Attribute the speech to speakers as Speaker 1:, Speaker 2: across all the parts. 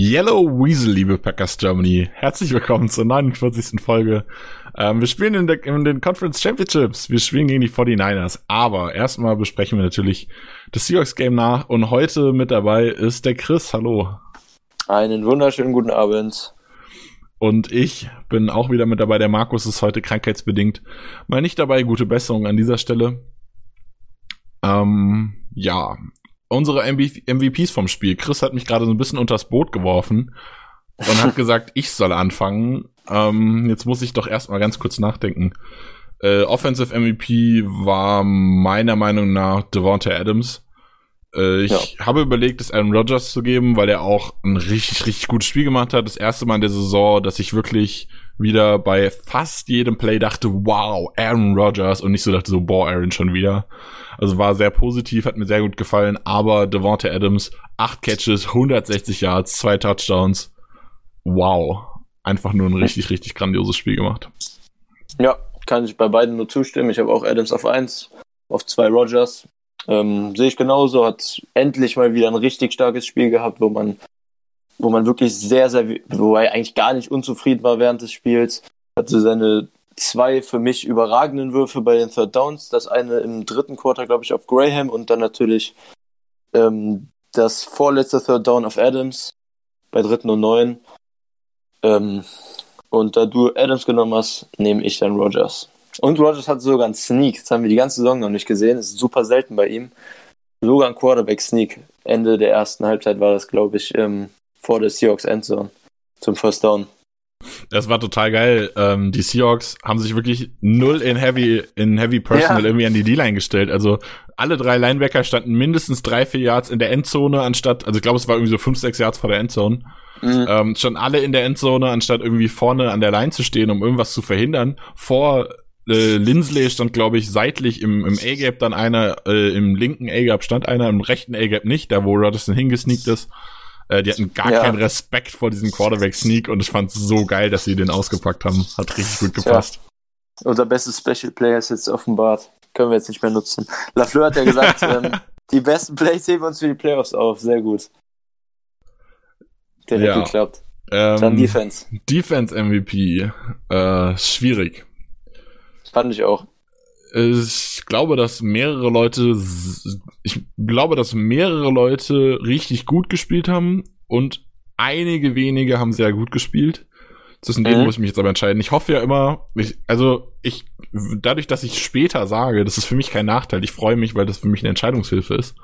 Speaker 1: Yellow Weasel, liebe Packers Germany. Herzlich willkommen zur 49. Folge. Ähm, wir spielen in, der, in, den Conference Championships. Wir spielen gegen die 49ers. Aber erstmal besprechen wir natürlich das Seahawks Game nach. Und heute mit dabei ist der Chris. Hallo.
Speaker 2: Einen wunderschönen guten Abend.
Speaker 1: Und ich bin auch wieder mit dabei. Der Markus ist heute krankheitsbedingt mal nicht dabei. Gute Besserung an dieser Stelle. Ähm, ja, unsere MVPs vom Spiel. Chris hat mich gerade so ein bisschen unters Boot geworfen und hat gesagt, ich soll anfangen. Ähm, jetzt muss ich doch erstmal ganz kurz nachdenken. Äh, Offensive MVP war meiner Meinung nach Devonta Adams. Äh, ich ja. habe überlegt, es Aaron Rodgers zu geben, weil er auch ein richtig, richtig gutes Spiel gemacht hat. Das erste Mal in der Saison, dass ich wirklich wieder bei fast jedem Play dachte, wow, Aaron Rodgers und nicht so dachte so, boah, Aaron schon wieder. Also war sehr positiv, hat mir sehr gut gefallen, aber Devonta Adams, acht Catches, 160 Yards, zwei Touchdowns. Wow. Einfach nur ein richtig, richtig grandioses Spiel gemacht.
Speaker 2: Ja, kann ich bei beiden nur zustimmen. Ich habe auch Adams auf eins, auf zwei Rogers. Ähm, sehe ich genauso, hat endlich mal wieder ein richtig starkes Spiel gehabt, wo man, wo man wirklich sehr, sehr, wo er eigentlich gar nicht unzufrieden war während des Spiels. Hatte seine zwei für mich überragenden Würfe bei den Third Downs. Das eine im dritten Quarter, glaube ich, auf Graham und dann natürlich ähm, das vorletzte Third Down auf Adams bei dritten und neun. Ähm, und da du Adams genommen hast, nehme ich dann Rogers. Und Rogers hat sogar einen Sneak. Das haben wir die ganze Saison noch nicht gesehen. Das ist super selten bei ihm. Sogar ein Quarterback-Sneak. Ende der ersten Halbzeit war das, glaube ich, ähm, vor der Seahawks Endzone zum First Down.
Speaker 1: Das war total geil. Ähm, die Seahawks haben sich wirklich null in Heavy, in Heavy Personal ja. irgendwie an die D-Line gestellt. Also alle drei Linebacker standen mindestens drei, vier Yards in der Endzone anstatt, also ich glaube, es war irgendwie so fünf, sechs Yards vor der Endzone. Mhm. Ähm, standen alle in der Endzone, anstatt irgendwie vorne an der Line zu stehen, um irgendwas zu verhindern. Vor äh, Linsley stand, glaube ich, seitlich im, im A-Gap dann einer, äh, im linken A-Gap stand einer, im rechten A-Gap nicht, da wo Rodderson hingesneakt ist. Äh, die hatten gar ja. keinen Respekt vor diesem Quarterback-Sneak und ich fand es so geil, dass sie den ausgepackt haben. Hat richtig gut gepasst.
Speaker 2: Ja. Unser bestes Special Player ist jetzt offenbart. Können wir jetzt nicht mehr nutzen. Lafleur hat ja gesagt, ähm, die besten Plays heben wir uns für die Playoffs auf. Sehr gut. Der ja. geklappt.
Speaker 1: Ähm, Dann Defense. Defense MVP. Äh, schwierig.
Speaker 2: Fand ich auch
Speaker 1: ich glaube, dass mehrere Leute, ich glaube, dass mehrere Leute richtig gut gespielt haben und einige wenige haben sehr gut gespielt. Zwischen denen mhm. muss ich mich jetzt aber entscheiden. Ich hoffe ja immer, ich, also ich, dadurch, dass ich später sage, das ist für mich kein Nachteil. Ich freue mich, weil das für mich eine Entscheidungshilfe ist.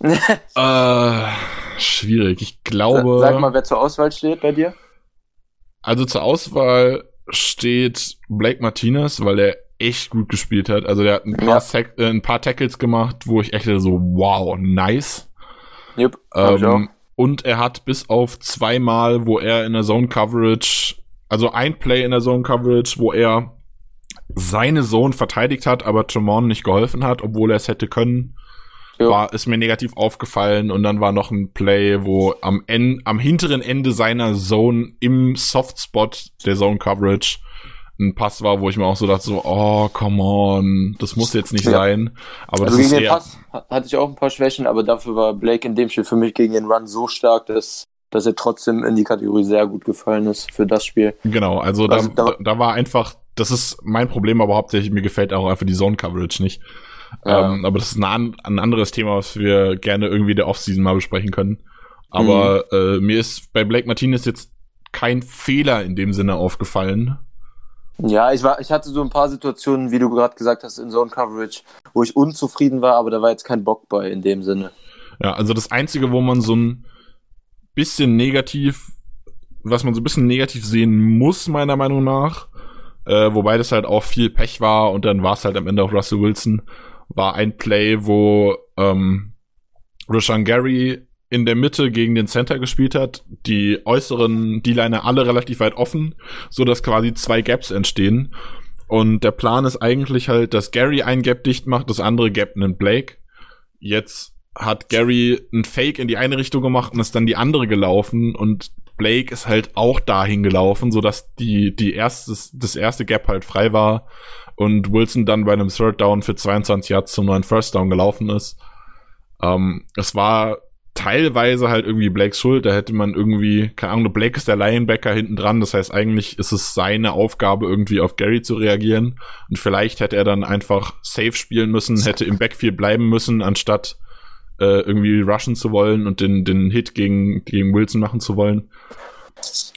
Speaker 1: äh, schwierig. Ich glaube.
Speaker 2: Sag mal, wer zur Auswahl steht bei dir?
Speaker 1: Also zur Auswahl steht Blake Martinez, weil er echt gut gespielt hat. Also der hat ein paar, ja. äh, ein paar Tackles gemacht, wo ich echt so, wow, nice.
Speaker 2: Yep,
Speaker 1: ähm, und er hat bis auf zweimal, wo er in der Zone Coverage, also ein Play in der Zone Coverage, wo er seine Zone verteidigt hat, aber Tremont nicht geholfen hat, obwohl er es hätte können, jo. war, ist mir negativ aufgefallen. Und dann war noch ein Play, wo am, en am hinteren Ende seiner Zone im Softspot der Zone Coverage ein Pass war, wo ich mir auch so dachte, so, oh, come on, das muss jetzt nicht ja. sein. Aber also das
Speaker 2: gegen ist den Pass hatte ich auch ein paar Schwächen, aber dafür war Blake in dem Spiel für mich gegen den Run so stark, dass, dass er trotzdem in die Kategorie sehr gut gefallen ist für das Spiel.
Speaker 1: Genau, also, also da, da, da war einfach, das ist mein Problem, aber hauptsächlich mir gefällt auch einfach die Zone Coverage nicht. Ja. Ähm, aber das ist ein, ein, anderes Thema, was wir gerne irgendwie der Offseason mal besprechen können. Aber mhm. äh, mir ist bei Blake Martinez jetzt kein Fehler in dem Sinne aufgefallen.
Speaker 2: Ja, ich war, ich hatte so ein paar Situationen, wie du gerade gesagt hast, in Zone Coverage, wo ich unzufrieden war, aber da war jetzt kein Bock bei in dem Sinne.
Speaker 1: Ja, also das einzige, wo man so ein bisschen negativ, was man so ein bisschen negativ sehen muss, meiner Meinung nach, äh, wobei das halt auch viel Pech war und dann war es halt am Ende auch Russell Wilson, war ein Play, wo ähm, Rashan Gary in der Mitte gegen den Center gespielt hat, die äußeren D-Liner alle relativ weit offen, so dass quasi zwei Gaps entstehen. Und der Plan ist eigentlich halt, dass Gary ein Gap dicht macht, das andere Gap nimmt Blake. Jetzt hat Gary ein Fake in die eine Richtung gemacht und ist dann die andere gelaufen und Blake ist halt auch dahin gelaufen, so dass die, die erstes, das erste Gap halt frei war und Wilson dann bei einem Third Down für 22 Yards zum neuen First Down gelaufen ist. Ähm, es war teilweise halt irgendwie Blakes Schuld. Da hätte man irgendwie, keine Ahnung, Blake ist der Linebacker hinten dran. Das heißt, eigentlich ist es seine Aufgabe, irgendwie auf Gary zu reagieren. Und vielleicht hätte er dann einfach safe spielen müssen, hätte im Backfield bleiben müssen, anstatt äh, irgendwie rushen zu wollen und den, den Hit gegen, gegen Wilson machen zu wollen.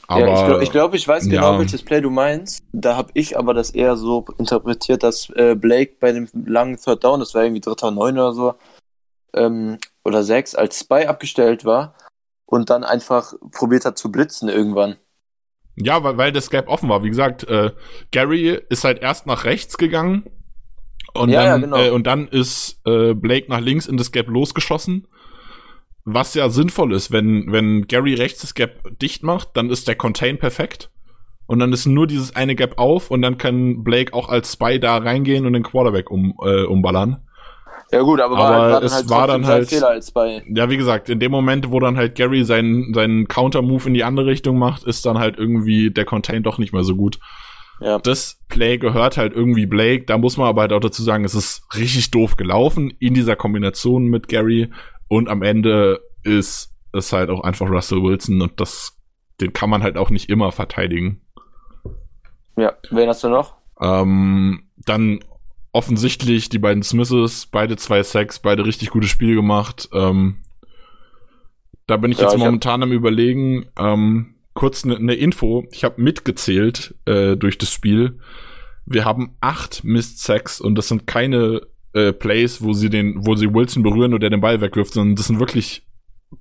Speaker 2: Aber, ja, ich glaube, ich, glaub, ich weiß genau, ja. welches Play du meinst. Da habe ich aber das eher so interpretiert, dass äh, Blake bei dem langen Third Down, das war irgendwie dritter Neun oder so, ähm, oder sechs als Spy abgestellt war und dann einfach probiert hat zu blitzen irgendwann.
Speaker 1: Ja, weil, weil das Gap offen war. Wie gesagt, äh, Gary ist halt erst nach rechts gegangen und, ja, dann, ja, genau. äh, und dann ist äh, Blake nach links in das Gap losgeschossen. Was ja sinnvoll ist, wenn, wenn Gary rechts das Gap dicht macht, dann ist der Contain perfekt. Und dann ist nur dieses eine Gap auf und dann kann Blake auch als Spy da reingehen und den Quarterback um, äh, umballern.
Speaker 2: Ja gut, aber,
Speaker 1: aber
Speaker 2: war,
Speaker 1: halt, es halt war dann halt Fehler als bei ja wie gesagt in dem Moment, wo dann halt Gary seinen seinen Counter Move in die andere Richtung macht, ist dann halt irgendwie der Contain doch nicht mehr so gut. Ja. Das Play gehört halt irgendwie Blake. Da muss man aber halt auch dazu sagen, es ist richtig doof gelaufen in dieser Kombination mit Gary und am Ende ist es halt auch einfach Russell Wilson und das den kann man halt auch nicht immer verteidigen.
Speaker 2: Ja, wen hast du noch?
Speaker 1: Ähm, dann offensichtlich die beiden Smiths, beide zwei Sacks, beide richtig gutes Spiel gemacht. Ähm, da bin ich ja, jetzt ich momentan am überlegen. Ähm, kurz eine ne Info. Ich habe mitgezählt äh, durch das Spiel. Wir haben acht Missed Sacks und das sind keine äh, Plays, wo sie den, wo sie Wilson berühren oder den Ball wegwirft, sondern das sind wirklich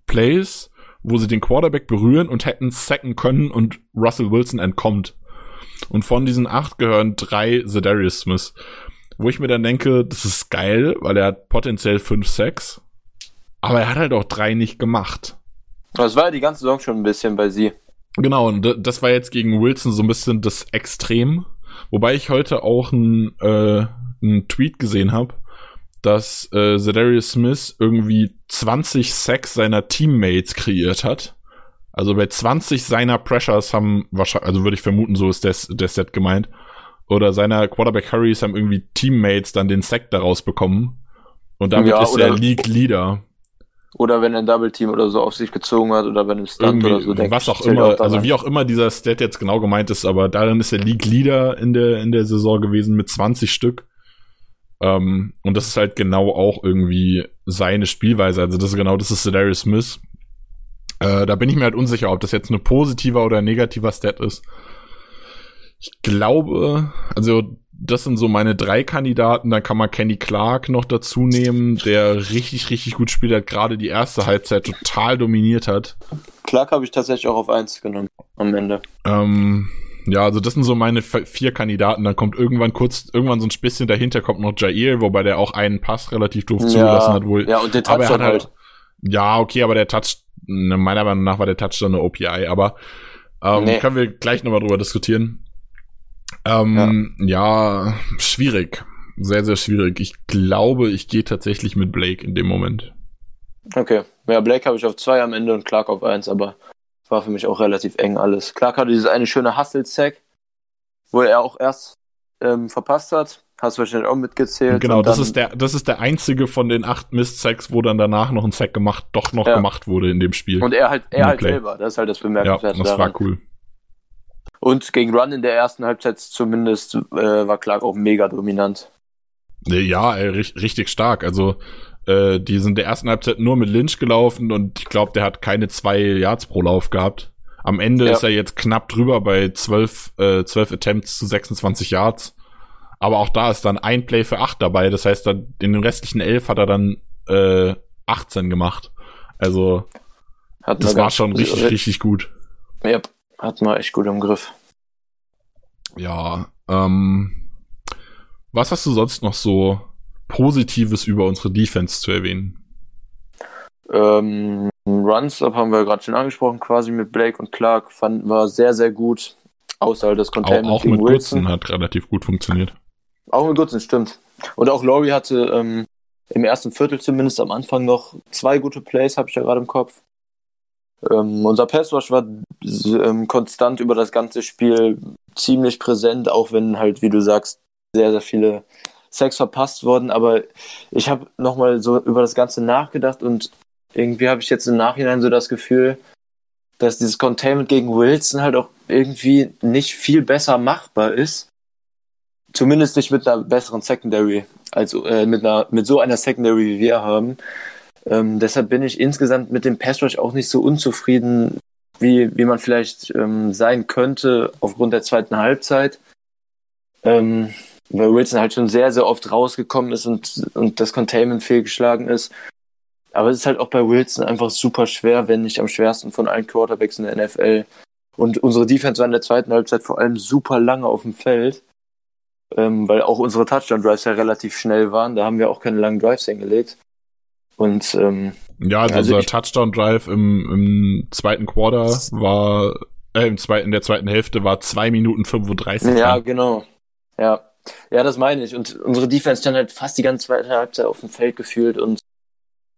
Speaker 1: Plays, wo sie den Quarterback berühren und hätten sacken können und Russell Wilson entkommt. Und von diesen acht gehören drei Zedarius Smith. Wo ich mir dann denke, das ist geil, weil er hat potenziell 5, 6. Aber er hat halt auch drei nicht gemacht.
Speaker 2: Das war ja die ganze Saison schon ein bisschen bei sie.
Speaker 1: Genau, und das war jetzt gegen Wilson so ein bisschen das Extrem. Wobei ich heute auch einen, äh, einen Tweet gesehen habe, dass äh, Zedarius Smith irgendwie 20 Sacks seiner Teammates kreiert hat. Also bei 20 seiner Pressures haben wahrscheinlich, also würde ich vermuten, so ist der, der Set gemeint, oder seiner Quarterback Hurries haben irgendwie Teammates dann den Sack daraus bekommen. Und damit ja, ist er League Leader.
Speaker 2: Oder wenn er ein Double Team oder so auf sich gezogen hat oder wenn ein Stunt
Speaker 1: Irgendwie,
Speaker 2: oder so denkt.
Speaker 1: Was auch immer, auch also wie auch immer dieser Stat jetzt genau gemeint ist, aber darin ist er League Leader in der, in der Saison gewesen mit 20 Stück. Ähm, und das ist halt genau auch irgendwie seine Spielweise. Also das ist genau, das ist Darius Smith. Äh, da bin ich mir halt unsicher, ob das jetzt ein positiver oder ein negativer Stat ist. Ich glaube, also das sind so meine drei Kandidaten. Dann kann man Kenny Clark noch dazu nehmen, der richtig, richtig gut spielt, hat gerade die erste Halbzeit total dominiert hat.
Speaker 2: Clark habe ich tatsächlich auch auf eins genommen am Ende.
Speaker 1: Ähm, ja, also das sind so meine vier Kandidaten. Dann kommt irgendwann kurz, irgendwann so ein bisschen dahinter kommt noch Jair, wobei der auch einen Pass relativ doof ja, zugelassen hat wohl.
Speaker 2: Ja, und der Touchdown halt, halt.
Speaker 1: Ja, okay, aber der Touch, ne, meiner Meinung nach war der Touchdown eine OPI, aber ähm, nee. können wir gleich nochmal drüber diskutieren. Ähm, ja. ja, schwierig. Sehr, sehr schwierig. Ich glaube, ich gehe tatsächlich mit Blake in dem Moment.
Speaker 2: Okay. Ja, Blake habe ich auf zwei am Ende und Clark auf eins, aber war für mich auch relativ eng alles. Clark hatte dieses eine schöne Hustle-Sack, wo er auch erst ähm, verpasst hat. Hast du wahrscheinlich auch mitgezählt.
Speaker 1: Genau, das ist der, das ist der einzige von den acht Mist-Sacks, wo dann danach noch ein Sack gemacht, doch noch ja. gemacht wurde in dem Spiel.
Speaker 2: Und er halt, er halt selber. Das ist halt das Bemerkenswerte.
Speaker 1: Ja, das daran. war cool.
Speaker 2: Und gegen Run in der ersten Halbzeit zumindest äh, war Clark auch mega dominant.
Speaker 1: Ja, richtig stark. Also äh, die sind der ersten Halbzeit nur mit Lynch gelaufen und ich glaube, der hat keine zwei Yards pro Lauf gehabt. Am Ende ja. ist er jetzt knapp drüber bei zwölf, äh, zwölf Attempts zu 26 Yards. Aber auch da ist dann ein Play für acht dabei. Das heißt, dann in den restlichen elf hat er dann äh, 18 gemacht. Also das war schon richtig, richtig gut.
Speaker 2: Ja, hat man echt gut im Griff.
Speaker 1: Ja, ähm, was hast du sonst noch so Positives über unsere Defense zu erwähnen?
Speaker 2: Ähm, Runs, das haben wir gerade schon angesprochen, quasi mit Blake und Clark, fanden wir sehr, sehr gut. Außer halt das Containment
Speaker 1: auch, auch mit Wilson. Goodson hat relativ gut funktioniert.
Speaker 2: Auch mit Goodson, stimmt. Und auch Laurie hatte ähm, im ersten Viertel zumindest am Anfang noch zwei gute Plays, habe ich ja gerade im Kopf. Ähm, unser Passwash war ähm, konstant über das ganze Spiel ziemlich präsent, auch wenn halt, wie du sagst, sehr, sehr viele Sex verpasst wurden. Aber ich habe nochmal so über das Ganze nachgedacht und irgendwie habe ich jetzt im Nachhinein so das Gefühl, dass dieses Containment gegen Wilson halt auch irgendwie nicht viel besser machbar ist. Zumindest nicht mit einer besseren Secondary, also äh, mit, einer, mit so einer Secondary, wie wir haben. Ähm, deshalb bin ich insgesamt mit dem Pass Rush auch nicht so unzufrieden, wie, wie man vielleicht ähm, sein könnte aufgrund der zweiten Halbzeit. Ähm, weil Wilson halt schon sehr, sehr oft rausgekommen ist und, und das Containment fehlgeschlagen ist. Aber es ist halt auch bei Wilson einfach super schwer, wenn nicht am schwersten von allen Quarterbacks in der NFL. Und unsere Defense war in der zweiten Halbzeit vor allem super lange auf dem Feld, ähm, weil auch unsere Touchdown-Drives ja relativ schnell waren. Da haben wir auch keine langen Drives hingelegt. Und ähm,
Speaker 1: ja, also, also unser Touchdown-Drive im, im zweiten Quarter war, äh, im zweiten, in der zweiten Hälfte war zwei Minuten 35.
Speaker 2: Ja, genau. Ja. Ja, das meine ich. Und unsere Defense stand halt fast die ganze zweite Halbzeit auf dem Feld gefühlt und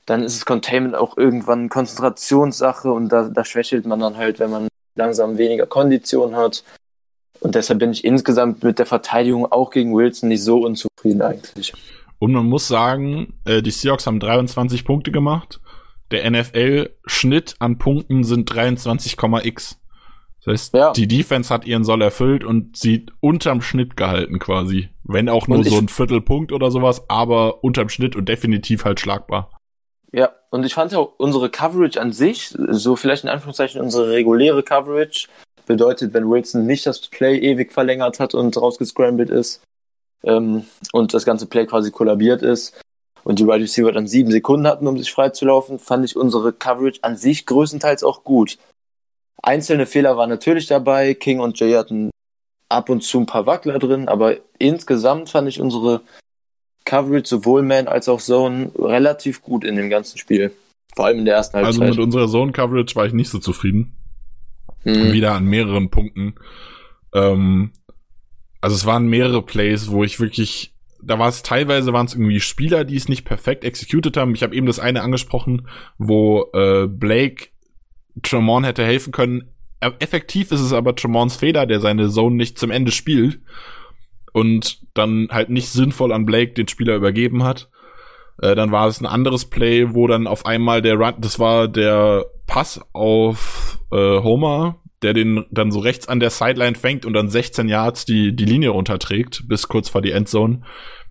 Speaker 2: dann ist das Containment auch irgendwann Konzentrationssache und da, da schwächelt man dann halt, wenn man langsam weniger Kondition hat. Und deshalb bin ich insgesamt mit der Verteidigung auch gegen Wilson nicht so unzufrieden eigentlich.
Speaker 1: Und man muss sagen, äh, die Seahawks haben 23 Punkte gemacht. Der NFL-Schnitt an Punkten sind 23,x. Das heißt, ja. die Defense hat ihren Soll erfüllt und sie unterm Schnitt gehalten quasi. Wenn auch nur so ein Viertelpunkt oder sowas, aber unterm Schnitt und definitiv halt schlagbar.
Speaker 2: Ja, und ich fand auch unsere Coverage an sich, so vielleicht in Anführungszeichen unsere reguläre Coverage, bedeutet, wenn Wilson nicht das Play ewig verlängert hat und rausgescrambled ist ähm, und das ganze Play quasi kollabiert ist und die Wide Receiver dann sieben Sekunden hatten, um sich freizulaufen, fand ich unsere Coverage an sich größtenteils auch gut. Einzelne Fehler waren natürlich dabei. King und Jay hatten ab und zu ein paar Wackler drin, aber insgesamt fand ich unsere Coverage, sowohl Man als auch Zone, relativ gut in dem ganzen Spiel. Vor allem in der ersten
Speaker 1: Halbzeit. Also mit unserer Zone-Coverage war ich nicht so zufrieden. Hm. Wieder an mehreren Punkten. Ähm, also es waren mehrere Plays, wo ich wirklich, da war es teilweise waren es irgendwie Spieler, die es nicht perfekt executed haben. Ich habe eben das eine angesprochen, wo äh, Blake Tremont hätte helfen können. Effektiv ist es aber Tremons Fehler, der seine Zone nicht zum Ende spielt und dann halt nicht sinnvoll an Blake den Spieler übergeben hat. Äh, dann war es ein anderes Play, wo dann auf einmal der Run, das war der Pass auf äh, Homer, der den dann so rechts an der Sideline fängt und dann 16 Yards die, die Linie runterträgt, bis kurz vor die Endzone.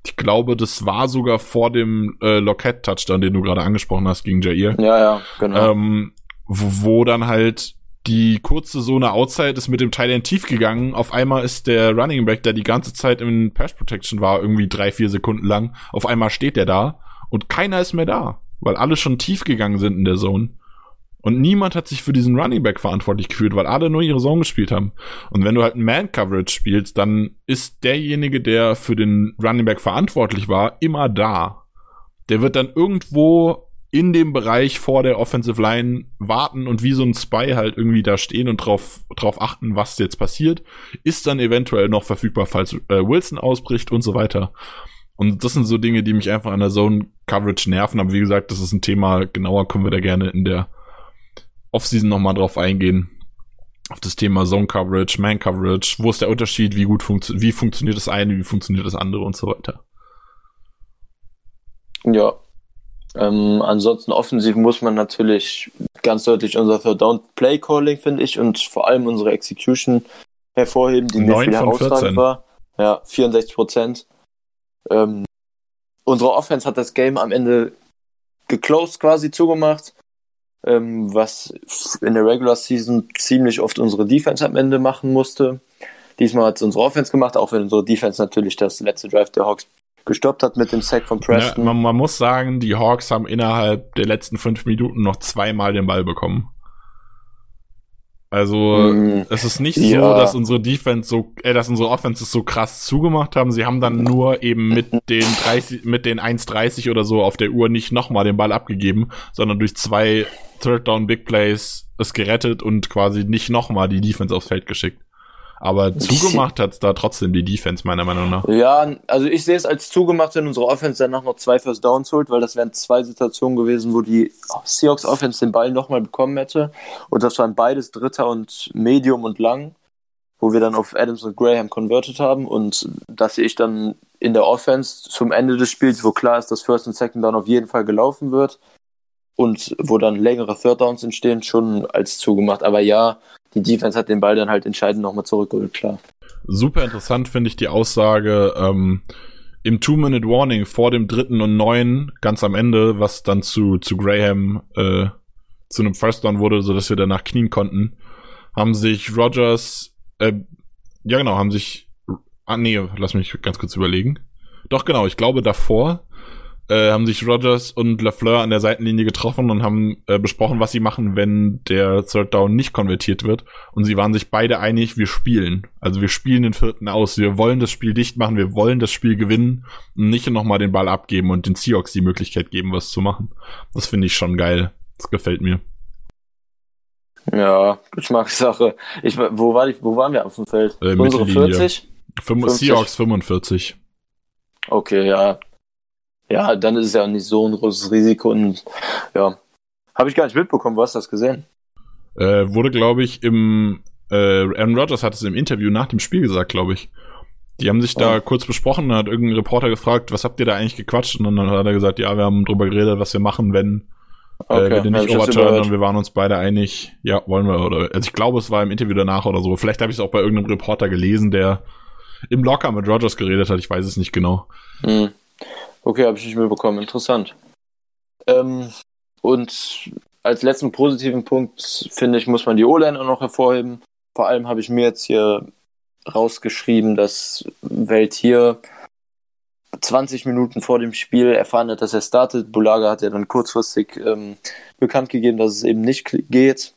Speaker 1: Ich glaube, das war sogar vor dem äh, Lockett-Touchdown, den du gerade angesprochen hast gegen Jair.
Speaker 2: Ja, ja, genau.
Speaker 1: Ähm, wo, wo dann halt die kurze Zone Outside ist mit dem Teil tief gegangen. Auf einmal ist der Running Back, der die ganze Zeit in Pass Protection war, irgendwie drei, vier Sekunden lang. Auf einmal steht der da und keiner ist mehr da, weil alle schon tief gegangen sind in der Zone. Und niemand hat sich für diesen Running Back verantwortlich gefühlt, weil alle nur ihre Zone gespielt haben. Und wenn du halt Man-Coverage spielst, dann ist derjenige, der für den Running Back verantwortlich war, immer da. Der wird dann irgendwo in dem Bereich vor der Offensive Line warten und wie so ein Spy halt irgendwie da stehen und drauf, drauf achten, was jetzt passiert, ist dann eventuell noch verfügbar, falls äh, Wilson ausbricht und so weiter. Und das sind so Dinge, die mich einfach an der Zone Coverage nerven. Aber wie gesagt, das ist ein Thema, genauer können wir da gerne in der Offseason nochmal drauf eingehen. Auf das Thema Zone Coverage, Man Coverage, wo ist der Unterschied, wie gut funktio wie funktioniert das eine, wie funktioniert das andere und so weiter.
Speaker 2: Ja, ähm, ansonsten offensiv muss man natürlich ganz deutlich unser Third Down Play Calling, finde ich, und vor allem unsere Execution hervorheben, die
Speaker 1: nicht herausragend war.
Speaker 2: Ja, 64 Prozent. Ähm, unsere Offense hat das Game am Ende geclosed quasi zugemacht, ähm, was in der Regular Season ziemlich oft unsere Defense am Ende machen musste. Diesmal hat es unsere Offense gemacht, auch wenn unsere Defense natürlich das letzte Drive der Hawks gestoppt hat mit dem Sack von Preston.
Speaker 1: Ja, man, man, muss sagen, die Hawks haben innerhalb der letzten fünf Minuten noch zweimal den Ball bekommen. Also
Speaker 2: Mm,
Speaker 1: es ist nicht
Speaker 2: ja.
Speaker 1: so, dass unsere Defense so, äh, dass unsere Offenses so krass zugemacht haben. Sie haben dann nur eben mit den 30, mit den 1,30 oder so auf der Uhr nicht nochmal den Ball abgegeben, sondern durch zwei Third Down Big Plays es gerettet und quasi nicht nochmal die Defense aufs Feld geschickt. Aber zugemacht hat's da trotzdem die Defense, meiner Meinung nach.
Speaker 2: Ja, also ich sehe es als zugemacht, wenn unsere Offense danach noch zwei First Downs holt, weil das wären zwei Situationen gewesen, wo die Seahawks Offense den Ball nochmal bekommen hätte. Und das waren beides Dritter und Medium und Lang, wo wir dann auf Adams und Graham converted haben. Und das sehe ich dann in der Offense zum Ende des Spiels, wo klar ist, dass First und Second Down auf jeden Fall gelaufen wird. Und wo dann längere Third Downs entstehen, schon als zugemacht. Aber ja, die Defense hat den Ball dann halt entscheidend nochmal zurückgeholt, klar.
Speaker 1: Super interessant finde ich die Aussage ähm, im Two-Minute-Warning vor dem dritten und neun, ganz am Ende, was dann zu, zu Graham äh, zu einem First Down wurde, so dass wir danach knien konnten, haben sich Rogers, äh, ja genau, haben sich, ah nee, lass mich ganz kurz überlegen. Doch genau, ich glaube davor äh, haben sich Rogers und LaFleur an der Seitenlinie getroffen und haben äh, besprochen, was sie machen, wenn der Third Down nicht konvertiert wird. Und sie waren sich beide einig, wir spielen. Also wir spielen den vierten aus. Wir wollen das Spiel dicht machen, wir wollen das Spiel gewinnen und nicht nochmal den Ball abgeben und den Seahawks die Möglichkeit geben, was zu machen. Das finde ich schon geil. Das gefällt mir.
Speaker 2: Ja, Geschmackssache. Ich, wo, war die, wo waren wir auf dem Feld?
Speaker 1: Äh,
Speaker 2: Unsere
Speaker 1: Mittellinie.
Speaker 2: 40?
Speaker 1: Fünf-
Speaker 2: 50.
Speaker 1: Seahawks 45.
Speaker 2: Okay, ja. Ja, dann ist es ja nicht so ein großes Risiko und ja. Habe ich gar nicht mitbekommen, wo hast du das gesehen?
Speaker 1: Äh, wurde, glaube ich, im äh, Aaron Rodgers hat es im Interview nach dem Spiel gesagt, glaube ich. Die haben sich da
Speaker 2: Oh.
Speaker 1: kurz besprochen, da hat irgendein Reporter gefragt, was habt ihr da eigentlich gequatscht? Und dann hat er gesagt, ja, wir haben drüber geredet, was wir machen, wenn äh, wir den nicht overturnen und wir waren uns beide einig, ja, wollen wir, oder also ich glaube, es war im Interview danach oder so. Vielleicht habe ich es auch bei irgendeinem Reporter gelesen, der im Locker mit Rodgers geredet hat, ich weiß es nicht genau.
Speaker 2: Hm. Okay, habe ich nicht mitbekommen. Interessant. Ähm, und als letzten positiven Punkt, finde ich, muss man die O-Line auch noch hervorheben. Vor allem habe ich mir jetzt hier rausgeschrieben, dass Welt hier 20 Minuten vor dem Spiel erfahren hat, dass er startet. Bulaga hat ja dann kurzfristig ähm, bekannt gegeben, dass es eben nicht geht.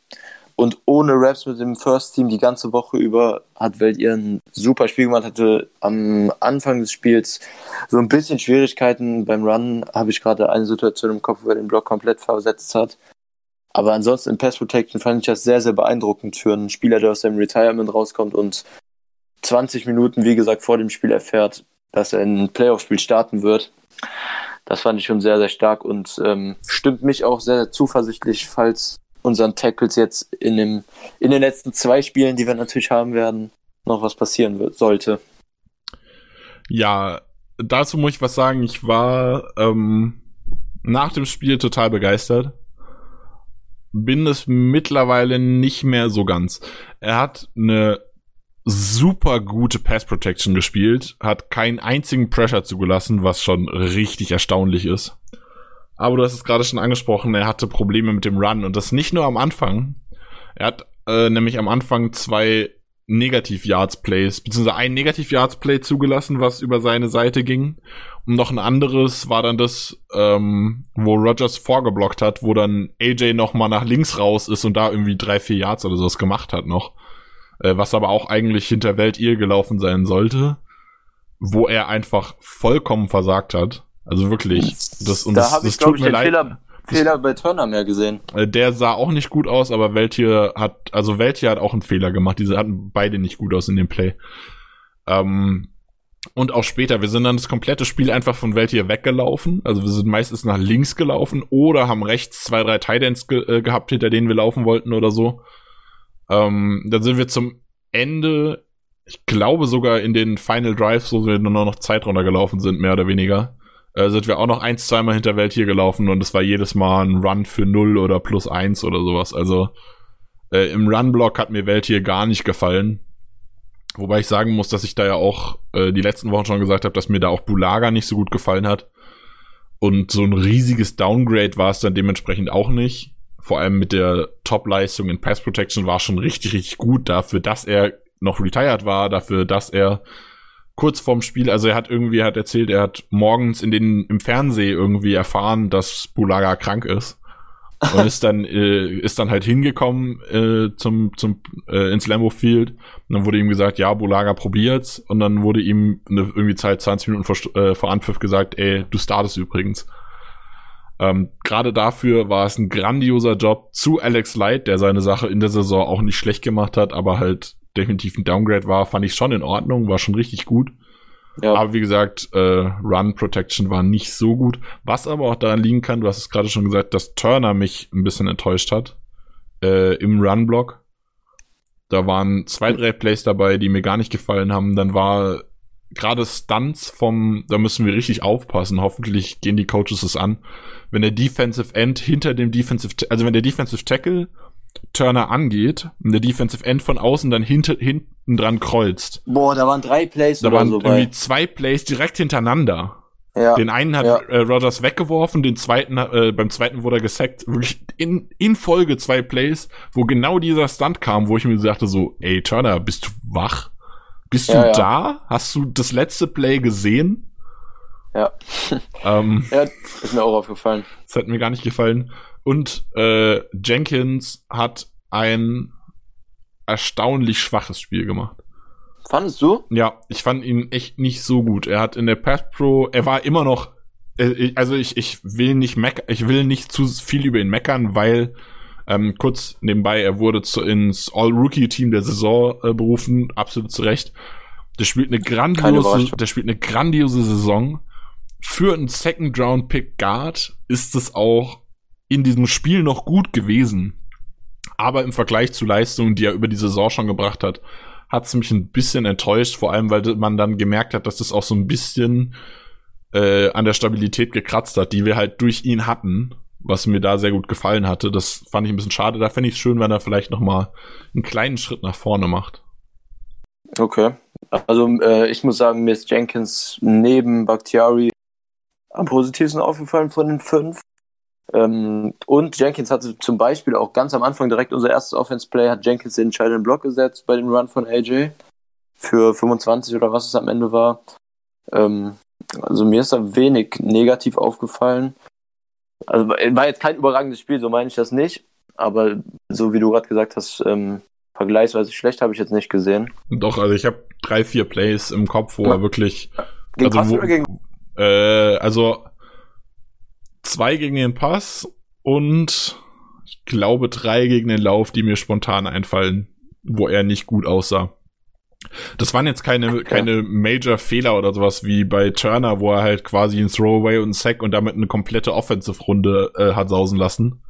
Speaker 2: Und ohne Raps mit dem First Team die ganze Woche über hat Welt ihr ein super Spiel gemacht, hatte am Anfang des Spiels so ein bisschen Schwierigkeiten beim Run, habe ich gerade eine Situation im Kopf, wo er den Block komplett versetzt hat. Aber ansonsten im Pass Protection fand ich das sehr, sehr beeindruckend für einen Spieler, der aus seinem Retirement rauskommt und 20 Minuten, wie gesagt, vor dem Spiel erfährt, dass er ein Playoff-Spiel starten wird. Das fand ich schon sehr, sehr stark und ähm, stimmt mich auch sehr, sehr zuversichtlich, falls unseren Tackles jetzt in, dem, in den letzten zwei Spielen, die wir natürlich haben werden, noch was passieren wird, sollte.
Speaker 1: Ja, dazu muss ich was sagen. Ich war ähm, nach dem Spiel total begeistert. Bin es mittlerweile nicht mehr so ganz. Er hat eine super gute Pass Protection gespielt, hat keinen einzigen Pressure zugelassen, was schon richtig erstaunlich ist. Aber du hast es gerade schon angesprochen, er hatte Probleme mit dem Run und das nicht nur am Anfang. Er hat äh, nämlich am Anfang zwei Negativ-Yards-Plays, beziehungsweise ein Negativ-Yards-Play zugelassen, was über seine Seite ging. Und noch ein anderes war dann das, ähm, wo Rogers vorgeblockt hat, wo dann AJ noch mal nach links raus ist und da irgendwie drei, vier Yards oder sowas gemacht hat noch. Äh, was aber auch eigentlich hinter Weltir gelaufen sein sollte. Wo er einfach vollkommen versagt hat. Also wirklich. Das, und
Speaker 2: da
Speaker 1: das,
Speaker 2: habe
Speaker 1: das
Speaker 2: ich, glaube ich,
Speaker 1: mir
Speaker 2: den
Speaker 1: leid.
Speaker 2: Fehler, Fehler bei Turner mehr gesehen.
Speaker 1: Äh, Der sah auch nicht gut aus, aber Weltier hat, also Weltier hat auch einen Fehler gemacht. Diese hatten beide nicht gut aus in dem Play. Ähm, und auch später, wir sind dann das komplette Spiel einfach von Weltier weggelaufen. Also wir sind meistens nach links gelaufen oder haben rechts zwei, drei Tidends ge äh, gehabt, hinter denen wir laufen wollten oder so. Ähm, dann sind wir zum Ende, ich glaube sogar in den Final Drives, wo wir nur noch Zeit runtergelaufen sind, mehr oder weniger äh, sind wir auch noch eins, zweimal hinter Welt hier gelaufen und es war jedes Mal ein Run für 0 oder plus 1 oder sowas. Also äh, im Run-Block hat mir Welt hier gar nicht gefallen. Wobei ich sagen muss, dass ich da ja auch äh, die letzten Wochen schon gesagt habe, dass mir da auch Bulaga nicht so gut gefallen hat. Und so ein riesiges Downgrade war es dann dementsprechend auch nicht. Vor allem mit der Top-Leistung in Pass Protection war schon richtig, richtig gut dafür, dass er noch retired war, dafür, dass er kurz vorm Spiel, also er hat irgendwie hat erzählt, er hat morgens in den im Fernsehen irgendwie erfahren, dass Bulaga krank ist. Und ist dann äh, ist dann halt hingekommen äh, zum zum äh, ins Lambo Field. Und dann wurde ihm gesagt, ja, Bulaga probiert's. Und dann wurde ihm eine, irgendwie Zeit 20 Minuten vor, äh, vor Anpfiff gesagt, ey, du startest übrigens. Ähm, Gerade dafür war es ein grandioser Job zu Alex Light, der seine Sache in der Saison auch nicht schlecht gemacht hat, aber halt definitiv ein Downgrade war, fand ich schon in Ordnung, war schon richtig gut. Ja. Aber wie gesagt, äh, Run Protection war nicht so gut. Was aber auch daran liegen kann, du hast es gerade schon gesagt, dass Turner mich ein bisschen enttäuscht hat äh, im Run-Block. Da waren zwei, drei Plays dabei, die mir gar nicht gefallen haben. Dann war gerade Stunts vom, da müssen wir richtig aufpassen. Hoffentlich gehen die Coaches es an. Wenn der Defensive End hinter dem Defensive, also wenn der Defensive Tackle Turner angeht und der Defensive End von außen dann hinter, hinten dran kreuzt.
Speaker 2: Boah, da waren drei Plays
Speaker 1: da waren so irgendwie bei. zwei Plays direkt hintereinander. Ja. Den einen hat ja. äh, Rogers weggeworfen, den zweiten, äh, beim zweiten wurde er gesackt. Wirklich in, in Folge zwei Plays, wo genau dieser Stunt kam, wo ich mir sagte so, ey Turner, bist du wach? Bist ja, du ja. da? Hast du das letzte Play gesehen?
Speaker 2: Ja. Ähm, ja, ist mir auch aufgefallen.
Speaker 1: Das hat mir gar nicht gefallen. Und äh, Jenkins hat ein erstaunlich schwaches Spiel gemacht.
Speaker 2: Fandest du?
Speaker 1: Ja, ich fand ihn echt nicht so gut. Er hat in der Path Pro, er war immer noch, äh, also ich, ich will nicht meckern, ich will nicht zu viel über ihn meckern, weil ähm, kurz nebenbei, er wurde zu, ins All-Rookie-Team der Saison äh, berufen, absolut zu Recht. Der spielt eine grandiose, der spielt eine grandiose Saison. Für einen Second-Round-Pick Guard ist es auch in diesem Spiel noch gut gewesen. Aber im Vergleich zu Leistungen, die er über die Saison schon gebracht hat, hat es mich ein bisschen enttäuscht, vor allem weil man dann gemerkt hat, dass das auch so ein bisschen äh, an der Stabilität gekratzt hat, die wir halt durch ihn hatten, was mir da sehr gut gefallen hatte. Das fand ich ein bisschen schade. Da fände ich es schön, wenn er vielleicht noch mal einen kleinen Schritt nach vorne macht.
Speaker 2: Okay. Also äh, ich muss sagen, mir ist Jenkins neben Bakhtiari am positivsten aufgefallen von den fünf. Ähm, und Jenkins hatte zum Beispiel auch ganz am Anfang direkt unser erstes Offense-Play, hat Jenkins den entscheidenden Block gesetzt bei dem Run von AJ für 25 oder was es am Ende war. Ähm, also mir ist da wenig negativ aufgefallen. Also war jetzt kein überragendes Spiel, so meine ich das nicht. Aber so wie du gerade gesagt hast, ähm, vergleichsweise schlecht habe ich jetzt nicht gesehen.
Speaker 1: Doch, also ich habe drei, vier Plays im Kopf, wo ja. er wirklich.
Speaker 2: Gegen
Speaker 1: also,
Speaker 2: wo?
Speaker 1: Äh, also zwei gegen den Pass und ich glaube drei gegen den Lauf, die mir spontan einfallen, wo er nicht gut aussah. Das waren jetzt keine, okay. keine Major-Fehler oder sowas wie bei Turner, wo er halt quasi ein Throwaway und ein Sack und damit eine komplette Offensive-Runde äh, hat sausen lassen.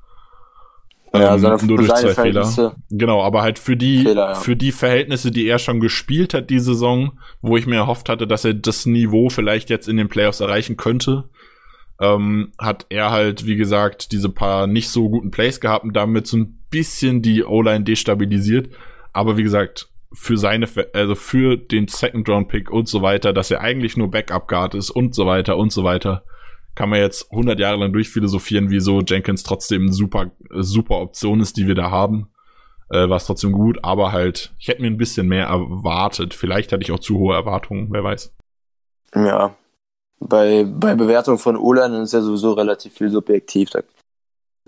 Speaker 2: Ja, ähm, nur durch zwei Fehler.
Speaker 1: Genau, aber halt für die, Fehler, ja. für die Verhältnisse, die er schon gespielt hat, die Saison, wo ich mir erhofft hatte, dass er das Niveau vielleicht jetzt in den Playoffs erreichen könnte, ähm, hat er halt, wie gesagt, diese paar nicht so guten Plays gehabt und damit so ein bisschen die O-Line destabilisiert. Aber wie gesagt, für seine, also für den Second Round Pick und so weiter, dass er eigentlich nur Backup Guard ist und so weiter und so weiter, kann man jetzt 100 Jahre lang durchphilosophieren, wieso Jenkins trotzdem super, super Option ist, die wir da haben. Äh, war es trotzdem gut, aber halt, ich hätte mir ein bisschen mehr erwartet. Vielleicht hatte ich auch zu hohe Erwartungen, wer weiß.
Speaker 2: Ja, bei, bei Bewertung von O-Line ist ja sowieso relativ viel subjektiv.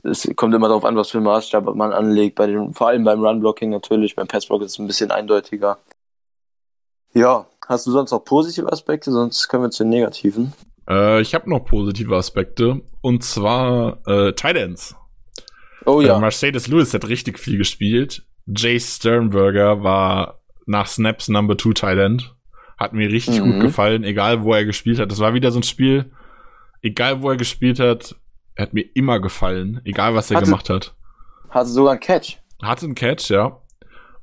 Speaker 2: Es kommt immer darauf an, was für einen Maßstab man anlegt. Bei den, vor allem beim Run-Blocking natürlich, beim Pass-Block ist es ein bisschen eindeutiger. Ja, hast du sonst noch positive Aspekte? Sonst können wir zu den negativen.
Speaker 1: Äh, ich habe noch positive Aspekte. Und zwar äh, Titans.
Speaker 2: Oh ja.
Speaker 1: Äh, Mercedes Lewis hat richtig viel gespielt. Jay Sternberger war nach Snaps Number 2 Thailand. Hat mir richtig mhm. gut gefallen, egal wo er gespielt hat. Das war wieder so ein Spiel, egal wo er gespielt hat, er hat mir immer gefallen, egal was er hatte, gemacht hat.
Speaker 2: Hatte sogar einen Catch.
Speaker 1: Hatte einen Catch, ja.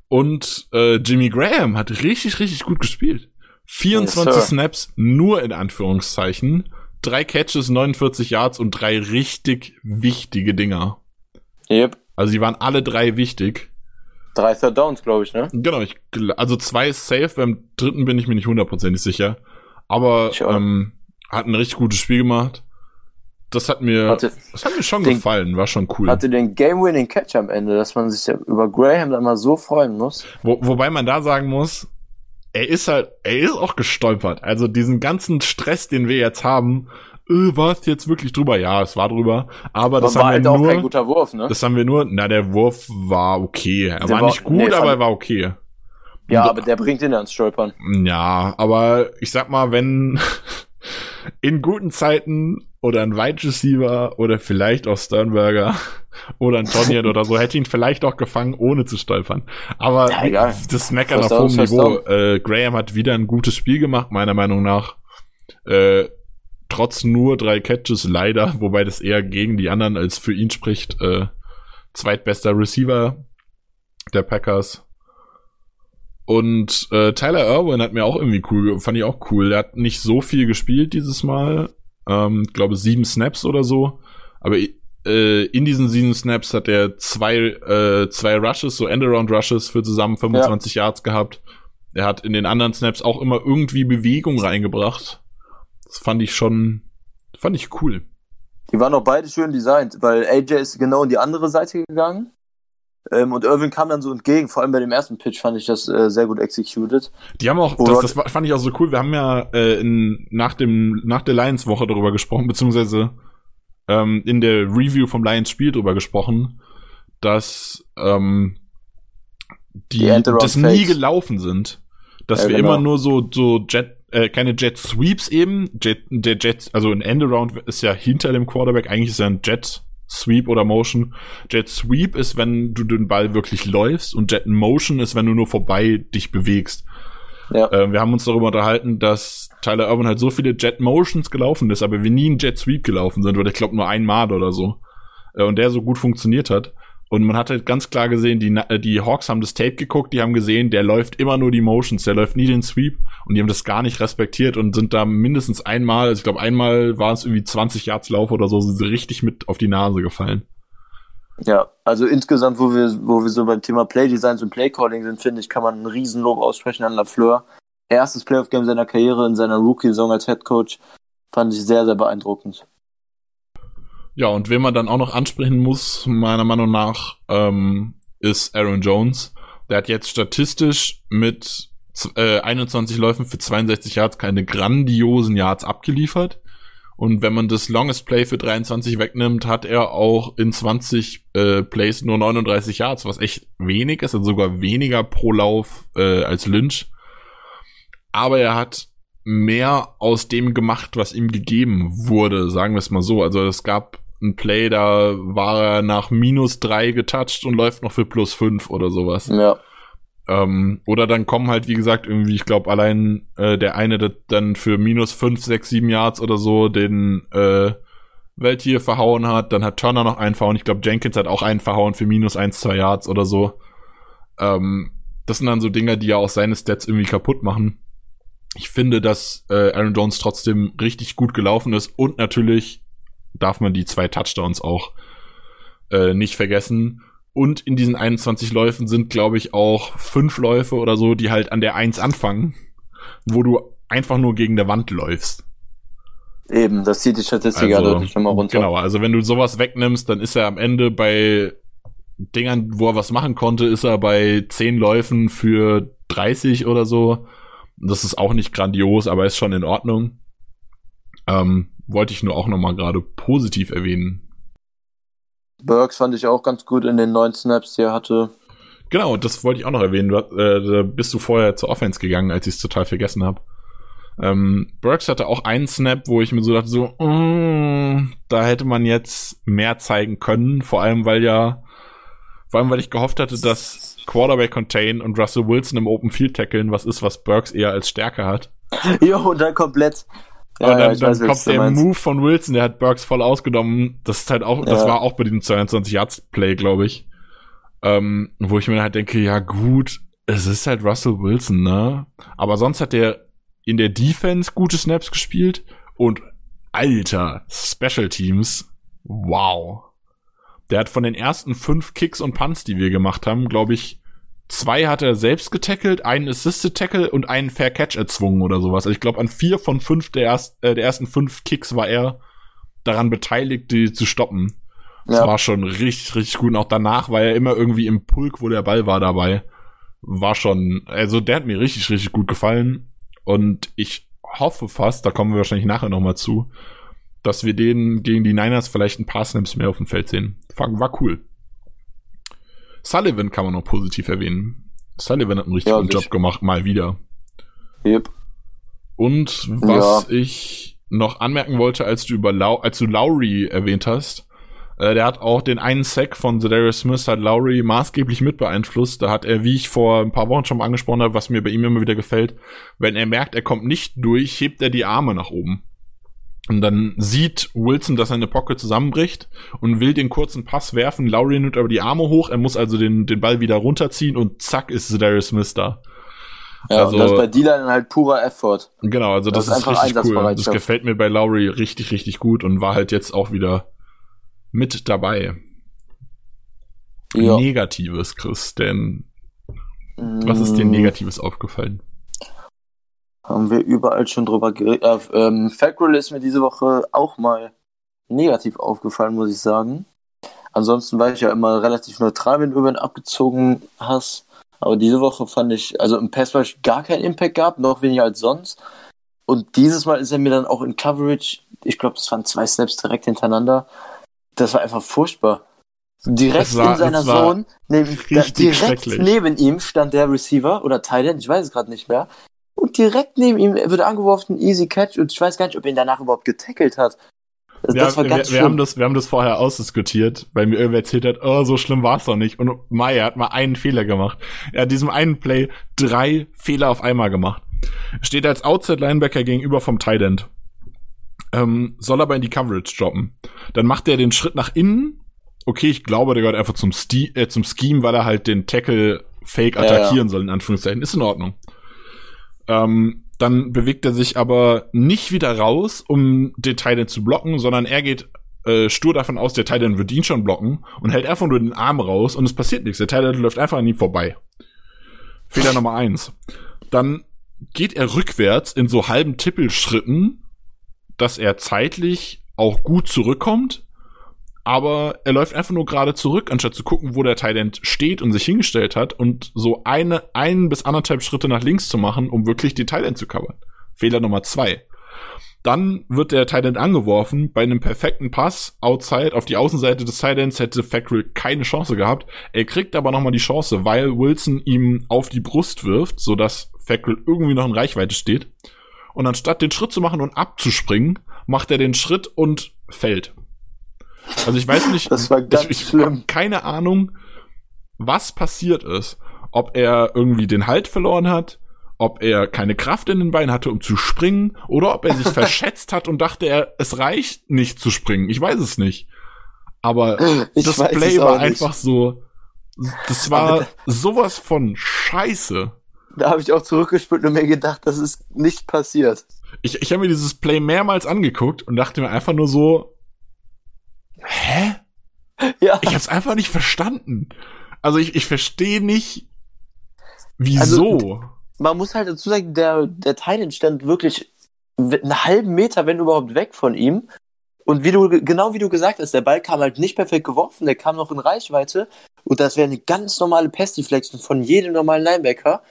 Speaker 1: Und äh, Jimmy Graham hat richtig, richtig gut gespielt. 24 yes, Snaps, nur in Anführungszeichen. Drei Catches, 49 Yards und drei richtig wichtige Dinger.
Speaker 2: Yep.
Speaker 1: Also die waren alle drei wichtig.
Speaker 2: Drei Third Downs, glaube ich, ne?
Speaker 1: Genau, ich, also zwei ist safe, beim dritten bin ich mir nicht hundertprozentig sicher. Aber ähm, hat ein richtig gutes Spiel gemacht. Das hat mir, hatte, das hat mir schon den, gefallen, war schon cool.
Speaker 2: Hatte den Game-Winning Catch am Ende, dass man sich ja über Graham dann mal so freuen muss.
Speaker 1: Wo, wobei man da sagen muss, er ist halt, er ist auch gestolpert. Also diesen ganzen Stress, den wir jetzt haben, äh, war es jetzt wirklich drüber? Ja, es war drüber. Aber das
Speaker 2: war
Speaker 1: haben
Speaker 2: halt
Speaker 1: wir
Speaker 2: auch
Speaker 1: nur,
Speaker 2: kein guter Wurf, ne?
Speaker 1: das haben wir nur, na, der Wurf war okay. Er
Speaker 2: Der
Speaker 1: war nicht gut,
Speaker 2: nee,
Speaker 1: aber er war okay.
Speaker 2: Ja,
Speaker 1: Und-
Speaker 2: aber der bringt ihn ans Stolpern.
Speaker 1: Ja, aber ich sag mal, wenn in guten Zeiten oder ein Wide Receiver oder vielleicht auch Sternberger oder ein Tonyan oder so hätte ihn vielleicht auch gefangen, ohne zu stolpern. Aber
Speaker 2: Ja,
Speaker 1: das Meckern auf hohem Niveau. Äh, Graham hat wieder ein gutes Spiel gemacht, meiner Meinung nach. Äh, trotz nur drei Catches leider, wobei das eher gegen die anderen als für ihn spricht. Äh, zweitbester Receiver der Packers. Und äh, Tyler Irwin hat mir auch irgendwie cool, fand ich auch cool. Er hat nicht so viel gespielt dieses Mal. Ähm, ich glaube sieben Snaps oder so. Aber äh, in diesen sieben Snaps hat er zwei, äh, zwei Rushes, so Endaround-Rushes für zusammen 25 Yards gehabt. Er hat in den anderen Snaps auch immer irgendwie Bewegung reingebracht. Das fand ich schon, fand ich cool.
Speaker 2: Die waren auch beide schön designt, weil AJ ist genau in die andere Seite gegangen. Ähm, und Irvin kam dann so entgegen, vor allem bei dem ersten Pitch fand ich das äh, sehr gut executed.
Speaker 1: Die haben auch, das, das fand ich auch so cool. Wir haben ja äh, in, nach dem nach der Lions Woche darüber gesprochen, beziehungsweise ähm, in der Review vom Lions Spiel darüber gesprochen, dass ähm, die,
Speaker 2: Die
Speaker 1: das nie gelaufen sind, dass
Speaker 2: Ja,
Speaker 1: wir
Speaker 2: genau.
Speaker 1: immer nur so so Jet äh, keine Jet Sweeps eben, Jet, der Jet, also ein Endaround ist ja hinter dem Quarterback, eigentlich ist ja ein Jet Sweep oder Motion. Jet Sweep ist, wenn du den Ball wirklich läufst und Jet Motion ist, wenn du nur vorbei dich bewegst.
Speaker 2: Ja.
Speaker 1: Äh, wir haben uns darüber unterhalten, dass Tyler Irvin halt so viele Jet Motions gelaufen ist, aber wir nie einen Jet Sweep gelaufen sind, oder ich glaube nur einmal oder so. Äh, und der so gut funktioniert hat. Und man hat halt ganz klar gesehen, die, die Hawks haben das Tape geguckt, die haben gesehen, der läuft immer nur die Motions, der läuft nie den Sweep und die haben das gar nicht respektiert und sind da mindestens einmal, also ich glaube einmal war es irgendwie 20 Yards Lauf oder so, sind sie richtig mit auf die Nase gefallen.
Speaker 2: Ja, also insgesamt, wo wir, wo wir so beim Thema Playdesigns und Playcalling sind, finde ich, kann man einen Riesenlob aussprechen an LaFleur. Erstes Playoff-Game seiner Karriere in seiner Rookie-Saison als Head Coach fand ich sehr, sehr beeindruckend.
Speaker 1: Ja, und wen man dann auch noch ansprechen muss, meiner Meinung nach, ähm, ist Aaron Jones. Der hat jetzt statistisch mit äh, 21 Läufen für 62 Yards keine grandiosen Yards abgeliefert. Und wenn man das Longest Play für 23 wegnimmt, hat er auch in 20 äh, Plays nur 39 Yards, was echt wenig ist, also sogar weniger pro Lauf äh, als Lynch. Aber er hat mehr aus dem gemacht, was ihm gegeben wurde, sagen wir es mal so. Also es gab ein Play, da war er nach minus drei getoucht und läuft noch für plus fünf oder sowas.
Speaker 2: Ja,
Speaker 1: Ähm, oder dann kommen halt, wie gesagt, irgendwie, ich glaube, allein äh, der eine, der dann für minus fünf, sechs, sieben Yards oder so den äh, Welttier verhauen hat. Dann hat Turner noch einen verhauen. Ich glaube, Jenkins hat auch einen verhauen für minus eins, zwei Yards oder so. Ähm, das sind dann so Dinger, die ja auch seine Stats irgendwie kaputt machen. Ich finde, dass äh, Aaron Jones trotzdem richtig gut gelaufen ist und natürlich darf man die zwei Touchdowns auch äh, nicht vergessen. Und in diesen 21 Läufen sind, glaube ich, auch fünf Läufe oder so, die halt an der Eins anfangen, wo du einfach nur gegen der Wand läufst.
Speaker 2: eben, das zieht die Statistik ja deutlich nochmal runter.
Speaker 1: Genau, also wenn du sowas wegnimmst, dann ist er am Ende bei Dingern, wo er was machen konnte, ist er bei zehn Läufen für 30 oder so. Das ist auch nicht grandios, aber ist schon in Ordnung. Ähm, wollte ich nur auch nochmal gerade positiv erwähnen.
Speaker 2: Burks fand ich auch ganz gut in den neun Snaps, die er hatte.
Speaker 1: Genau, das wollte ich auch noch erwähnen. Äh, da bist du vorher zur Offense gegangen, als ich es total vergessen habe. Ähm, Burks hatte auch einen Snap, wo ich mir so dachte, so, mm, da hätte man jetzt mehr zeigen können. Vor allem, weil ja, vor allem, weil ich gehofft hatte, dass Quarterback Contain und Russell Wilson im Open Field tackeln, was ist, was Burks eher als Stärke hat.
Speaker 2: Jo, und dann komplett.
Speaker 1: und dann,
Speaker 2: ich
Speaker 1: dann
Speaker 2: weiß,
Speaker 1: kommt der
Speaker 2: meinst.
Speaker 1: Move von Wilson, der hat Burks voll ausgenommen. Das ist halt auch, das
Speaker 2: Ja.
Speaker 1: war auch bei diesem 22 Yards Play, glaube ich. Ähm, wo ich mir halt denke, ja gut, es ist halt Russell Wilson, ne? Aber sonst hat der in der Defense gute Snaps gespielt und alter Special Teams, wow. Der hat von den ersten fünf Kicks und Punts, die wir gemacht haben, glaube ich, zwei hat er selbst getackelt, einen Assisted Tackle und einen Fair Catch erzwungen oder sowas. Also ich glaube, an vier von fünf der, erst, äh, der ersten fünf Kicks war er daran beteiligt, die zu stoppen. Das
Speaker 2: Ja.
Speaker 1: war schon richtig, richtig gut. Und auch danach war er immer irgendwie im Pulk, wo der Ball war dabei. War schon, also der hat mir richtig, richtig gut gefallen. Und ich hoffe fast, da kommen wir wahrscheinlich nachher nochmal zu, dass wir den gegen die Niners vielleicht ein paar Snaps mehr auf dem Feld sehen. War cool. Sullivan kann man noch positiv erwähnen. Sullivan hat einen richtig ja, guten Job gemacht, mal wieder.
Speaker 2: Yep.
Speaker 1: Und was ja. ich noch anmerken wollte, als du über Lau als du Lowry erwähnt hast, äh, der hat auch den einen Sack von Zedarius Smith hat Lowry maßgeblich mit beeinflusst. Da hat er, wie ich vor ein paar Wochen schon mal angesprochen habe, was mir bei ihm immer wieder gefällt, wenn er merkt, er kommt nicht durch, hebt er die Arme nach oben. Und dann sieht Wilson, dass seine Pocket zusammenbricht und will den kurzen Pass werfen. Lowry nimmt aber die Arme hoch. Er muss also den, den Ball wieder runterziehen und zack ist Darius Smith da.
Speaker 2: Ja, also, und das ist bei D-Line halt purer Effort.
Speaker 1: Genau, also das, das ist, ist richtig cool. Das gefällt mir bei Lowry richtig, richtig gut und war halt jetzt auch wieder mit dabei. Ja. Negatives, Chris, denn was ist dir mm. Negatives aufgefallen?
Speaker 2: Haben wir überall schon drüber geredet. Äh, ähm, Fackrell ist mir diese Woche auch mal negativ aufgefallen, muss ich sagen. Ansonsten war ich ja immer relativ neutral, wenn du über ihn abgezogen hast. Aber diese Woche fand ich, also im Pass Rush gar keinen Impact gab, noch weniger als sonst. Und dieses Mal ist er mir dann auch in Coverage, ich glaube, das waren zwei Snaps direkt hintereinander. Das war einfach furchtbar. Direkt war, in seiner Zone, neben, direkt neben ihm stand der Receiver oder Titan, ich weiß es gerade nicht mehr und direkt neben ihm wird angeworfen, easy catch und ich weiß gar nicht, ob er ihn danach überhaupt getackelt hat.
Speaker 1: Das, wir, das war ganz wir, wir haben das, wir haben das vorher ausdiskutiert, weil mir irgendwer erzählt hat, oh, so schlimm war es doch nicht. Und Maya hat mal einen Fehler gemacht. Er hat diesem einen Play drei Fehler auf einmal gemacht. Steht als Outside Linebacker gegenüber vom Tight End. Ähm, soll aber in die Coverage droppen. Dann macht er den Schritt nach innen. Okay, ich glaube, der gehört einfach zum, Sti äh, zum Scheme, weil er halt den Tackle fake attackieren ja, ja. soll, in Anführungszeichen. Ist in Ordnung. Ähm, dann bewegt er sich aber nicht wieder raus, um den Titan zu blocken, sondern er geht äh, stur davon aus, der Titan wird ihn schon blocken und hält einfach nur den Arm raus und es passiert nichts. Der Titan läuft einfach an ihm vorbei. Fehler Nummer eins. Dann geht er rückwärts in so halben Tippelschritten, dass er zeitlich auch gut zurückkommt, aber er läuft einfach nur gerade zurück, anstatt zu gucken, wo der Thailand steht und sich hingestellt hat und so eine, ein bis anderthalb Schritte nach links zu machen, um wirklich die Thailand zu covern. Fehler Nummer zwei. Dann wird der Thailand angeworfen. Bei einem perfekten Pass outside auf die Außenseite des Thailands hätte Fackrell keine Chance gehabt. Er kriegt aber nochmal die Chance, weil Wilson ihm auf die Brust wirft, sodass Fackrell irgendwie noch in Reichweite steht. Und anstatt den Schritt zu machen und abzuspringen, macht er den Schritt und fällt. Also ich weiß nicht,
Speaker 2: das war ganz ich, ich schlimm.
Speaker 1: keine Ahnung, was passiert ist. Ob er irgendwie den Halt verloren hat, ob er keine Kraft in den Beinen hatte, um zu springen, oder ob er sich verschätzt hat und dachte, er, es reicht nicht zu springen. Ich weiß es nicht. Aber ich das Play war einfach so, das war sowas von Scheiße.
Speaker 2: Da habe ich auch zurückgespielt und mir gedacht, das ist nicht passiert.
Speaker 1: Ich, ich habe mir dieses Play mehrmals angeguckt und dachte mir einfach nur so, hä? Ja. Ich hab's einfach nicht verstanden. Also ich, ich verstehe nicht, wieso. Also,
Speaker 2: man muss halt dazu sagen, der, der Titan stand wirklich einen halben Meter, wenn überhaupt, weg von ihm. Und wie du, genau wie du gesagt hast, der Ball kam halt nicht perfekt geworfen, der kam noch in Reichweite. Und das wäre eine ganz normale Pass-Deflection von jedem normalen Linebacker.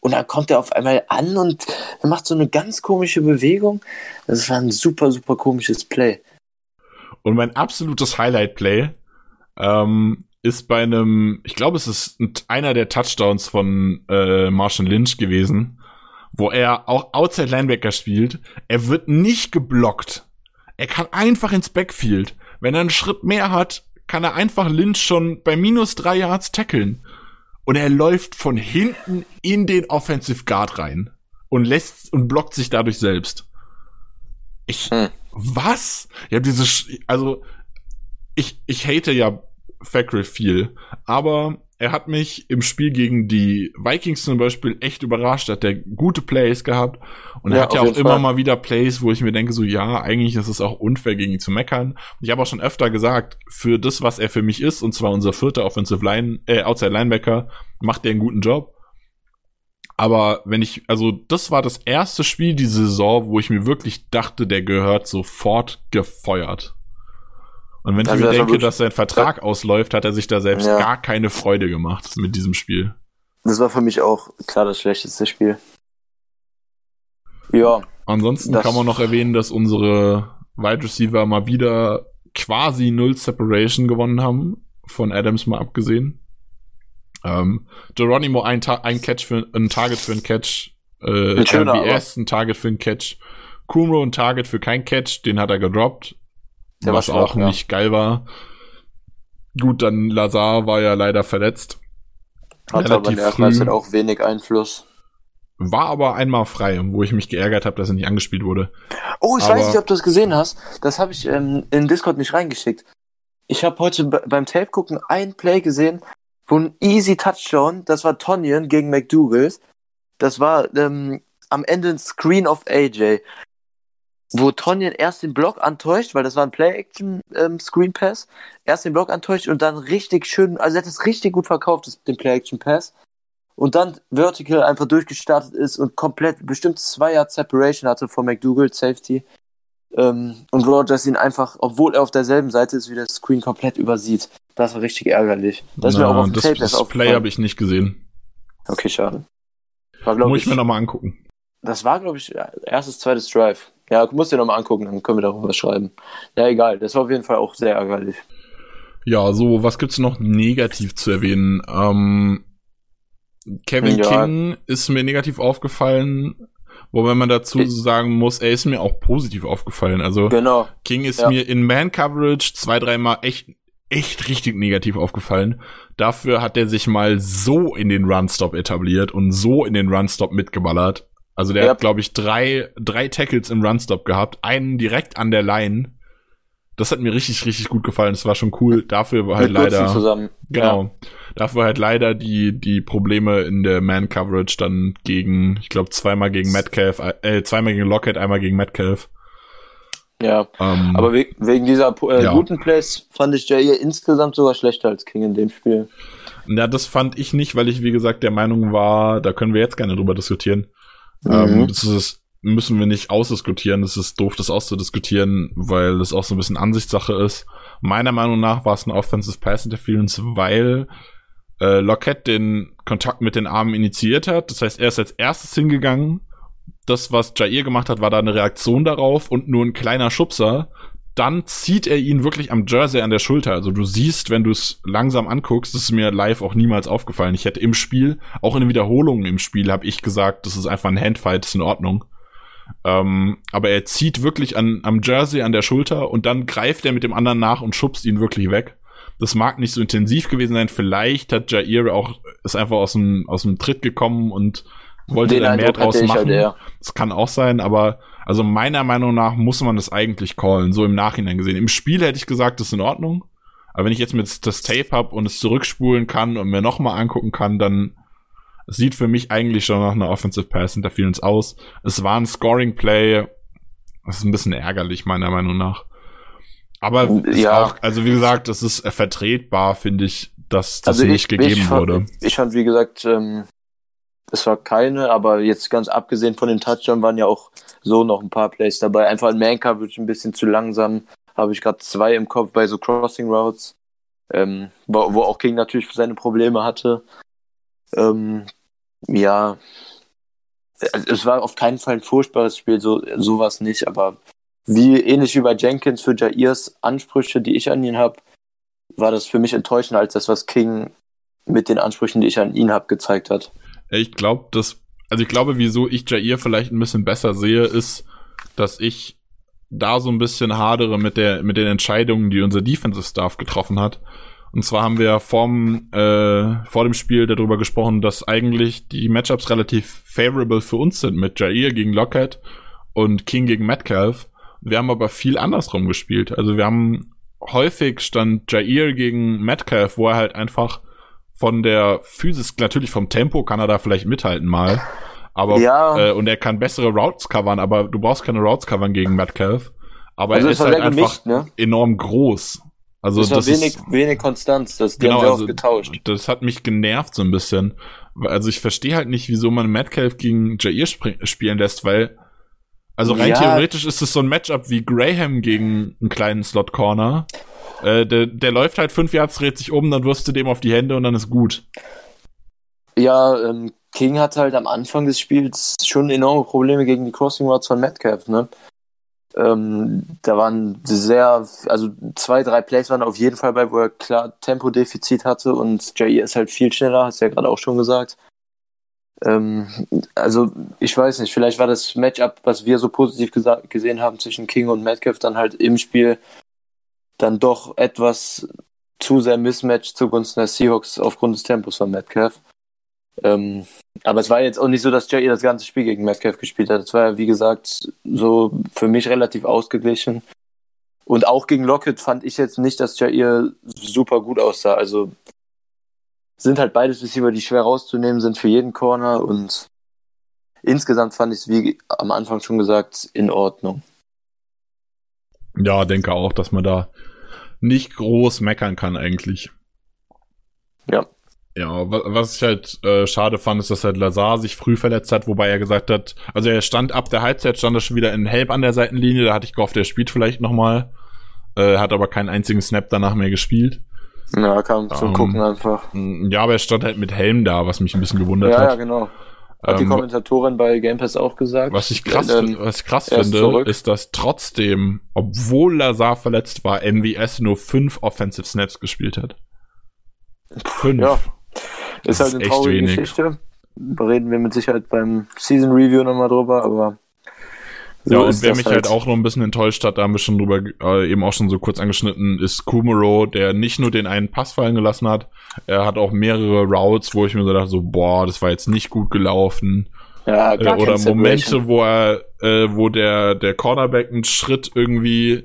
Speaker 2: Und dann kommt er auf einmal an und macht so eine ganz komische Bewegung. Das war ein super, super komisches Play.
Speaker 1: Und mein absolutes Highlight-Play ähm, ist bei einem, ich glaube, es ist einer der Touchdowns von äh, Marshall Lynch gewesen, wo er auch Outside Linebacker spielt. Er wird nicht geblockt. Er kann einfach ins Backfield. Wenn er einen Schritt mehr hat, kann er einfach Lynch schon bei minus drei Yards tackeln. Und er läuft von hinten in den Offensive Guard rein und lässt und blockt sich dadurch selbst. Ich, hm was? Ja, diese, also, ich, ich hate ja Factory viel, aber er hat mich im Spiel gegen die Vikings zum Beispiel echt überrascht, hat der gute Plays gehabt und er ja, hat ja auch immer Fall. mal wieder Plays, wo ich mir denke, so ja, eigentlich ist es auch unfair gegen ihn zu meckern. Ich habe auch schon öfter gesagt, für das, was er für mich ist, und zwar unser vierter Offensive Line, äh, Outside Linebacker, macht er einen guten Job. Aber wenn ich, also das war das erste Spiel diese Saison, wo ich mir wirklich dachte, der gehört sofort gefeuert. Und wenn also ich mir denke, dass sein Vertrag ausläuft, hat er sich da selbst ja. gar keine Freude gemacht mit diesem Spiel.
Speaker 2: Das war für mich auch klar das schlechteste Spiel. Ja.
Speaker 1: Ansonsten kann man noch erwähnen, dass unsere Wide Receiver mal wieder quasi null Separation gewonnen haben, von Adams mal abgesehen. Ähm, Geronimo ein, Ta ein Catch für ein Target für ein Catch, äh, MVS ein Target für ein Catch, Kumro ein Target für kein Catch, den hat er gedroppt,
Speaker 2: Der
Speaker 1: was auch
Speaker 2: ja.
Speaker 1: nicht geil war. Gut, dann Lazar war ja leider verletzt.
Speaker 2: Hatte aber in
Speaker 1: relativ
Speaker 2: der
Speaker 1: früh.
Speaker 2: Halbzeit auch wenig Einfluss.
Speaker 1: War aber einmal frei, wo ich mich geärgert habe, dass er nicht angespielt wurde.
Speaker 2: Oh, ich
Speaker 1: Aber-
Speaker 2: weiß nicht, ob du es gesehen hast. Das habe ich ähm, in Discord nicht reingeschickt. Ich habe heute be- beim Tape gucken ein Play gesehen, ein easy Touchdown, das war Tonyan gegen McDougal. Das war ähm, am Ende ein Screen of AJ, wo Tonyan erst den Block antäuscht, weil das war ein Play-Action ähm, Screen Pass, erst den Block antäuscht und dann richtig schön, also er hat es richtig gut verkauft, das, den Play-Action Pass. Und dann Vertical einfach durchgestartet ist und komplett bestimmt zwei Yard Separation hatte von McDougal, Safety. Ähm, und Rogers ihn einfach, obwohl er auf derselben Seite ist, wie der Screen komplett übersieht. Das war richtig ärgerlich. Das ist mir
Speaker 1: Na,
Speaker 2: auch auf dem
Speaker 1: das,
Speaker 2: Tape
Speaker 1: das Play habe ich nicht gesehen.
Speaker 2: Okay, schade. War,
Speaker 1: Muss ich
Speaker 2: ich,
Speaker 1: mir nochmal angucken.
Speaker 2: das war, glaube ich, erstes, zweites Drive. Ja, musst dir nochmal angucken, dann können wir darüber schreiben. Ja, egal. Das war auf jeden Fall auch sehr ärgerlich.
Speaker 1: Ja, so, was gibt's noch negativ zu erwähnen? Ähm, Kevin
Speaker 2: Ja.
Speaker 1: King ist mir negativ aufgefallen, wobei man dazu
Speaker 2: Ich-
Speaker 1: sagen muss, er ist mir auch positiv aufgefallen. Also
Speaker 2: Genau.
Speaker 1: King ist
Speaker 2: Ja.
Speaker 1: mir in Man-Coverage zwei, dreimal echt, echt richtig negativ aufgefallen. Dafür hat er sich mal so in den Run-Stop etabliert und so in den Run-Stop mitgeballert. Also der
Speaker 2: Ja.
Speaker 1: hat, glaube ich, drei, drei Tackles im Run-Stop gehabt, einen direkt an der Line. Das hat mir richtig, richtig gut gefallen. Das war schon cool. Dafür war halt
Speaker 2: Mit
Speaker 1: leider.
Speaker 2: zusammen.
Speaker 1: Genau. Dafür halt leider die, die Probleme in der Man-Coverage dann gegen, ich glaube, zweimal gegen Metcalf, äh, zweimal gegen Lockett, einmal gegen Metcalf.
Speaker 2: Ja.
Speaker 1: Ähm,
Speaker 2: Aber we wegen dieser äh,
Speaker 1: Ja.
Speaker 2: guten Plays fand ich Jair insgesamt sogar schlechter als King in dem Spiel.
Speaker 1: ja, das fand ich nicht, weil ich, wie gesagt, der Meinung war, da können wir jetzt gerne drüber diskutieren.
Speaker 2: Mhm.
Speaker 1: Ähm, das ist, müssen wir nicht ausdiskutieren. Das ist doof, das auszudiskutieren, weil das auch so ein bisschen Ansichtssache ist. Meiner Meinung nach war es ein Offensive Pass Interference, weil äh, Lockett den Kontakt mit den Armen initiiert hat. Das heißt, er ist als erstes hingegangen. Das, was Jair gemacht hat, war da eine Reaktion darauf und nur ein kleiner Schubser. Dann zieht er ihn wirklich am Jersey an der Schulter. Also du siehst, wenn du es langsam anguckst, das ist mir live auch niemals aufgefallen. Ich hätte im Spiel, auch in den Wiederholungen im Spiel, habe ich gesagt, das ist einfach ein Handfight, ist in Ordnung. Ähm, aber er zieht wirklich an, am Jersey an der Schulter und dann greift er mit dem anderen nach und schubst ihn wirklich weg. Das mag nicht so intensiv gewesen sein. Vielleicht hat Jair auch ist einfach aus dem aus dem Tritt gekommen und wollte dann mehr draus
Speaker 2: ich
Speaker 1: machen.
Speaker 2: halt eher.
Speaker 1: Das kann auch sein, aber also meiner Meinung nach muss man das eigentlich callen, so im Nachhinein gesehen. Im Spiel hätte ich gesagt, das ist in Ordnung. Aber wenn ich jetzt mit das Tape hab und es zurückspulen kann und mir nochmal angucken kann, dann sieht für mich eigentlich schon nach einer Offensive Pass Interference aus. Es war ein Scoring Play. Das ist ein bisschen ärgerlich, meiner Meinung nach. Aber
Speaker 2: Ja.
Speaker 1: auch, also wie gesagt, es ist äh, vertretbar, finde ich, dass das
Speaker 2: Also
Speaker 1: nicht
Speaker 2: ich,
Speaker 1: gegeben
Speaker 2: ich fand,
Speaker 1: wurde.
Speaker 2: Ich fand, wie gesagt, ähm, es war keine, aber jetzt ganz abgesehen von den Touchdown waren ja auch so noch ein paar Plays dabei. Einfach ein Man-Coverage ein bisschen zu langsam. Habe ich gerade zwei im Kopf bei so Crossing Routes, ähm, wo, wo auch King natürlich seine Probleme hatte. Ähm, ja, Also es war auf keinen Fall ein furchtbares Spiel, so sowas nicht, aber wie ähnlich wie bei Jenkins für Jairs Ansprüche, die ich an ihn habe, war das für mich enttäuschender als das, was King mit den Ansprüchen, die ich an ihn habe, gezeigt hat.
Speaker 1: Ich glaube, dass, also ich glaube, wieso ich Jair vielleicht ein bisschen besser sehe, ist, dass ich da so ein bisschen hadere mit der, mit den Entscheidungen, die unser Defensive Staff getroffen hat. Und zwar haben wir vorm, äh, vor dem Spiel darüber gesprochen, dass eigentlich die Matchups relativ favorable für uns sind mit Jair gegen Lockett und King gegen Metcalf. Wir haben aber viel andersrum gespielt. Also wir haben häufig stand Jair gegen Metcalf, wo er halt einfach von der Physis, natürlich vom Tempo kann er da vielleicht mithalten mal. Aber,
Speaker 2: Ja.
Speaker 1: äh, und er kann bessere Routes covern, aber du brauchst keine Routes covern gegen Metcalf. Aber
Speaker 2: Also
Speaker 1: er ist halt einfach
Speaker 2: gemischt, ne?
Speaker 1: enorm groß. Also
Speaker 2: war
Speaker 1: das
Speaker 2: wenig,
Speaker 1: ist,
Speaker 2: wenig Konstanz, das,
Speaker 1: genau,
Speaker 2: haben
Speaker 1: also,
Speaker 2: getauscht.
Speaker 1: das hat mich genervt so ein bisschen. Also ich verstehe halt nicht, wieso man Metcalf gegen Jair spielen lässt, weil also rein
Speaker 2: Ja.
Speaker 1: theoretisch ist es so ein Matchup wie Graham gegen einen kleinen Slot Corner. Äh, der, der läuft halt fünf Yards, dreht sich um, dann wirfst du dem auf die Hände und dann ist gut.
Speaker 2: Ja, ähm, King hatte halt am Anfang des Spiels schon enorme Probleme gegen die Crossing Routes von Metcalf, ne? Ähm, da waren sehr, also zwei, drei Plays waren auf jeden Fall bei, wo er klar Tempodefizit hatte und Jair ist halt viel schneller, hast du ja gerade auch schon gesagt. Ähm, also ich weiß nicht, vielleicht war das Matchup, was wir so positiv gesehen haben zwischen King und Metcalf, dann halt im Spiel dann doch etwas zu sehr Mismatch zugunsten der Seahawks aufgrund des Tempos von Metcalf. Ähm, aber es war jetzt auch nicht so, dass Jair das ganze Spiel gegen Metcalf gespielt hat. Es war ja, wie gesagt, so für mich relativ ausgeglichen. Und auch gegen Lockett fand ich jetzt nicht, dass Jair super gut aussah. Also sind halt beides Receiver, die schwer rauszunehmen sind für jeden Corner und insgesamt fand ich es, wie am Anfang schon gesagt, in Ordnung.
Speaker 1: Ja, denke auch, dass man da nicht groß meckern kann eigentlich.
Speaker 2: Ja.
Speaker 1: Ja, was ich halt äh, schade fand, ist, dass halt Lazar sich früh verletzt hat, wobei er gesagt hat, also er stand ab der Halbzeit, stand er schon wieder in Help an der Seitenlinie, da hatte ich gehofft, er spielt vielleicht nochmal, äh, hat aber keinen einzigen Snap danach mehr gespielt.
Speaker 2: Ja, kam zum um, ähm, Gucken einfach.
Speaker 1: Ja, aber er stand halt mit Helm da, was mich ein bisschen gewundert
Speaker 2: ja,
Speaker 1: hat.
Speaker 2: Ja, genau. Hat ähm, die Kommentatorin bei Game Pass auch gesagt.
Speaker 1: Was ich krass, ähm, was ich krass finde, ist, ist, dass trotzdem, obwohl Lazar verletzt war, MVS nur fünf Offensive Snaps gespielt hat.
Speaker 2: Fünf. Ja. Ist halt eine traurige. Geschichte. Reden wir mit Sicherheit beim Season Review nochmal drüber, aber
Speaker 1: so ja, und wer mich halt. halt. auch noch ein bisschen enttäuscht hat, da haben wir schon drüber äh, eben auch schon so kurz angeschnitten, ist Kumaro, der nicht nur den einen Pass fallen gelassen hat, er hat auch mehrere Routes, wo ich mir so dachte, so, boah, das war jetzt nicht gut gelaufen. Ja, gar äh, oder Momente, wo er, äh, wo der, der Cornerback einen Schritt irgendwie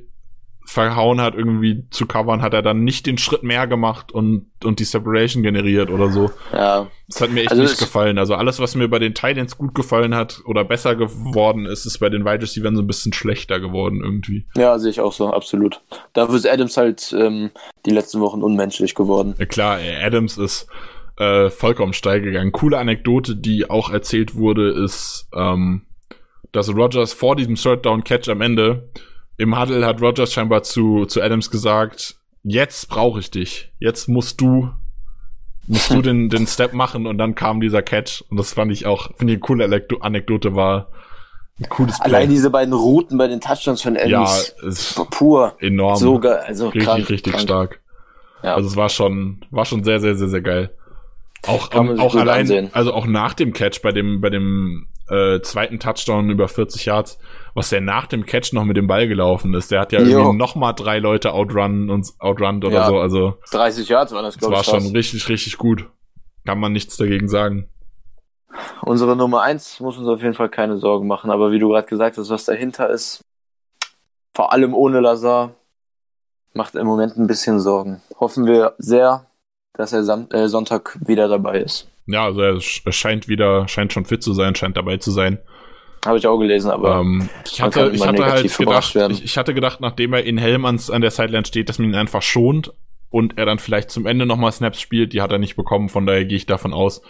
Speaker 1: verhauen hat, irgendwie zu covern, hat er dann nicht den Schritt mehr gemacht und, und die Separation generiert oder so.
Speaker 2: Ja.
Speaker 1: Das hat mir echt also nicht gefallen. Also alles, was mir bei den Titans gut gefallen hat oder besser geworden ist, ist bei den Wide Receivers so ein bisschen schlechter geworden irgendwie.
Speaker 2: Ja, sehe ich auch so, absolut. Dafür ist Adams halt ähm, die letzten Wochen unmenschlich geworden.
Speaker 1: Ja klar, Adams ist äh, vollkommen steil gegangen. Coole Anekdote, die auch erzählt wurde, ist, ähm, dass Rogers vor diesem Third Down Catch am Ende im Huddle hat Rogers scheinbar zu, zu Adams gesagt, jetzt brauche ich dich. Jetzt musst du, musst du den, den Step machen und dann kam dieser Catch und das fand ich auch, finde ich eine coole Anekdote war. Ein cooles
Speaker 2: Play. Allein diese beiden Routen bei den Touchdowns von Adams.
Speaker 1: Ja, ist
Speaker 2: pur.
Speaker 1: Enorm.
Speaker 2: Sogar, also
Speaker 1: richtig, krank, richtig krank. stark. Ja. Also es war schon, war schon sehr, sehr, sehr, sehr geil. Auch, um, auch allein, ansehen. also auch nach dem Catch bei dem, bei dem äh, zweiten Touchdown über 40 Yards, was der nach dem Catch noch mit dem Ball gelaufen ist. Der hat ja jo. irgendwie noch mal drei Leute outrun und outrunnt oder ja, so. Also
Speaker 2: 30 Yards war das,
Speaker 1: glaube ich. Das war schon richtig, richtig gut. Kann man nichts dagegen sagen.
Speaker 2: Unsere Nummer eins muss uns auf jeden Fall keine Sorgen machen, aber wie du gerade gesagt hast, was dahinter ist, vor allem ohne Lazar, macht im Moment ein bisschen Sorgen. Hoffen wir sehr, dass er Sam äh, Sonntag wieder dabei ist.
Speaker 1: Ja, also er scheint wieder, scheint schon fit zu sein, scheint dabei zu sein.
Speaker 2: Habe ich auch gelesen, aber
Speaker 1: ähm, ich hatte, ich hatte halt gedacht, ich, ich, hatte gedacht, nachdem er in Hellmanns an der Sideline steht, dass man ihn einfach schont und er dann vielleicht zum Ende nochmal Snaps spielt. Die hat er nicht bekommen, von daher gehe ich davon aus,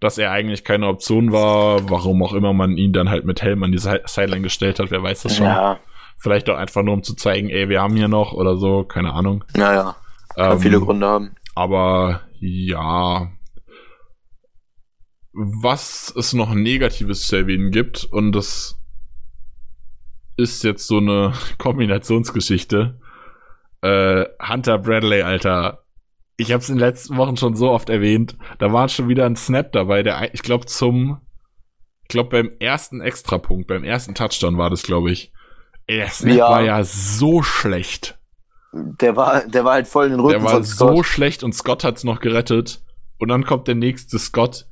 Speaker 1: dass er eigentlich keine Option war, warum auch immer man ihn dann halt mit Helm an die Sideline gestellt hat, wer weiß das schon. Ja. Vielleicht auch einfach nur, um zu zeigen, ey, wir haben hier noch oder so, keine Ahnung.
Speaker 2: Naja, kann ähm, viele Gründe haben.
Speaker 1: Aber ja, was es noch Negatives zu erwähnen gibt, und das ist jetzt so eine Kombinationsgeschichte. Äh, Hunter Bradley, Alter. Ich habe es in den letzten Wochen schon so oft erwähnt. Da war schon wieder ein Snap dabei, der, ich glaube, zum, ich glaube, beim ersten Extrapunkt, beim ersten Touchdown war das, glaube ich. Der Snap ja. war ja so schlecht.
Speaker 2: Der war, der war halt voll in den Rücken
Speaker 1: Der war so schlecht und Scott hat's noch gerettet. Und dann kommt der nächste Scott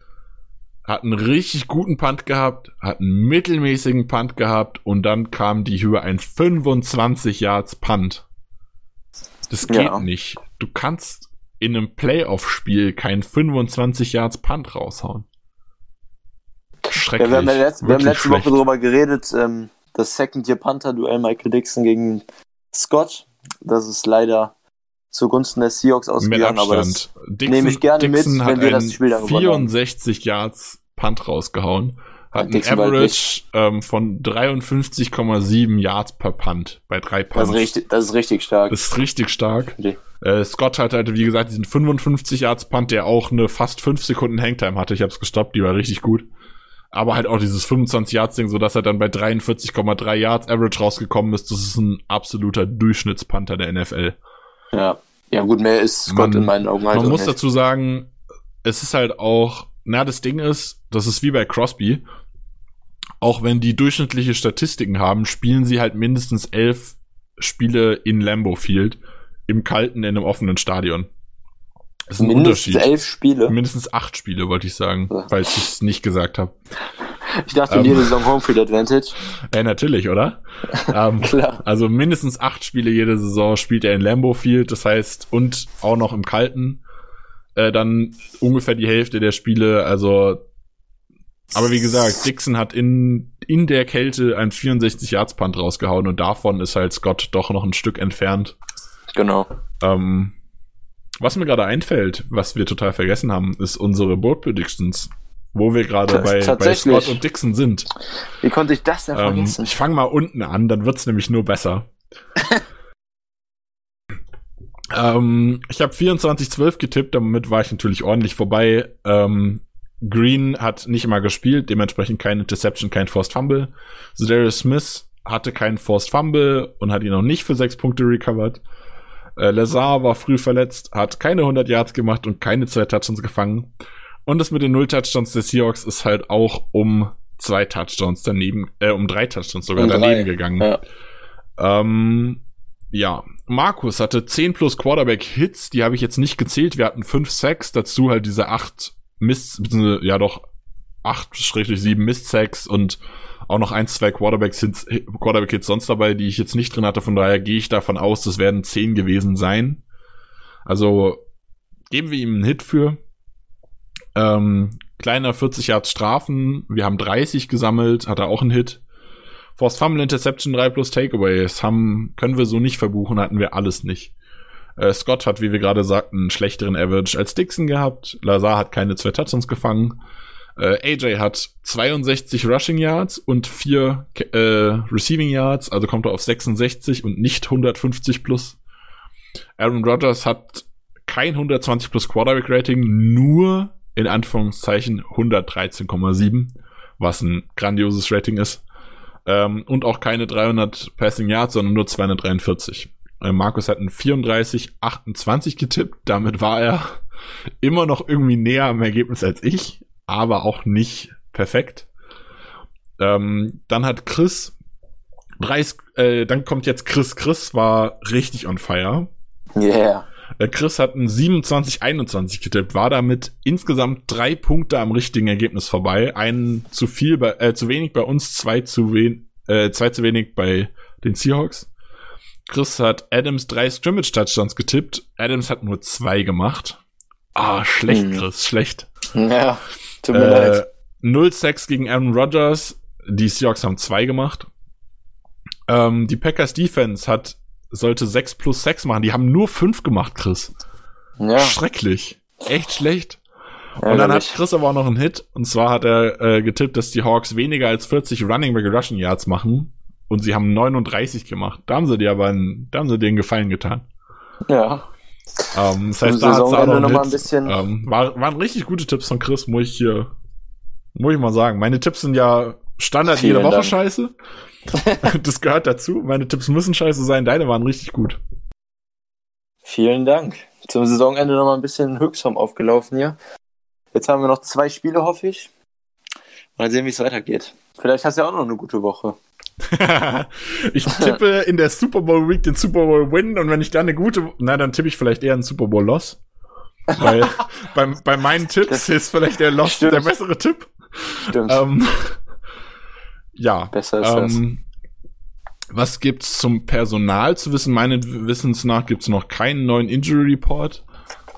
Speaker 1: hat einen richtig guten Punt gehabt, hat einen mittelmäßigen Punt gehabt und dann kam die Höhe ein 25 Yards Punt. Das geht ja. nicht. Du kannst in einem Playoff-Spiel kein 25 Yards Punt raushauen.
Speaker 2: Schrecklich. Ja, wir haben, ja letzt, wir haben letzte schlecht. Woche darüber geredet, ähm, das Second-Year-Panther-Duell Michael Dixon gegen Scott. Das ist leider zugunsten der Seahawks ausgegangen, aber das Dixon, nehme ich gerne Dixon mit, wenn wir das Spiel dann
Speaker 1: 64 Yards Punt rausgehauen. Hat ein Average ähm, von 53,7 Yards per Punt bei drei Punts.
Speaker 2: Das ist richtig, das ist richtig stark.
Speaker 1: Das ist richtig stark. Okay. Äh, Scott hatte halt, wie gesagt, diesen 55 Yards Punt, der auch eine fast 5 Sekunden Hangtime hatte. Ich habe es gestoppt, die war richtig gut. aber halt auch dieses 25 Yards Ding, so dass er dann bei 43,3 Yards Average rausgekommen ist. Das ist ein absoluter Durchschnittspanther der NFL.
Speaker 2: Ja. Ja, gut, mehr ist Scott
Speaker 1: Man-
Speaker 2: in meinen Augen halt
Speaker 1: Man muss
Speaker 2: nicht.
Speaker 1: dazu sagen, es ist halt auch, na, das Ding ist, das ist wie bei Crosby. Auch wenn die durchschnittliche Statistiken haben, spielen sie halt mindestens elf Spiele in Lambeau Field im kalten, in einem offenen Stadion. Das ist ein
Speaker 2: Mindestens
Speaker 1: Unterschied.
Speaker 2: elf Spiele.
Speaker 1: Mindestens acht Spiele, wollte ich sagen,
Speaker 2: Ja.
Speaker 1: falls ich es nicht gesagt habe.
Speaker 2: Ich dachte,
Speaker 1: Ähm.
Speaker 2: jede Saison Homefield Advantage.
Speaker 1: Äh, natürlich, oder? ähm,
Speaker 2: Klar.
Speaker 1: also mindestens acht Spiele jede Saison spielt er in Lambeau Field, das heißt, und auch noch im Kalten. Äh, dann ungefähr die Hälfte der Spiele, also aber wie gesagt, Dixon hat in, in der Kälte ein 64 Yards Punt rausgehauen und davon ist halt Scott doch noch ein Stück entfernt.
Speaker 2: Genau.
Speaker 1: Ähm, was mir gerade einfällt, was wir total vergessen haben, ist unsere Board Predictions, wo wir gerade bei, bei. Scott und Dixon sind.
Speaker 2: Wie konnte ich das denn
Speaker 1: Ähm,
Speaker 2: vergessen?
Speaker 1: ich fange mal unten an, dann wird's nämlich nur besser. ähm, ich habe 24-12 getippt, damit war ich natürlich ordentlich vorbei. Ähm, Green hat nicht immer gespielt, dementsprechend kein Interception, kein Forced Fumble. Zedarius Smith hatte keinen Forced Fumble und hat ihn noch nicht für sechs Punkte recovered. Äh, Lazar war früh verletzt, hat keine 100 Yards gemacht und keine zwei Touchdowns gefangen. Und das mit den Null Touchdowns der Seahawks ist halt auch um zwei Touchdowns daneben, äh, um drei Touchdowns sogar
Speaker 2: Um
Speaker 1: daneben
Speaker 2: drei,
Speaker 1: gegangen.
Speaker 2: ja.
Speaker 1: Ähm, ja, Markus hatte 10 plus Quarterback-Hits, die habe ich jetzt nicht gezählt. Wir hatten 5 Sacks, dazu halt diese 8 Miss, beziehungsweise, ja doch 8-7 Miss-Sacks und auch noch ein, zwei Quarterback-Hits Quarterback sonst dabei, die ich jetzt nicht drin hatte. Von daher gehe ich davon aus, das werden 10 gewesen sein. Also geben wir ihm einen Hit für. Ähm, kleiner 40 Yards Strafen. Wir haben 30 gesammelt, hat er auch einen Hit. Force Fumble Interception 3 plus Takeaways haben, können wir so nicht verbuchen, hatten wir alles nicht. Äh, Scott hat, wie wir gerade sagten, einen schlechteren Average als Dixon gehabt. Lazar hat keine zwei Touchdowns gefangen. Äh, AJ hat 62 Rushing Yards und 4 äh, Receiving Yards, also kommt er auf 66 und nicht 150 plus. Aaron Rodgers hat kein 120 plus Quarterback Rating, nur in Anführungszeichen 113,7, was ein grandioses Rating ist. Ähm, und auch keine 300 Passing Yards, sondern nur 243. Äh, Markus hat einen 34, 28 getippt. Damit war er immer noch irgendwie näher am Ergebnis als ich, aber auch nicht perfekt. Ähm, dann hat Chris drei, äh, dann kommt jetzt Chris. Chris war richtig on fire.
Speaker 2: Yeah.
Speaker 1: Äh, Chris hat einen 27-21 getippt, war damit insgesamt drei Punkte am richtigen Ergebnis vorbei. Einen zu viel bei, äh, zu wenig bei uns, zwei zu wen, äh, zwei zu wenig bei den Seahawks. Chris hat Adams drei Scrimmage Touchdowns getippt. Adams hat nur zwei gemacht. Ah, schlecht,
Speaker 2: Hm.
Speaker 1: Chris, schlecht.
Speaker 2: Ja. Tut mir
Speaker 1: Äh,
Speaker 2: leid.
Speaker 1: 0 Sacks gegen Aaron Rodgers. Die Seahawks haben zwei gemacht. Ähm, die Packers Defense hat, sollte 6 plus 6 machen. Die haben nur 5 gemacht, Chris.
Speaker 2: Ja.
Speaker 1: Schrecklich. Echt schlecht. Und dann hat. Chris aber auch noch einen Hit. Und zwar hat er äh, getippt, dass die Hawks weniger als 40 Running Back Rushing Yards machen. Und sie haben 39 gemacht. Da haben sie dir aber einen, da haben sie dir einen Gefallen getan.
Speaker 2: Ja.
Speaker 1: Ähm, das
Speaker 2: Zum
Speaker 1: heißt, da hat's auch noch
Speaker 2: noch mal ein bisschen-
Speaker 1: Ähm, war, waren richtig gute Tipps von Chris, muss ich hier, muss ich mal sagen. Meine Tipps sind ja Standard
Speaker 2: Vielen
Speaker 1: jede Woche
Speaker 2: Dank.
Speaker 1: scheiße. das gehört dazu. Meine Tipps müssen scheiße sein. Deine waren richtig gut.
Speaker 2: Vielen Dank. Zum Saisonende noch mal ein bisschen Höchstform aufgelaufen hier. Jetzt haben wir noch zwei Spiele, hoffe ich. Mal sehen, wie es weitergeht. Vielleicht hast du ja auch noch eine gute Woche.
Speaker 1: ich tippe in der Super Bowl Week den Super Bowl Win und wenn ich dann eine gute, na dann tippe ich vielleicht eher einen Super Bowl Loss. Weil beim, bei meinen Tipps
Speaker 2: Das-
Speaker 1: ist vielleicht der Loss
Speaker 2: Stimmt.
Speaker 1: der bessere Tipp.
Speaker 2: Stimmt.
Speaker 1: Ähm, ja.
Speaker 2: Besser ist das.
Speaker 1: ähm, Was gibt's zum Personal zu wissen? Meines Wissens nach gibt's noch keinen neuen Injury Report.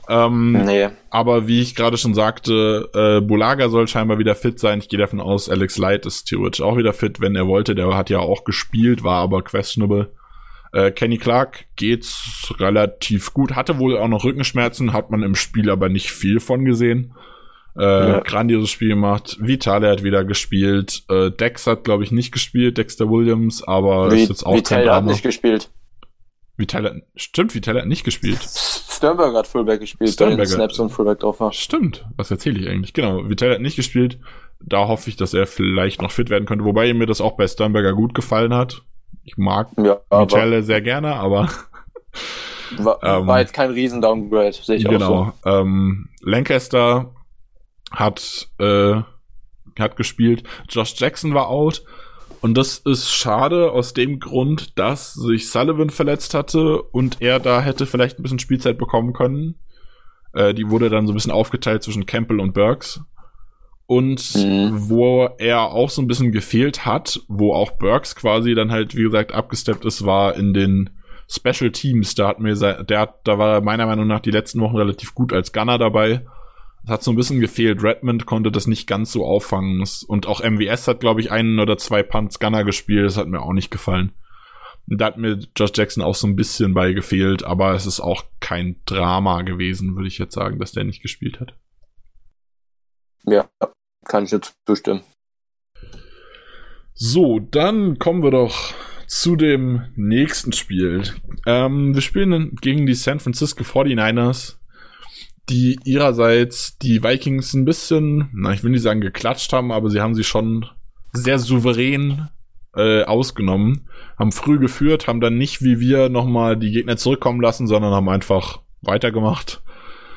Speaker 1: Ähm,
Speaker 2: Nee.
Speaker 1: aber wie ich gerade schon sagte, äh, Bulaga soll scheinbar wieder fit sein. Ich gehe davon aus, Alex Light ist theoretisch auch wieder fit, wenn er wollte. Der hat ja auch gespielt, war aber questionable. Äh, Kenny Clark geht's relativ gut. Hatte wohl auch noch Rückenschmerzen, hat man im Spiel aber nicht viel von gesehen. Äh,
Speaker 2: Ja.
Speaker 1: Grandioses Spiel gemacht. Vitale hat wieder gespielt. Äh, Dex hat, glaube ich, nicht gespielt, Dexter Williams, aber
Speaker 2: Wie,
Speaker 1: ist jetzt auch
Speaker 2: wie
Speaker 1: kein
Speaker 2: Taylor hat
Speaker 1: Drama.
Speaker 2: nicht gespielt.
Speaker 1: Vitale, hat- stimmt, Vitale hat nicht gespielt.
Speaker 2: Sternberg hat Fullback gespielt,
Speaker 1: Sternberger.
Speaker 2: Snaps und Fullback drauf war.
Speaker 1: Stimmt, was erzähle ich eigentlich? Genau, Vitale hat nicht gespielt. Da hoffe ich, dass er vielleicht noch fit werden könnte, wobei mir das auch bei Sternberger gut gefallen hat. Ich mag
Speaker 2: Ja,
Speaker 1: Michele sehr gerne, aber
Speaker 2: war,
Speaker 1: ähm,
Speaker 2: war jetzt kein Riesen-Downgrade, sehe ich auch
Speaker 1: genau. Ähm, Lancaster hat, äh, hat gespielt. Josh Jackson war out. Und das ist schade aus dem Grund, dass sich Sullivan verletzt hatte und er da hätte vielleicht ein bisschen Spielzeit bekommen können. Äh, die wurde dann so ein bisschen aufgeteilt zwischen Campbell und Burks. Und
Speaker 2: Mhm.
Speaker 1: wo er auch so ein bisschen gefehlt hat, wo auch Burks quasi dann halt, wie gesagt, abgesteppt ist, war in den Special Teams. Da hat mir, der hat, da war er meiner Meinung nach die letzten Wochen relativ gut als Gunner dabei. Es hat so ein bisschen gefehlt. Redmond konnte das nicht ganz so auffangen. Und auch MWS hat, glaube ich, einen oder zwei Punts Gunner gespielt. Das hat mir auch nicht gefallen. Da hat mir Josh Jackson auch so ein bisschen bei gefehlt, aber es ist auch kein Drama gewesen, würde ich jetzt sagen, dass der nicht gespielt hat.
Speaker 2: Ja, kann ich jetzt zustimmen.
Speaker 1: So, dann kommen wir doch zu dem nächsten Spiel. Ähm, wir spielen gegen die San Francisco 49ers, die ihrerseits die Vikings ein bisschen, na, ich will nicht sagen geklatscht haben, aber sie haben sie schon sehr souverän äh, ausgenommen, haben früh geführt, haben dann nicht wie wir nochmal die Gegner zurückkommen lassen, sondern haben einfach weitergemacht.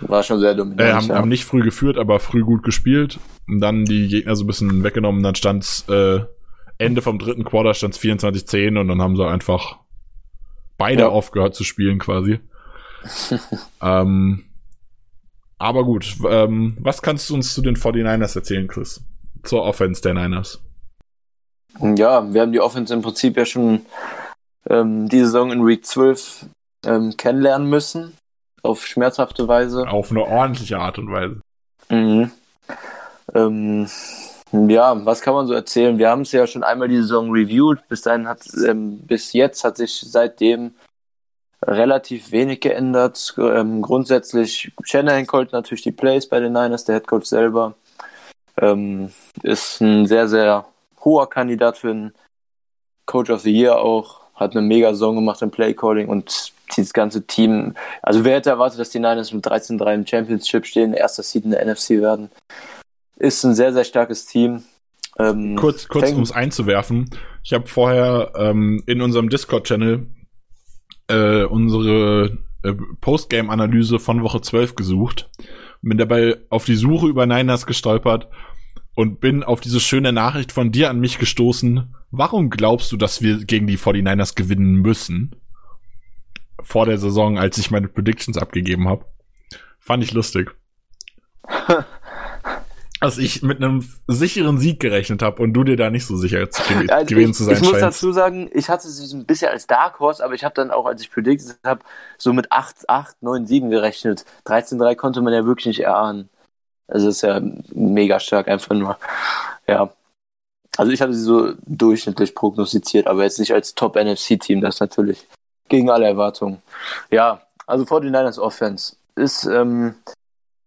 Speaker 2: War schon sehr dominant.
Speaker 1: Äh, haben,
Speaker 2: ja.
Speaker 1: haben nicht früh geführt, aber früh gut gespielt. Und dann die Gegner so ein bisschen weggenommen. Dann stand's äh, Ende vom dritten Quarter stand's 24-10 und dann haben sie einfach beide
Speaker 2: Ja.
Speaker 1: aufgehört zu spielen quasi. ähm, aber gut, ähm, was kannst du uns zu den 49ers erzählen, Chris? Zur Offense der Niners.
Speaker 2: Ja, wir haben die Offense im Prinzip ja schon ähm, die Saison in Week 12 ähm, kennenlernen müssen. Auf schmerzhafte Weise.
Speaker 1: Auf eine ordentliche Art und Weise.
Speaker 2: Mhm. Ähm, ja, was kann man so erzählen? Wir haben es ja schon einmal die Saison reviewed. Bis dahin hat ähm, bis jetzt hat sich seitdem relativ wenig geändert. Ähm, grundsätzlich Shanahan callt natürlich die Plays bei den Niners, der Headcoach selber. Ähm, ist ein sehr, sehr hoher Kandidat für einen Coach of the Year auch. Hat eine mega Saison gemacht im Playcalling und dieses ganze Team. Also wer hätte erwartet, dass die Niners mit 13-3 im Championship stehen, erster Seed in der NFC werden. Ist ein sehr, sehr starkes Team. Ähm,
Speaker 1: Kurz, kurz um es einzuwerfen. Ich habe vorher ähm, in unserem Discord-Channel äh, unsere äh, Postgame-Analyse von Woche 12 gesucht. Bin dabei auf die Suche über Niners gestolpert und bin auf diese schöne Nachricht von dir an mich gestoßen. Warum glaubst du, dass wir gegen die 49ers gewinnen müssen? Vor der Saison, als ich meine Predictions abgegeben habe. Fand ich lustig. Dass ich mit einem sicheren Sieg gerechnet habe und du dir da nicht so sicher zu, ge
Speaker 2: Also
Speaker 1: gewesen
Speaker 2: ich,
Speaker 1: zu sein
Speaker 2: ich muss
Speaker 1: scheinst.
Speaker 2: dazu sagen, ich hatte sie so ein bisschen als Dark Horse, aber ich habe dann auch, als ich predicted habe, so mit 8, 8, 9, 7 gerechnet. 13-3 konnte man ja wirklich nicht erahnen. Also ist ja mega stark, einfach nur. Ja. Also ich habe sie so durchschnittlich prognostiziert, aber jetzt nicht als Top-NFC-Team, das natürlich gegen alle Erwartungen. Ja, also 49ers Offense ist ähm,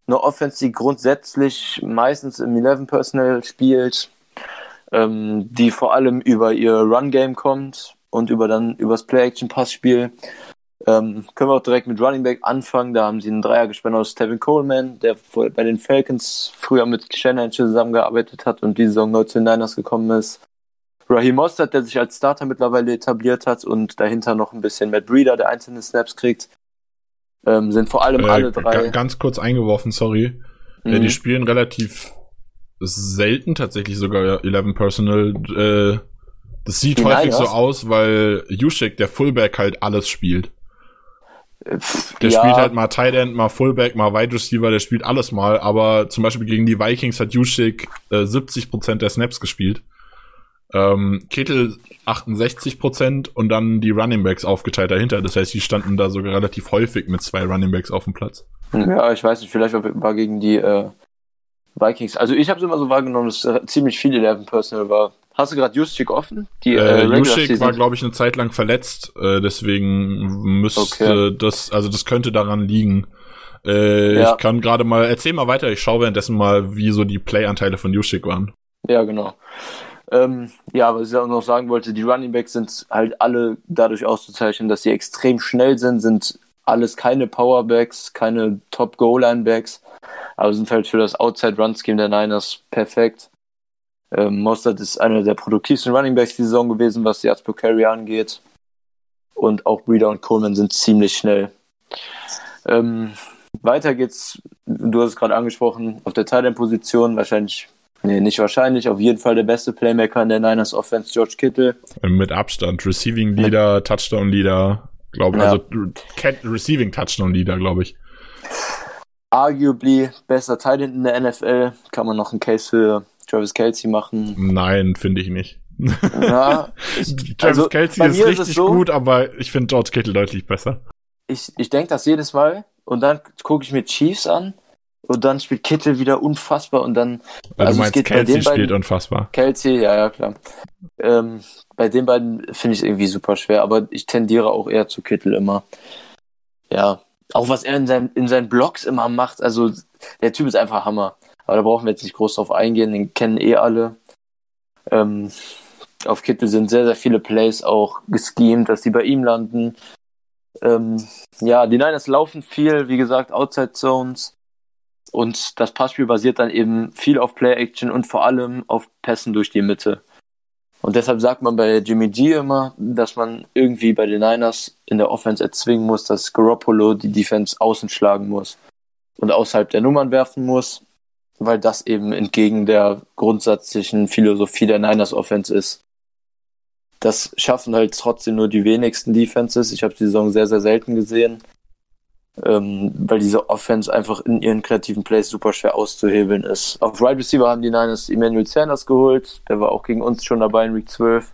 Speaker 2: eine Offense, die grundsätzlich meistens im 11 Personal spielt, ähm, die vor allem über ihr Run-Game kommt und über dann übers Play-Action-Pass-Spiel. Ähm, können wir auch direkt mit Running Back anfangen. Da haben sie einen Dreier gespannt aus Tevin Coleman, der bei den Falcons früher mit Shanahan zusammengearbeitet hat und diese Saison neu zu den Niners gekommen ist. Raheem Mostert, der sich als Starter mittlerweile etabliert hat und dahinter noch ein bisschen Matt Breeder, der einzelne Snaps kriegt. Ähm, sind vor allem
Speaker 1: Äh,
Speaker 2: alle drei.
Speaker 1: Ganz kurz eingeworfen, sorry. Äh,
Speaker 2: Mhm.
Speaker 1: die spielen relativ selten tatsächlich sogar 11 Personal. Äh, das sieht
Speaker 2: Die
Speaker 1: häufig
Speaker 2: Niners?
Speaker 1: so aus, weil Juszczyk, der Fullback, halt alles spielt.
Speaker 2: Pff,
Speaker 1: Der
Speaker 2: ja,
Speaker 1: spielt halt mal Tight End, mal Fullback, mal Wide Receiver, der spielt alles mal. Aber zum Beispiel gegen die Vikings hat Juszczyk äh, 70% der Snaps gespielt. Ähm, Kittel 68% und dann die Running Backs aufgeteilt dahinter. Das heißt, die standen da sogar relativ häufig mit zwei Running Backs auf dem Platz.
Speaker 2: Ja, ich weiß nicht, vielleicht war, gegen die äh, Vikings. Also ich habe es immer so wahrgenommen, dass äh, ziemlich viel 11 Personal war. Hast du gerade Juszczyk offen? Die,
Speaker 1: Äh, Juszczyk
Speaker 2: Season?
Speaker 1: war, glaube ich, eine Zeit lang verletzt, äh, deswegen müsste
Speaker 2: Okay.
Speaker 1: das, also das könnte daran liegen. Äh,
Speaker 2: Ja.
Speaker 1: Ich kann gerade mal, erzähl mal weiter, ich schaue währenddessen mal, wie so die Play-Anteile von Juszczyk waren.
Speaker 2: Ja, genau. Ähm, ja, was ich auch noch sagen wollte, die Running Backs sind halt alle dadurch auszuzeichnen, dass sie extrem schnell sind, sind alles keine Powerbacks, keine Top-Goal-Line-Backs, aber sind halt für das Outside-Run-Scheme der Niners perfekt. Ähm, Mostert ist einer der produktivsten Runningbacks die Saison gewesen, was die Yards per Carry angeht. Und auch Breeder und Coleman sind ziemlich schnell. Ähm, weiter geht's, du hast es gerade angesprochen, auf der Thailand-Position wahrscheinlich, nee, nicht wahrscheinlich, auf jeden Fall der beste Playmaker in der Niners Offense, George Kittle.
Speaker 1: Mit Abstand. Receiving Leader, Touchdown Leader, glaube ich.
Speaker 2: Ja.
Speaker 1: Also Cat Receiving Touchdown Leader, glaube ich.
Speaker 2: Arguably bester Thailand in der NFL. Kann man noch einen Case für Travis Kelsey machen.
Speaker 1: Nein, finde ich nicht.
Speaker 2: Ja, ich,
Speaker 1: Travis
Speaker 2: also,
Speaker 1: Kelsey ist
Speaker 2: mir ist
Speaker 1: richtig
Speaker 2: so-
Speaker 1: gut, aber ich finde George Kittle deutlich besser.
Speaker 2: ich, ich denke das jedes Mal und dann gucke ich mir Chiefs an und dann spielt Kittle wieder unfassbar und dann
Speaker 1: Weil
Speaker 2: Also
Speaker 1: du meinst, Kelsey
Speaker 2: den beiden-
Speaker 1: spielt unfassbar.
Speaker 2: Kelsey, ja, ja, klar. Ähm, bei den beiden finde ich es irgendwie super schwer, aber ich tendiere auch eher zu Kittle immer. Ja, auch was er in, seinen in seinen Blogs immer macht, also der Typ ist einfach Hammer. Aber da brauchen wir jetzt nicht groß drauf eingehen, den kennen eh alle. Ähm, auf Kittel sind sehr, sehr viele Plays auch geschemt, dass die bei ihm landen. Ähm, ja, die Niners laufen viel, wie gesagt, Outside Zones. Und das Passspiel basiert dann eben viel auf Play-Action und vor allem auf Pässen durch die Mitte. Und deshalb sagt man bei Jimmy G immer, dass man irgendwie bei den Niners in der Offense erzwingen muss, dass Garoppolo die Defense außen schlagen muss und außerhalb der Nummern werfen muss, weil das eben entgegen der grundsätzlichen Philosophie der Niners Offense ist. Das schaffen halt trotzdem nur die wenigsten Defenses. Ich habe die Saison sehr, sehr selten gesehen, ähm, weil diese Offense einfach in ihren kreativen Plays super schwer auszuhebeln ist. Auf Right Receiver haben die Niners Emmanuel Sanders geholt, der war auch gegen uns schon dabei in Week 12.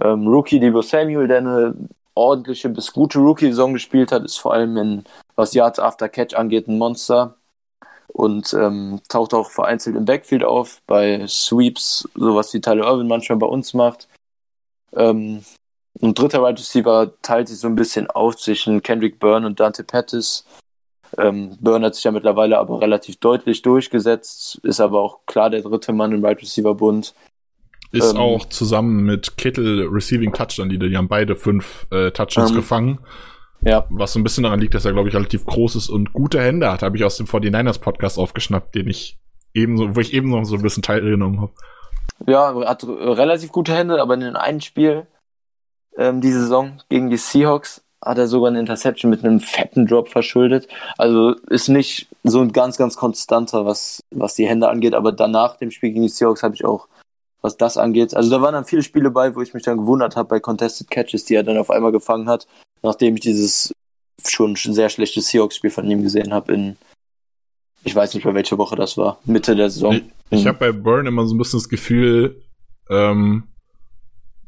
Speaker 2: Ähm, Rookie Debo Samuel, der eine ordentliche bis gute Rookie-Saison gespielt hat, ist vor allem in, was Yards After Catch angeht, ein Monster und ähm, taucht auch vereinzelt im Backfield auf, bei Sweeps, sowas wie Tyler Irvin manchmal bei uns macht. Ähm, und dritter Wide Receiver teilt sich so ein bisschen auf zwischen Kendrick Byrne und Dante Pettis. Ähm, Byrne hat sich ja mittlerweile aber relativ deutlich durchgesetzt, ist aber auch klar der dritte Mann im Wide Receiver Bund.
Speaker 1: Ist
Speaker 2: Ähm,
Speaker 1: auch zusammen mit Kittle Receiving Touchdown Leader. Die haben beide fünf äh, Touchdowns
Speaker 2: Ähm,
Speaker 1: gefangen.
Speaker 2: Ja,
Speaker 1: Was so ein bisschen daran liegt, dass er, glaube ich, relativ groß ist und gute Hände hat. Habe ich aus dem 49ers Podcast aufgeschnappt, den ich ebenso, wo ich eben noch so ein bisschen teilgenommen habe.
Speaker 2: ja, hat relativ gute Hände, aber in dem einen Spiel ähm, diese Saison gegen die Seahawks hat er sogar eine Interception mit einem fetten Drop verschuldet. Also ist nicht so ein ganz, ganz konstanter, was, was die Hände angeht, aber danach dem Spiel gegen die Seahawks habe ich auch, was das angeht. Also da waren dann viele Spiele bei, wo ich mich dann gewundert habe bei Contested Catches, die er dann auf einmal gefangen hat, nachdem ich dieses schon sehr schlechte Seahawks-Spiel von ihm gesehen habe in, ich weiß nicht mehr welche Woche das war, Mitte der Saison.
Speaker 1: Ich
Speaker 2: Mhm.
Speaker 1: habe bei Burn immer so ein bisschen das Gefühl, ähm,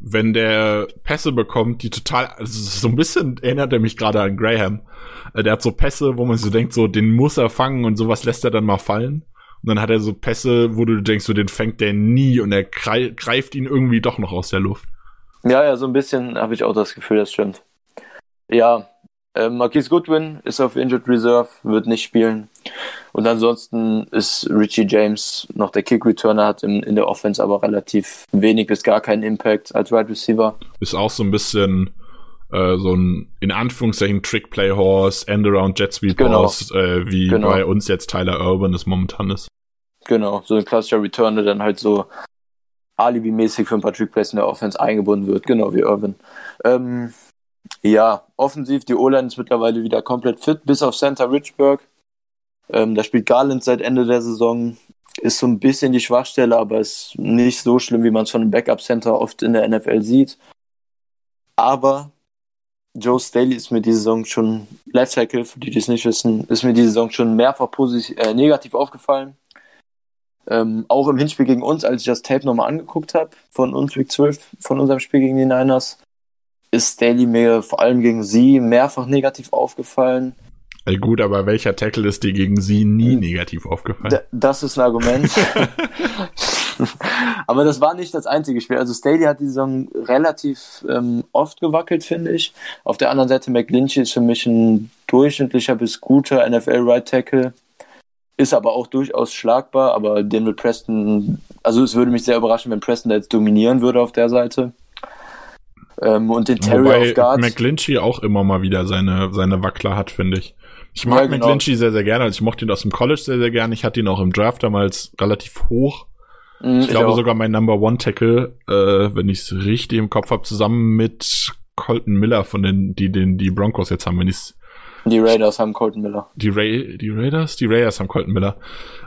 Speaker 1: wenn der Pässe bekommt, die total, also so ein bisschen erinnert er mich gerade an Graham. Äh, Der hat so Pässe, wo man so denkt, so den muss er fangen und sowas lässt er dann mal fallen. Und dann hat er so Pässe, wo du denkst, so den fängt der nie und er grei- greift ihn irgendwie doch noch aus der Luft.
Speaker 2: Ja, ja, so ein bisschen habe ich auch das Gefühl, das stimmt. Ja, äh, Marquise Goodwin ist auf Injured Reserve, wird nicht spielen. Und ansonsten ist Richie James noch der Kick-Returner, hat in, in der Offense aber relativ wenig bis gar keinen Impact als Wide Receiver.
Speaker 1: Ist auch so ein bisschen äh, so ein, in Anführungszeichen, Trick-Play-Horse, End-Around Jet Sweep
Speaker 2: Genau.
Speaker 1: Äh, wie
Speaker 2: Genau.
Speaker 1: bei uns jetzt Tyler Urban es momentan ist.
Speaker 2: Genau, so ein klassischer Returner, der dann halt so alibimäßig für ein paar Trick-Plays in der Offense eingebunden wird, genau wie Irvin. Ähm, ja, offensiv, die O-Line ist mittlerweile wieder komplett fit, bis auf Santa Richburg. Ähm, da spielt Garland seit Ende der Saison. Ist so ein bisschen die Schwachstelle, aber ist nicht so schlimm, wie man es von einem Backup-Center oft in der NFL sieht. Aber Joe Staley ist mir diese Saison schon, Left Tackle, für die, die es nicht wissen, ist mir diese Saison schon mehrfach positiv, äh, negativ aufgefallen. Ähm, auch im Hinspiel gegen uns, als ich das Tape nochmal angeguckt habe, von uns Week 12, von unserem Spiel gegen die Niners, ist Staley mir vor allem gegen sie mehrfach negativ aufgefallen.
Speaker 1: Äh, gut, aber welcher Tackle ist dir gegen sie nie negativ aufgefallen?
Speaker 2: D das ist ein Argument. Aber das war nicht das einzige Spiel. Also Staley hat die Saison relativ ähm, oft gewackelt, finde ich. Auf der anderen Seite McGlinchey ist für mich ein durchschnittlicher bis guter NFL Right Tackle. Ist aber auch durchaus schlagbar, aber den mit Preston, also es würde mich sehr überraschen, wenn Preston jetzt dominieren würde auf der Seite. Ähm, und den Terry
Speaker 1: Wobei
Speaker 2: auf Guard.
Speaker 1: McGlinchey auch immer mal wieder seine, seine Wackler hat, finde ich. Ich mag
Speaker 2: Ja, genau.
Speaker 1: McGlinchey sehr, sehr gerne. Also ich mochte ihn aus dem College sehr, sehr gerne. Ich hatte ihn auch im Draft damals relativ hoch. Mhm, ich, glaube sogar mein Number One Tackle, äh, wenn ich es richtig im Kopf habe, zusammen mit Colton Miller von den, die den die Broncos jetzt haben, wenn ich
Speaker 2: die Raiders haben Colton Miller.
Speaker 1: Die, Ra die Raiders? Die Raiders haben Colton Miller.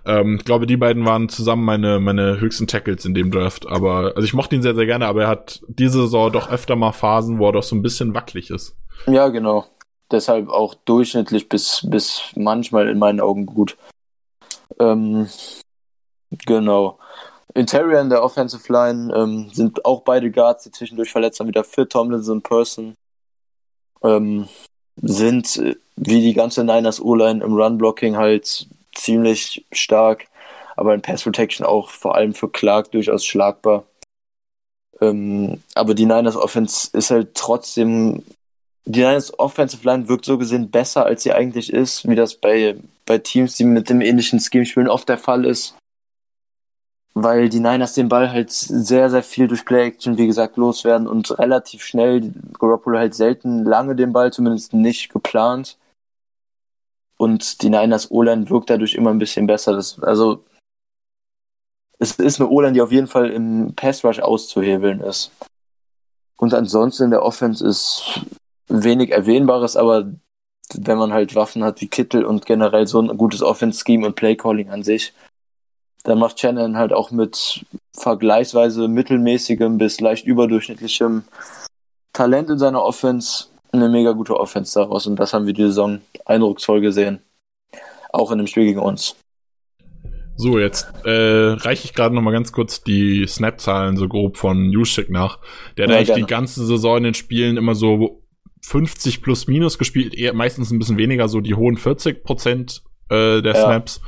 Speaker 1: Ähm, ich glaube, die beiden waren zusammen meine, meine höchsten Tackles in dem Draft. Aber, also ich mochte ihn sehr, sehr gerne, aber er hat diese Saison doch öfter mal Phasen, wo er doch so ein bisschen wackelig ist.
Speaker 2: Ja, genau. Deshalb auch durchschnittlich bis, bis manchmal in meinen Augen gut. Ähm, genau. Interior in der Offensive Line ähm, sind auch beide Guards, die zwischendurch verletzt haben, wieder fit, Tomlinson Person. Ähm, sind äh, wie die ganze Niners O-Line im Run-Blocking halt ziemlich stark, aber in Pass Protection auch vor allem für Clark durchaus schlagbar. Ähm, aber die Niners Offense ist halt trotzdem, die Niners Offensive Line wirkt so gesehen besser, als sie eigentlich ist, wie das bei, bei Teams, die mit dem ähnlichen Scheme spielen, oft der Fall ist weil die Niners den Ball halt sehr, sehr viel durch Play-Action, wie gesagt, loswerden und relativ schnell. Garoppolo halt selten lange den Ball, zumindest nicht geplant. Und die Niners O-Line wirkt dadurch immer ein bisschen besser. Das, also, es ist eine O-Line, die auf jeden Fall im Pass-Rush auszuhebeln ist. Und ansonsten in der Offense ist wenig Erwähnbares, aber wenn man halt Waffen hat wie Kittel und generell so ein gutes Offense-Scheme und Play-Calling an sich, dann macht Shannon halt auch mit vergleichsweise mittelmäßigem bis leicht überdurchschnittlichem Talent in seiner Offense eine mega gute Offense daraus. Und das haben wir die Saison eindrucksvoll gesehen. Auch in dem Spiel gegen uns.
Speaker 1: So, jetzt äh, reiche ich gerade noch mal ganz kurz die Snap-Zahlen so grob von Juszczyk nach. Der hat ja, eigentlich gerne. die ganze Saison in den Spielen immer so 50 plus minus gespielt, eher meistens ein bisschen weniger, so die hohen 40 Prozent äh, der ja. Snaps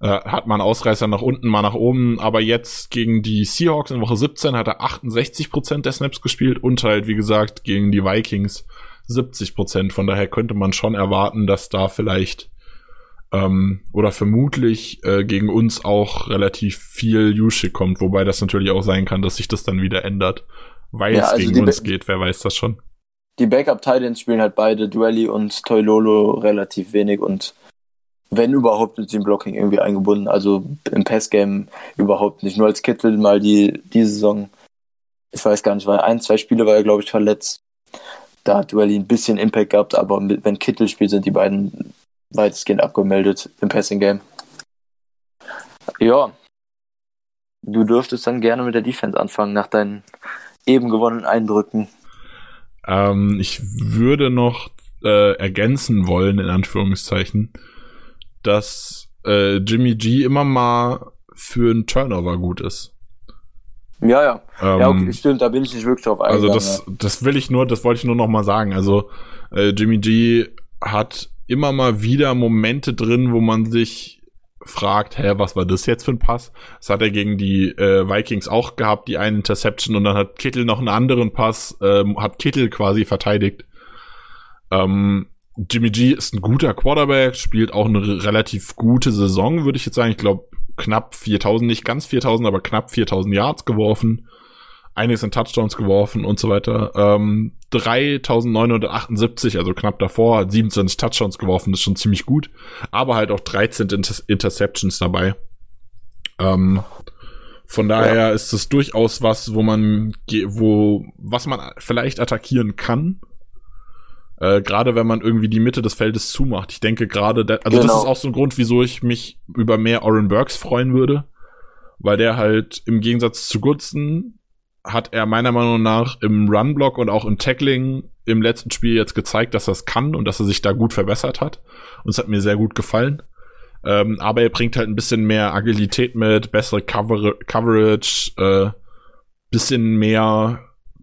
Speaker 1: äh, hat man Ausreißer nach unten, mal nach oben, aber jetzt gegen die Seahawks in Woche 17 hat er 68% der Snaps gespielt und halt, wie gesagt, gegen die Vikings 70%. Von daher könnte man schon erwarten, dass da vielleicht ähm, oder vermutlich äh, gegen uns auch relativ viel Juszczyk kommt, wobei das natürlich auch sein kann, dass sich das dann wieder ändert, weil ja, es also gegen uns geht, wer weiß das schon.
Speaker 2: Die Backup-Titans spielen halt beide, Duelli und Toilolo, relativ wenig und wenn überhaupt mit dem Blocking irgendwie eingebunden. Also im Passgame überhaupt nicht. Nur als Kittel mal die, die Saison, ich weiß gar nicht, weil ein, zwei Spiele war er, glaube ich, verletzt. Da hat Duelli ein bisschen Impact gehabt, aber mit, wenn Kittel spielt, sind die beiden weitestgehend abgemeldet im Passing Game. Ja. Du dürftest dann gerne mit der Defense anfangen, nach deinen eben gewonnenen Eindrücken.
Speaker 1: Ähm, ich würde noch äh, ergänzen wollen, in Anführungszeichen, dass äh, Jimmy G immer mal für einen Turnover gut ist.
Speaker 2: Ja, ja. Ähm, ja, okay, stimmt, da bin ich nicht wirklich drauf
Speaker 1: eingegangen. Also das, das will ich nur, das wollte ich nur noch mal sagen. Also äh, Jimmy G hat immer mal wieder Momente drin, wo man sich fragt, hä, was war das jetzt für ein Pass? Das hat er gegen die äh, Vikings auch gehabt, die eine Interception und dann hat Kittel noch einen anderen Pass, ähm, hat Kittel quasi verteidigt. Ähm, Jimmy G ist ein guter Quarterback, spielt auch eine relativ gute Saison, würde ich jetzt sagen. Ich glaube, knapp 4000, nicht ganz 4000, aber knapp 4000 Yards geworfen. Einiges in Touchdowns geworfen und so weiter. Ähm, 3978, also knapp davor, hat 27 Touchdowns geworfen, das ist schon ziemlich gut. Aber halt auch 13 Inter Interceptions dabei. Ähm, von daher ja. ist es durchaus was, wo man, wo, was man vielleicht attackieren kann äh, gerade wenn man irgendwie die Mitte des Feldes zumacht. Ich denke gerade, also genau. das ist auch so ein Grund, wieso ich mich über mehr Oren Burks freuen würde, weil der halt im Gegensatz zu Goodson hat er meiner Meinung nach im Run-Block und auch im Tackling im letzten Spiel jetzt gezeigt, dass er es kann und dass er sich da gut verbessert hat. Und es hat mir sehr gut gefallen. Ähm, aber er bringt halt ein bisschen mehr Agilität mit, bessere Cover Coverage, äh, bisschen mehr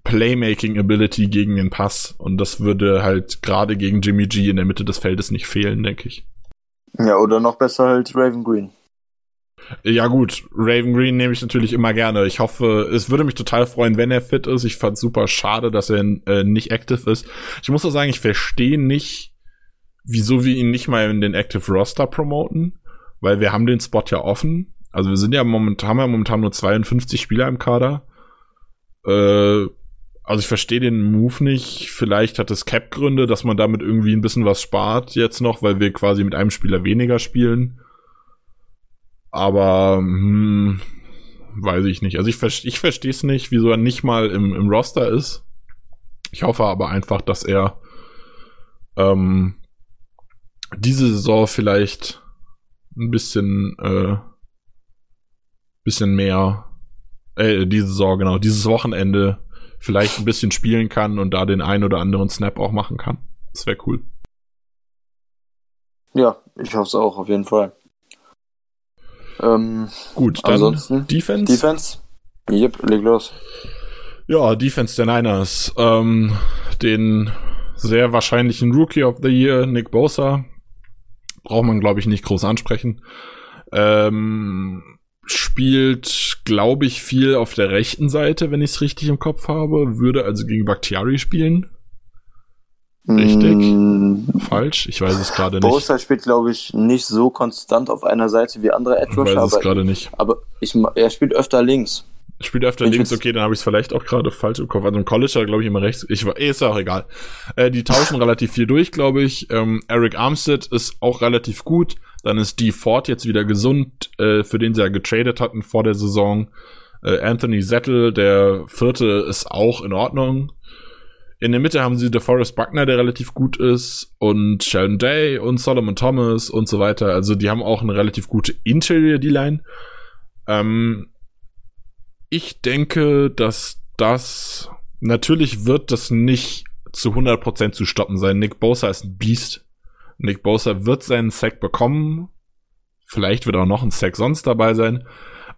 Speaker 1: Playmaking Ability gegen den Pass. Und das würde halt gerade gegen Jimmy G in der Mitte des Feldes nicht fehlen, denke ich.
Speaker 2: Ja, oder noch besser halt Raven Green.
Speaker 1: Ja gut, Raven Green nehme ich natürlich immer gerne. Ich hoffe, es würde mich total freuen, wenn er fit ist. Ich fand super schade, dass er äh, nicht active ist. Ich muss auch sagen, ich verstehe nicht, wieso wir ihn nicht mal in den Active Roster promoten, weil wir haben den Spot ja offen. Also wir sind ja momentan, haben ja momentan nur 52 Spieler im Kader. Äh, also ich verstehe den Move nicht. Vielleicht hat es Cap-Gründe, dass man damit irgendwie ein bisschen was spart jetzt noch, weil wir quasi mit einem Spieler weniger spielen. Aber hm, weiß ich nicht. Also ich, ich verstehe es nicht, wieso er nicht mal im, im Roster ist. Ich hoffe aber einfach, dass er ähm, diese Saison vielleicht ein bisschen, äh, bisschen mehr, äh, diese Saison, genau, dieses Wochenende vielleicht ein bisschen spielen kann und da den ein oder anderen Snap auch machen kann. Das wäre cool.
Speaker 2: Ja, ich hoffe es auch, auf jeden Fall.
Speaker 1: Ähm, Gut, dann ansonsten
Speaker 2: Defense. Defense. Yep, leg los.
Speaker 1: Ja, Defense der Niners. Ähm, den sehr wahrscheinlichen Rookie of the Year, Nick Bosa. Braucht man, glaube ich, nicht groß ansprechen. Ähm, spielt, glaube ich, viel auf der rechten Seite, wenn ich es richtig im Kopf habe. Würde also gegen Bakhtiari spielen. Richtig? Mm. Falsch? Ich weiß es gerade nicht.
Speaker 2: Bosa spielt, glaube ich, nicht so konstant auf einer Seite wie andere Edge.
Speaker 1: Ich weiß es gerade nicht.
Speaker 2: Aber ich, er spielt öfter links.
Speaker 1: Spielt öfter ich links, okay, dann habe ich es vielleicht auch gerade falsch im Kopf. Also im College hat glaube ich, immer rechts. Ich war, eh, ist ja auch egal. Äh, die tauschen relativ viel durch, glaube ich. Ähm, Eric Armstead ist auch relativ gut. Dann ist Dee Ford jetzt wieder gesund, äh, für den sie ja getradet hatten vor der Saison. Äh, Anthony Zettel, der vierte, ist auch in Ordnung. In der Mitte haben sie DeForest Buckner, der relativ gut ist, und Sheldon Day und Solomon Thomas und so weiter. Also die haben auch eine relativ gute Interior D-Line. Ähm, ich denke, dass das natürlich wird das nicht zu 100% zu stoppen sein. Nick Bosa ist ein Biest. Nick Bosa wird seinen Sack bekommen. Vielleicht wird auch noch ein Sack sonst dabei sein.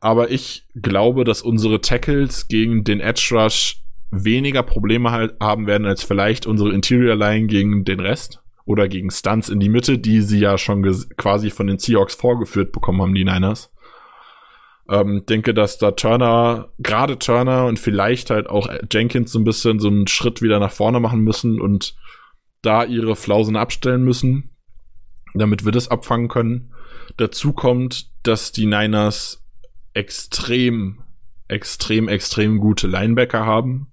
Speaker 1: Aber ich glaube, dass unsere Tackles gegen den Edge Rush weniger Probleme halt haben werden als vielleicht unsere Interior Line gegen den Rest oder gegen Stunts in die Mitte, die sie ja schon quasi von den Seahawks vorgeführt bekommen haben, die Niners. Ähm, denke, dass da Turner, gerade Turner und vielleicht halt auch Jenkins so ein bisschen so einen Schritt wieder nach vorne machen müssen und da ihre Flausen abstellen müssen, damit wir das abfangen können. Dazu kommt, dass die Niners extrem, extrem, extrem gute Linebacker haben.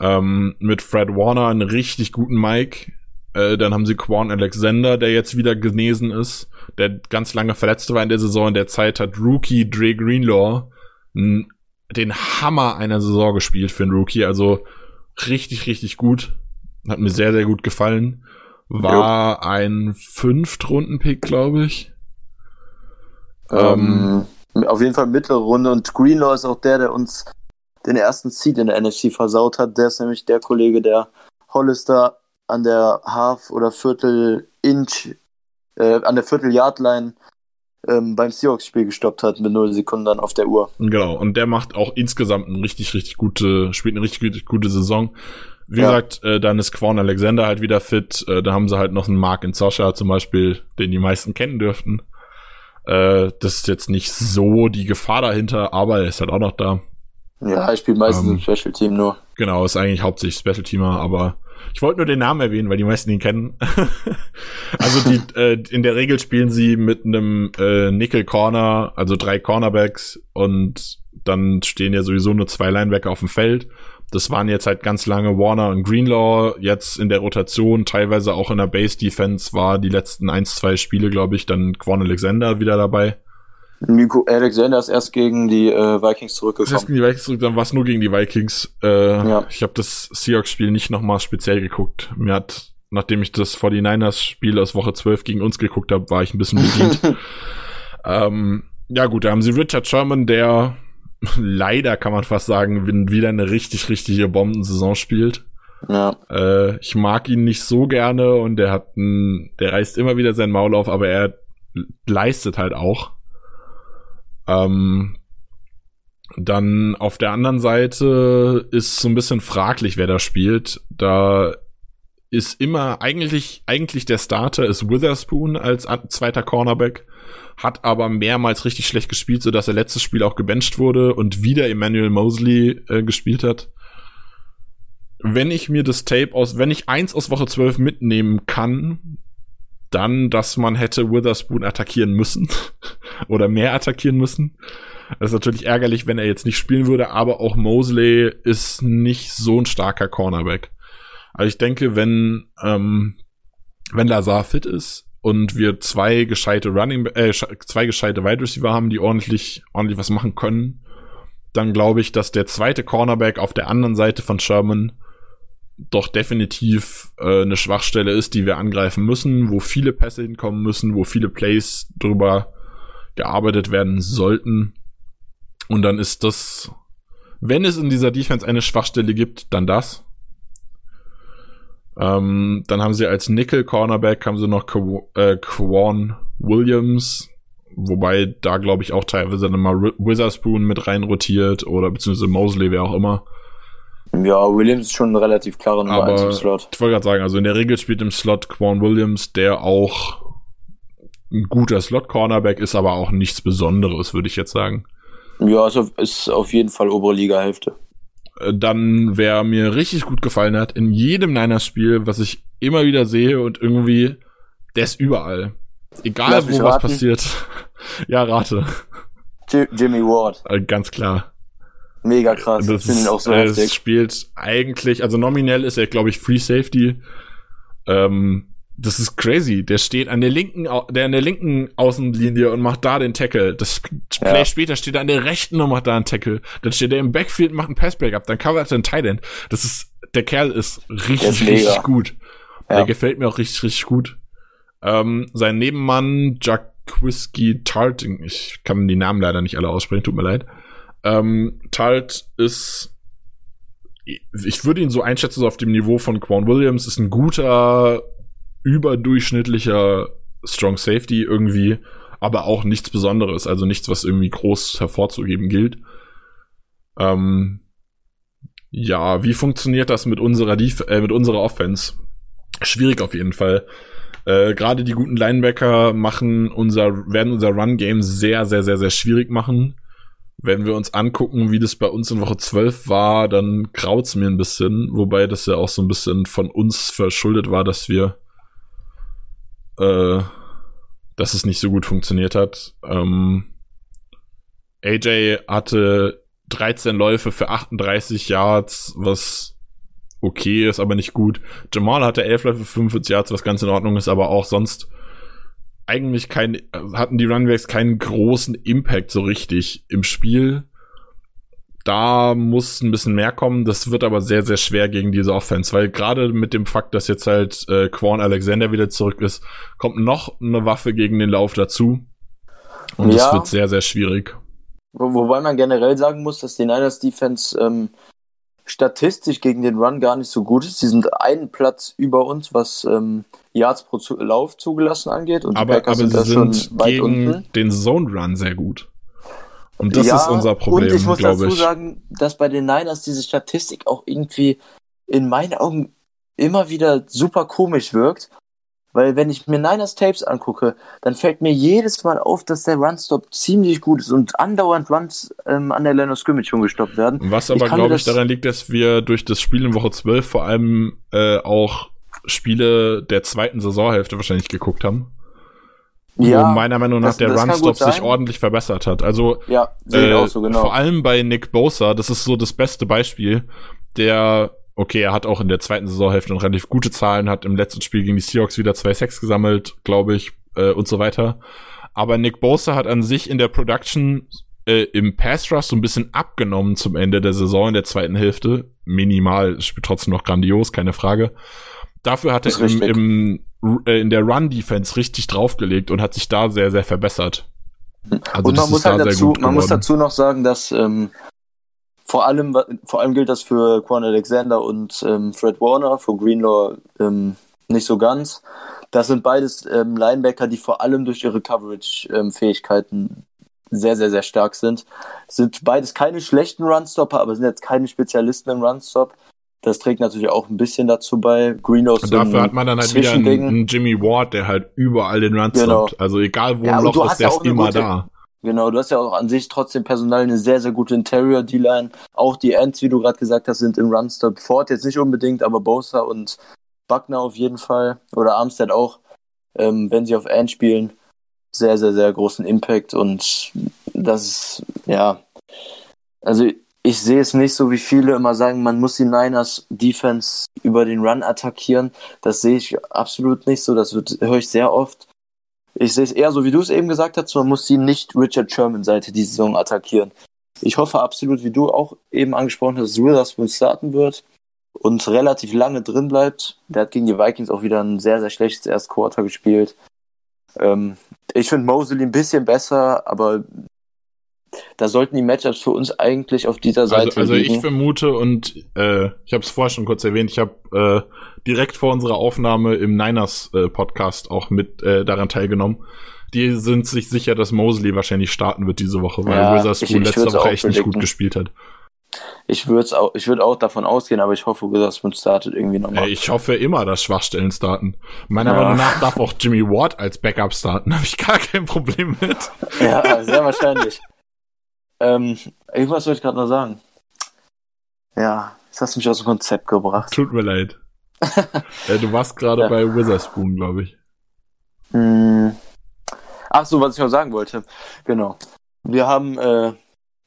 Speaker 1: Ähm, mit Fred Warner einen richtig guten Mike. Äh, dann haben sie Quan Alexander, der jetzt wieder genesen ist der ganz lange verletzt war in der Saison. In der Zeit hat Rookie Dre Greenlaw den Hammer einer Saison gespielt für einen Rookie. Also richtig, richtig gut. Hat mir sehr, sehr gut gefallen. War jo. ein Fünftrunden-Pick, glaube ich.
Speaker 2: Ähm, ähm, auf jeden Fall mittlere Runde. Und Greenlaw ist auch der, der uns den ersten Seed in der NFC versaut hat. Der ist nämlich der Kollege, der Hollister an der Half- oder Viertel-Inch äh, an der Viertel-Yard-Line ähm, beim Seahawks-Spiel gestoppt hat mit 0 Sekunden dann auf der Uhr.
Speaker 1: Genau, und der macht auch insgesamt eine richtig, richtig gute, spielt eine richtig, richtig gute Saison. Wie ja. gesagt, äh, dann ist Quan Alexander halt wieder fit. Äh, da haben sie halt noch einen Mark in Sascha zum Beispiel, den die meisten kennen dürften. Äh, das ist jetzt nicht so die Gefahr dahinter, aber er ist halt auch noch da.
Speaker 2: Ja, er spielt meistens ähm, im Special Team nur.
Speaker 1: Genau, ist eigentlich hauptsächlich Special Teamer, aber ich wollte nur den Namen erwähnen, weil die meisten ihn kennen. also die, äh, in der Regel spielen sie mit einem äh, Nickel Corner, also drei Cornerbacks und dann stehen ja sowieso nur zwei Linebacker auf dem Feld. Das waren jetzt halt ganz lange Warner und Greenlaw. Jetzt in der Rotation, teilweise auch in der Base Defense, war die letzten ein, zwei Spiele, glaube ich, dann Quan Alexander wieder dabei.
Speaker 2: Nico Alexander ist erst gegen die äh, Vikings zurückgekommen. Erst gegen die Vikings
Speaker 1: zurück, dann war es nur gegen die Vikings. Äh, ja. Ich habe das Seahawks-Spiel nicht nochmal speziell geguckt. Mir hat, nachdem ich das 49ers-Spiel aus Woche 12 gegen uns geguckt habe, war ich ein bisschen bedient. ähm, ja gut, da haben sie Richard Sherman, der leider, kann man fast sagen, wieder eine richtig, richtige Bombensaison spielt. Ja. Äh, ich mag ihn nicht so gerne und der hat ein, der reißt immer wieder sein Maul auf, aber er leistet halt auch. Ähm, dann auf der anderen Seite ist so ein bisschen fraglich, wer da spielt. Da ist immer eigentlich, eigentlich der Starter ist Witherspoon als zweiter Cornerback, hat aber mehrmals richtig schlecht gespielt, so dass er letztes Spiel auch gebencht wurde und wieder Emmanuel Mosley äh, gespielt hat. Wenn ich mir das Tape aus, wenn ich eins aus Woche 12 mitnehmen kann, dann, dass man hätte Witherspoon attackieren müssen oder mehr attackieren müssen. Das ist natürlich ärgerlich, wenn er jetzt nicht spielen würde, aber auch Mosley ist nicht so ein starker Cornerback. Also ich denke, wenn, ähm, wenn Lazar fit ist und wir zwei gescheite Running, äh, zwei gescheite Wide Receiver haben, die ordentlich, ordentlich was machen können, dann glaube ich, dass der zweite Cornerback auf der anderen Seite von Sherman doch definitiv äh, eine Schwachstelle ist, die wir angreifen müssen, wo viele Pässe hinkommen müssen, wo viele Plays drüber gearbeitet werden sollten. Und dann ist das, wenn es in dieser Defense eine Schwachstelle gibt, dann das. Ähm, dann haben sie als Nickel Cornerback haben sie noch äh, Quan Williams, wobei da glaube ich auch teilweise dann mal Witherspoon mit rein rotiert oder beziehungsweise Mosley, wer auch immer.
Speaker 2: Ja, Williams ist schon ein relativ klarer Nummer
Speaker 1: Aber
Speaker 2: 1 im Slot.
Speaker 1: Ich wollte gerade sagen, also in der Regel spielt im Slot Quan Williams, der auch ein guter Slot-Cornerback ist, aber auch nichts Besonderes, würde ich jetzt sagen.
Speaker 2: Ja, also ist auf jeden Fall obere Liga-Hälfte.
Speaker 1: Äh, dann, wer mir richtig gut gefallen hat, in jedem Niners-Spiel, was ich immer wieder sehe und irgendwie, der ist überall. Egal,
Speaker 2: Lass
Speaker 1: wo was
Speaker 2: raten.
Speaker 1: passiert. ja, rate.
Speaker 2: Ji- Jimmy Ward.
Speaker 1: Äh, Ganz klar.
Speaker 2: Mega krass.
Speaker 1: Das
Speaker 2: ihn
Speaker 1: ist,
Speaker 2: auch so
Speaker 1: äh,
Speaker 2: heftig.
Speaker 1: spielt eigentlich, also nominell ist er, glaube ich, Free Safety. Ähm, das ist crazy. Der steht an der linken, der an der linken Außenlinie und macht da den Tackle. Das Play
Speaker 2: Ja.
Speaker 1: später steht er an der rechten und macht da einen Tackle. Dann steht er im Backfield und macht einen Passbreak ab. Dann covert er einen Tight End. Das ist, der Kerl ist richtig,
Speaker 2: ist
Speaker 1: richtig gut.
Speaker 2: Ja.
Speaker 1: Der gefällt mir auch richtig, richtig gut. Ähm, sein Nebenmann, Jack Whiskey Tart, ich kann die Namen leider nicht alle aussprechen, tut mir leid. Ähm, Tart ist, ich würde ihn so einschätzen, so auf dem Niveau von Quan Williams, ist ein guter, überdurchschnittlicher Strong Safety irgendwie, aber auch nichts Besonderes, also nichts, was irgendwie groß hervorzugeben gilt. Ähm, ja, wie funktioniert das mit unserer, Def äh, mit unserer Offense? Schwierig auf jeden Fall. Äh, Gerade die guten Linebacker machen unser, werden unser Run-Game sehr, sehr, sehr, sehr schwierig machen. Wenn wir uns angucken, wie das bei uns in Woche 12 war, dann graut's mir ein bisschen, wobei das ja auch so ein bisschen von uns verschuldet war, dass wir, äh, dass es nicht so gut funktioniert hat. Ähm, AJ hatte 13 Läufe für 38 Yards, was okay ist, aber nicht gut. Jamal hatte 11 Läufe für 45 Yards, was ganz in Ordnung ist, aber auch sonst eigentlich kein, hatten die Runbacks keinen großen Impact so richtig im Spiel. Da muss ein bisschen mehr kommen. Das wird aber sehr, sehr schwer gegen diese Offense, weil gerade mit dem Fakt, dass jetzt halt äh, Quan Alexander wieder zurück ist, kommt noch eine Waffe gegen den Lauf dazu. Und
Speaker 2: Ja.
Speaker 1: wird sehr, sehr schwierig.
Speaker 2: Wo, wobei man generell sagen muss, dass die Niners Defense ähm, statistisch gegen den Run gar nicht so gut ist. Sie sind einen Platz über uns, was ähm, Yards pro zu Lauf zugelassen angeht. Und die
Speaker 1: Aber,
Speaker 2: Packers
Speaker 1: aber
Speaker 2: sind
Speaker 1: sie
Speaker 2: schon
Speaker 1: sind
Speaker 2: weit
Speaker 1: gegen
Speaker 2: unten.
Speaker 1: den Zone Run sehr gut. Und das
Speaker 2: ja,
Speaker 1: ist unser Problem,
Speaker 2: Und ich muss dazu
Speaker 1: ich.
Speaker 2: sagen, dass bei den Niners diese Statistik auch irgendwie in meinen Augen immer wieder super komisch wirkt. Weil wenn ich mir Niners Tapes angucke, dann fällt mir jedes Mal auf, dass der Runstop ziemlich gut ist und andauernd Runs ähm, an der Line of Scrimmage schon gestoppt werden.
Speaker 1: Was aber, glaube ich, daran liegt, dass wir durch das Spiel in Woche 12 vor allem äh, auch Spiele der zweiten Saisonhälfte wahrscheinlich geguckt haben.
Speaker 2: Ja,
Speaker 1: wo meiner Meinung nach
Speaker 2: das-
Speaker 1: der Runstop sich ordentlich verbessert hat. Also
Speaker 2: Ja,
Speaker 1: äh,
Speaker 2: so, genau.
Speaker 1: vor allem bei Nick Bosa, das ist so das beste Beispiel, der, okay, er hat auch in der zweiten Saisonhälfte noch relativ gute Zahlen, hat im letzten Spiel gegen die Seahawks wieder zwei Sex gesammelt, glaube ich, äh, und so weiter. Aber Nick Bosa hat an sich in der Production äh, im Pass Rush so ein bisschen abgenommen zum Ende der Saison in der zweiten Hälfte. Minimal, spielt trotzdem noch grandios, keine Frage. Dafür hat er im, im, äh, in der Run-Defense richtig draufgelegt und hat sich da sehr, sehr verbessert. Also
Speaker 2: und
Speaker 1: das
Speaker 2: man muss halt dazu, man muss dazu noch sagen, dass ähm, vor allem, vor allem gilt das für Quan Alexander und ähm, Fred Warner, für Greenlaw ähm, nicht so ganz. Das sind beides ähm, Linebacker, die vor allem durch ihre Coverage-Fähigkeiten sehr, sehr, sehr stark sind. Sind beides keine schlechten Runstopper, aber sind jetzt keine Spezialisten im Runstop. Das trägt natürlich auch ein bisschen dazu bei. Greenlaw ist
Speaker 1: Und dafür hat man dann halt wieder einen, einen Jimmy Ward, der halt überall den Run
Speaker 2: Genau.
Speaker 1: stoppt. Also egal wo
Speaker 2: Ja,
Speaker 1: ein Loch ist, der
Speaker 2: ja
Speaker 1: ist immer
Speaker 2: gute-
Speaker 1: da.
Speaker 2: Genau, du hast ja auch an sich trotzdem personal eine sehr, sehr gute Interior D-Line. Auch die Ends, wie du gerade gesagt hast, sind im Runstop. Ford jetzt nicht unbedingt, aber Bosa und Buckner auf jeden Fall. Oder Armstead auch, ähm, wenn sie auf End spielen. Sehr, sehr, sehr großen Impact. Und das ist, ja. Also ich sehe es nicht so, wie viele immer sagen, man muss die Niners Defense über den Run attackieren. Das sehe ich absolut nicht so. Das höre ich sehr oft. Ich sehe es eher so, wie du es eben gesagt hast, man muss die nicht Richard Sherman-Seite die Saison attackieren. Ich hoffe absolut, wie du auch eben angesprochen hast, dass Witherspoon starten wird und relativ lange drin bleibt. Der hat gegen die Vikings auch wieder ein sehr, sehr schlechtes Erstquarter gespielt. Ähm, ich finde Mosley ein bisschen besser, aber da sollten die Matchups für uns eigentlich auf dieser Seite
Speaker 1: also, also liegen. ich vermute und äh, ich habe es vorher schon kurz erwähnt, ich habe äh, direkt vor unserer Aufnahme im Niners äh, Podcast auch mit äh, daran teilgenommen. Die sind sich sicher, dass Mosley wahrscheinlich starten wird diese Woche, weil ja, Witherspoon letzte Woche echt nicht gut gespielt hat.
Speaker 2: Ich würde auch, ich würde auch davon ausgehen, aber ich hoffe, Witherspoon startet irgendwie nochmal.
Speaker 1: Ich hoffe immer, dass Schwachstellen starten. Meiner ja. Meinung nach darf auch Jimmy Ward als Backup starten. Habe ich gar kein Problem mit.
Speaker 2: Ja, sehr wahrscheinlich. Ähm, irgendwas wollte ich gerade noch sagen. Ja, jetzt hast du mich aus dem Konzept gebracht.
Speaker 1: Tut mir leid. ja, du warst gerade ja. bei Witherspoon, glaube ich.
Speaker 2: Hm. Ach so, was ich noch sagen wollte. Genau. Wir haben äh,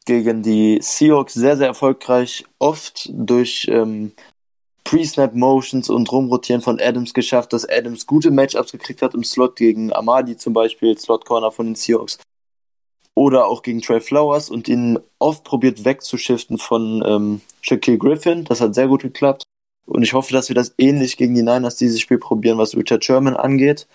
Speaker 2: gegen die Seahawks sehr, sehr erfolgreich oft durch ähm, Pre-Snap-Motions und Rumrotieren von Adams geschafft, dass Adams gute Matchups gekriegt hat im Slot gegen Amadi zum Beispiel, Slot-Corner von den Seahawks. Oder auch gegen Trey Flowers und ihn oft probiert wegzuschiften von ähm, Shaquille Griffin. Das hat sehr gut geklappt. Und ich hoffe, dass wir das ähnlich gegen die Niners dieses Spiel probieren, was Richard Sherman angeht.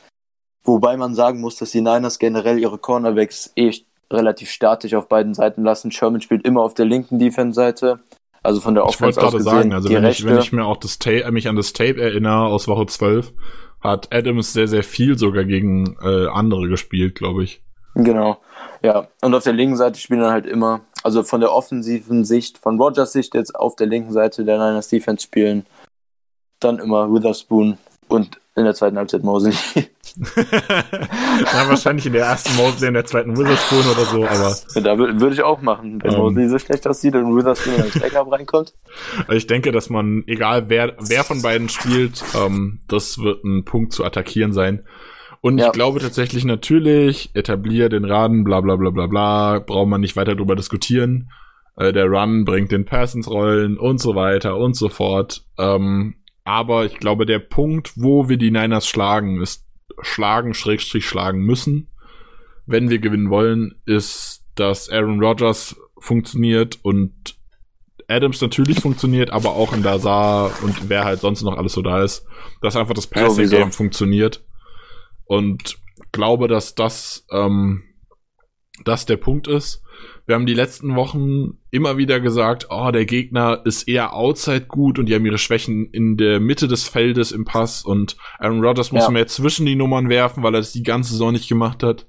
Speaker 2: Wobei man sagen muss, dass die Niners generell ihre Cornerbacks eh relativ statisch auf beiden Seiten lassen. Sherman spielt immer auf der linken Defense-Seite. Also von der Offense
Speaker 1: ich wollte gerade sagen, also wenn ich, wenn ich, mir auch das Tape, mich an das Tape erinnere aus Woche 12, hat Adams sehr, sehr viel sogar gegen äh, andere gespielt, glaube ich.
Speaker 2: Genau, ja. Und auf der linken Seite spielen dann halt immer, also von der offensiven Sicht, von Rogers Sicht jetzt auf der linken Seite der Niners Defense spielen, dann immer Witherspoon und in der zweiten Halbzeit Mosley.
Speaker 1: ja, wahrscheinlich in der ersten Mosley, in der zweiten Witherspoon oder so, aber.
Speaker 2: Ja, da würde ich auch machen, wenn ähm. Mosley so schlecht aussieht und Witherspoon als Backup reinkommt.
Speaker 1: Ich denke, dass man, egal wer, wer von beiden spielt, ähm, das wird ein Punkt zu attackieren sein. Und ja. ich glaube tatsächlich natürlich, etablier den Raden, bla bla bla bla bla, braucht man nicht weiter drüber diskutieren. Äh, der Run bringt den Pass ins Rollen und so weiter und so fort. Ähm, aber ich glaube, der Punkt, wo wir die Niners schlagen, ist schlagen, Schrägstrich schlagen müssen, wenn wir gewinnen wollen, ist, dass Aaron Rodgers funktioniert und Adams natürlich funktioniert, aber auch in Lazar und wer halt sonst noch alles so da ist, dass einfach das Passing Game funktioniert. Und glaube, dass das, ähm, das der Punkt ist. Wir haben die letzten Wochen immer wieder gesagt, oh, der Gegner ist eher outside gut und die haben ihre Schwächen in der Mitte des Feldes im Pass und Aaron Rodgers muss ja. mehr zwischen die Nummern werfen, weil er das die ganze Saison nicht gemacht hat.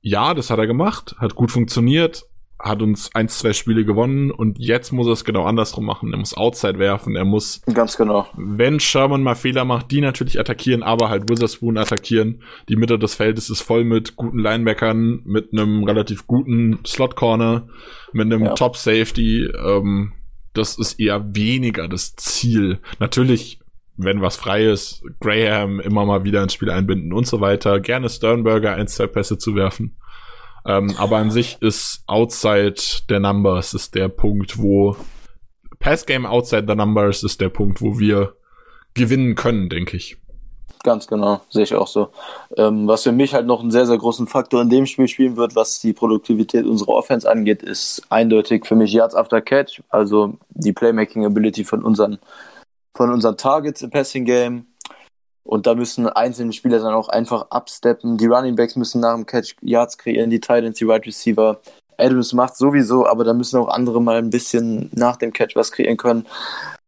Speaker 1: Ja, das hat er gemacht, hat gut funktioniert, hat uns ein, zwei Spiele gewonnen und jetzt muss er es genau andersrum machen. Er muss Outside werfen, er muss.
Speaker 2: Ganz genau.
Speaker 1: Wenn Sherman mal Fehler macht, die natürlich attackieren, aber halt Witherspoon attackieren. Die Mitte des Feldes ist voll mit guten Linebackern, mit einem relativ guten Slot Corner, mit einem ja. Top Safety. Ähm, das ist eher weniger das Ziel. Natürlich, wenn was frei ist, Graham immer mal wieder ins Spiel einbinden und so weiter. Gerne Sternberger ein, zwei Pässe zu werfen. Ähm, aber an sich ist outside der Numbers ist der Punkt, wo Pass Game outside the Numbers ist der Punkt, wo wir gewinnen können, denke ich.
Speaker 2: Ganz genau, sehe ich auch so. Ähm, was für mich halt noch einen sehr, sehr großen Faktor in dem Spiel spielen wird, was die Produktivität unserer Offense angeht, ist eindeutig für mich Yards after Catch, also die Playmaking Ability von unseren, von unseren Targets im Passing Game. Und da müssen einzelne Spieler dann auch einfach absteppen. Die Running Backs müssen nach dem Catch Yards kreieren, die Titans, die Wide Receiver. Adams macht sowieso, aber da müssen auch andere mal ein bisschen nach dem Catch was kreieren können.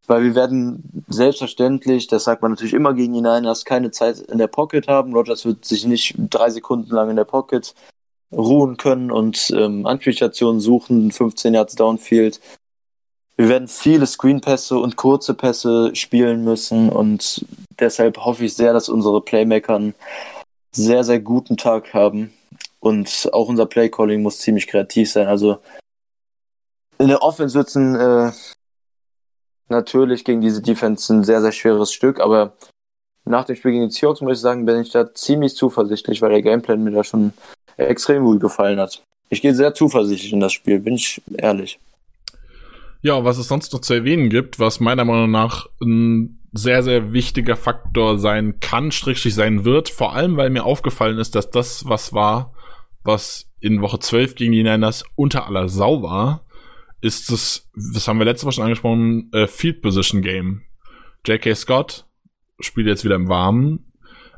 Speaker 2: Weil wir werden selbstverständlich, das sagt man natürlich immer gegen die Niners, keine Zeit in der Pocket haben. Rogers wird sich nicht drei Sekunden lang in der Pocket ruhen können und ähm, Anspielstationen suchen, 15 Yards Downfield. Wir werden viele Screenpässe und kurze Pässe spielen müssen und deshalb hoffe ich sehr, dass unsere Playmaker einen sehr, sehr guten Tag haben und auch unser Playcalling muss ziemlich kreativ sein. Also in der Offense wird es äh, natürlich gegen diese Defense ein sehr, sehr schweres Stück, aber nach dem Spiel gegen die Seahawks muss ich sagen, bin ich da ziemlich zuversichtlich, weil der Gameplan mir da schon extrem gut gefallen hat. Ich gehe sehr zuversichtlich in das Spiel, bin ich ehrlich.
Speaker 1: Ja, was es sonst noch zu erwähnen gibt, was meiner Meinung nach ein sehr, sehr wichtiger Faktor sein kann, strichlich sein wird, vor allem weil mir aufgefallen ist, dass das, was war, was in Woche 12 gegen die Niners unter aller Sau war, ist das, das haben wir letzte Woche schon angesprochen, äh, Field Position Game. J.K. Scott spielt jetzt wieder im Warmen.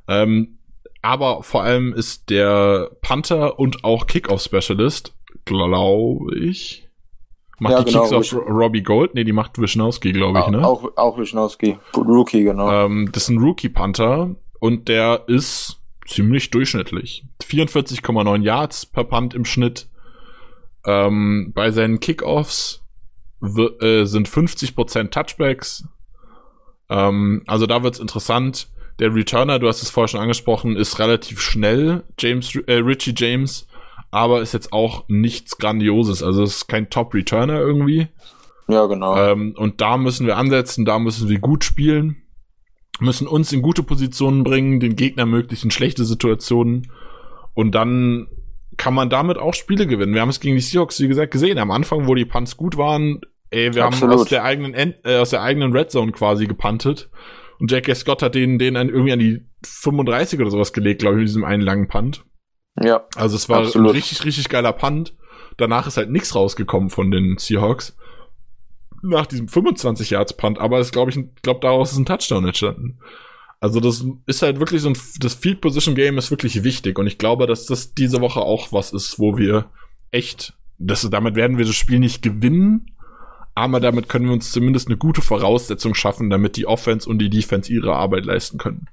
Speaker 1: Ähm, aber vor allem ist der Panther und auch Kickoff-Specialist, glaube ich. Macht
Speaker 2: Ja,
Speaker 1: die
Speaker 2: genau,
Speaker 1: Kicks auf Robbie Gold? Nee, die macht Wischnowski, glaube ich, ne?
Speaker 2: Auch, auch Wischnowski. Rookie, genau.
Speaker 1: Ähm, das ist ein Rookie-Panther und der ist ziemlich durchschnittlich. 44,9 Yards per Punt im Schnitt. Ähm, bei seinen Kickoffs äh, sind 50% Touchbacks. Ähm, also da wird's interessant. Der Returner, du hast es vorher schon angesprochen, ist relativ schnell, James, äh, Richie James, aber ist jetzt auch nichts Grandioses. Also es ist kein Top-Returner irgendwie.
Speaker 2: ja, genau.
Speaker 1: Ähm, und da müssen wir ansetzen, da müssen wir gut spielen, müssen uns in gute Positionen bringen, den Gegner möglich in schlechte Situationen. Und dann kann man damit auch Spiele gewinnen. Wir haben es gegen die Seahawks, wie gesagt, gesehen. Am Anfang, wo die Punts gut waren, ey, wir haben
Speaker 2: Absolut.
Speaker 1: aus der eigenen End, äh, aus der eigenen Red Zone quasi gepuntet. Und J.K. Scott hat den, den an, irgendwie an die 35 oder sowas gelegt, glaube ich, mit diesem einen langen Punt.
Speaker 2: Ja,
Speaker 1: Also es war
Speaker 2: Absolut.
Speaker 1: ein richtig, richtig geiler Punt. Danach ist halt nichts rausgekommen von den Seahawks. Nach diesem 25 Yards Punt, aber es glaube ich, glaube daraus ist ein Touchdown entstanden. Also das ist halt wirklich so ein, das Field Position Game ist wirklich wichtig und ich glaube, dass das diese Woche auch was ist, wo wir echt, das, damit werden wir das Spiel nicht gewinnen, aber damit können wir uns zumindest eine gute Voraussetzung schaffen, damit die Offense und die Defense ihre Arbeit leisten können.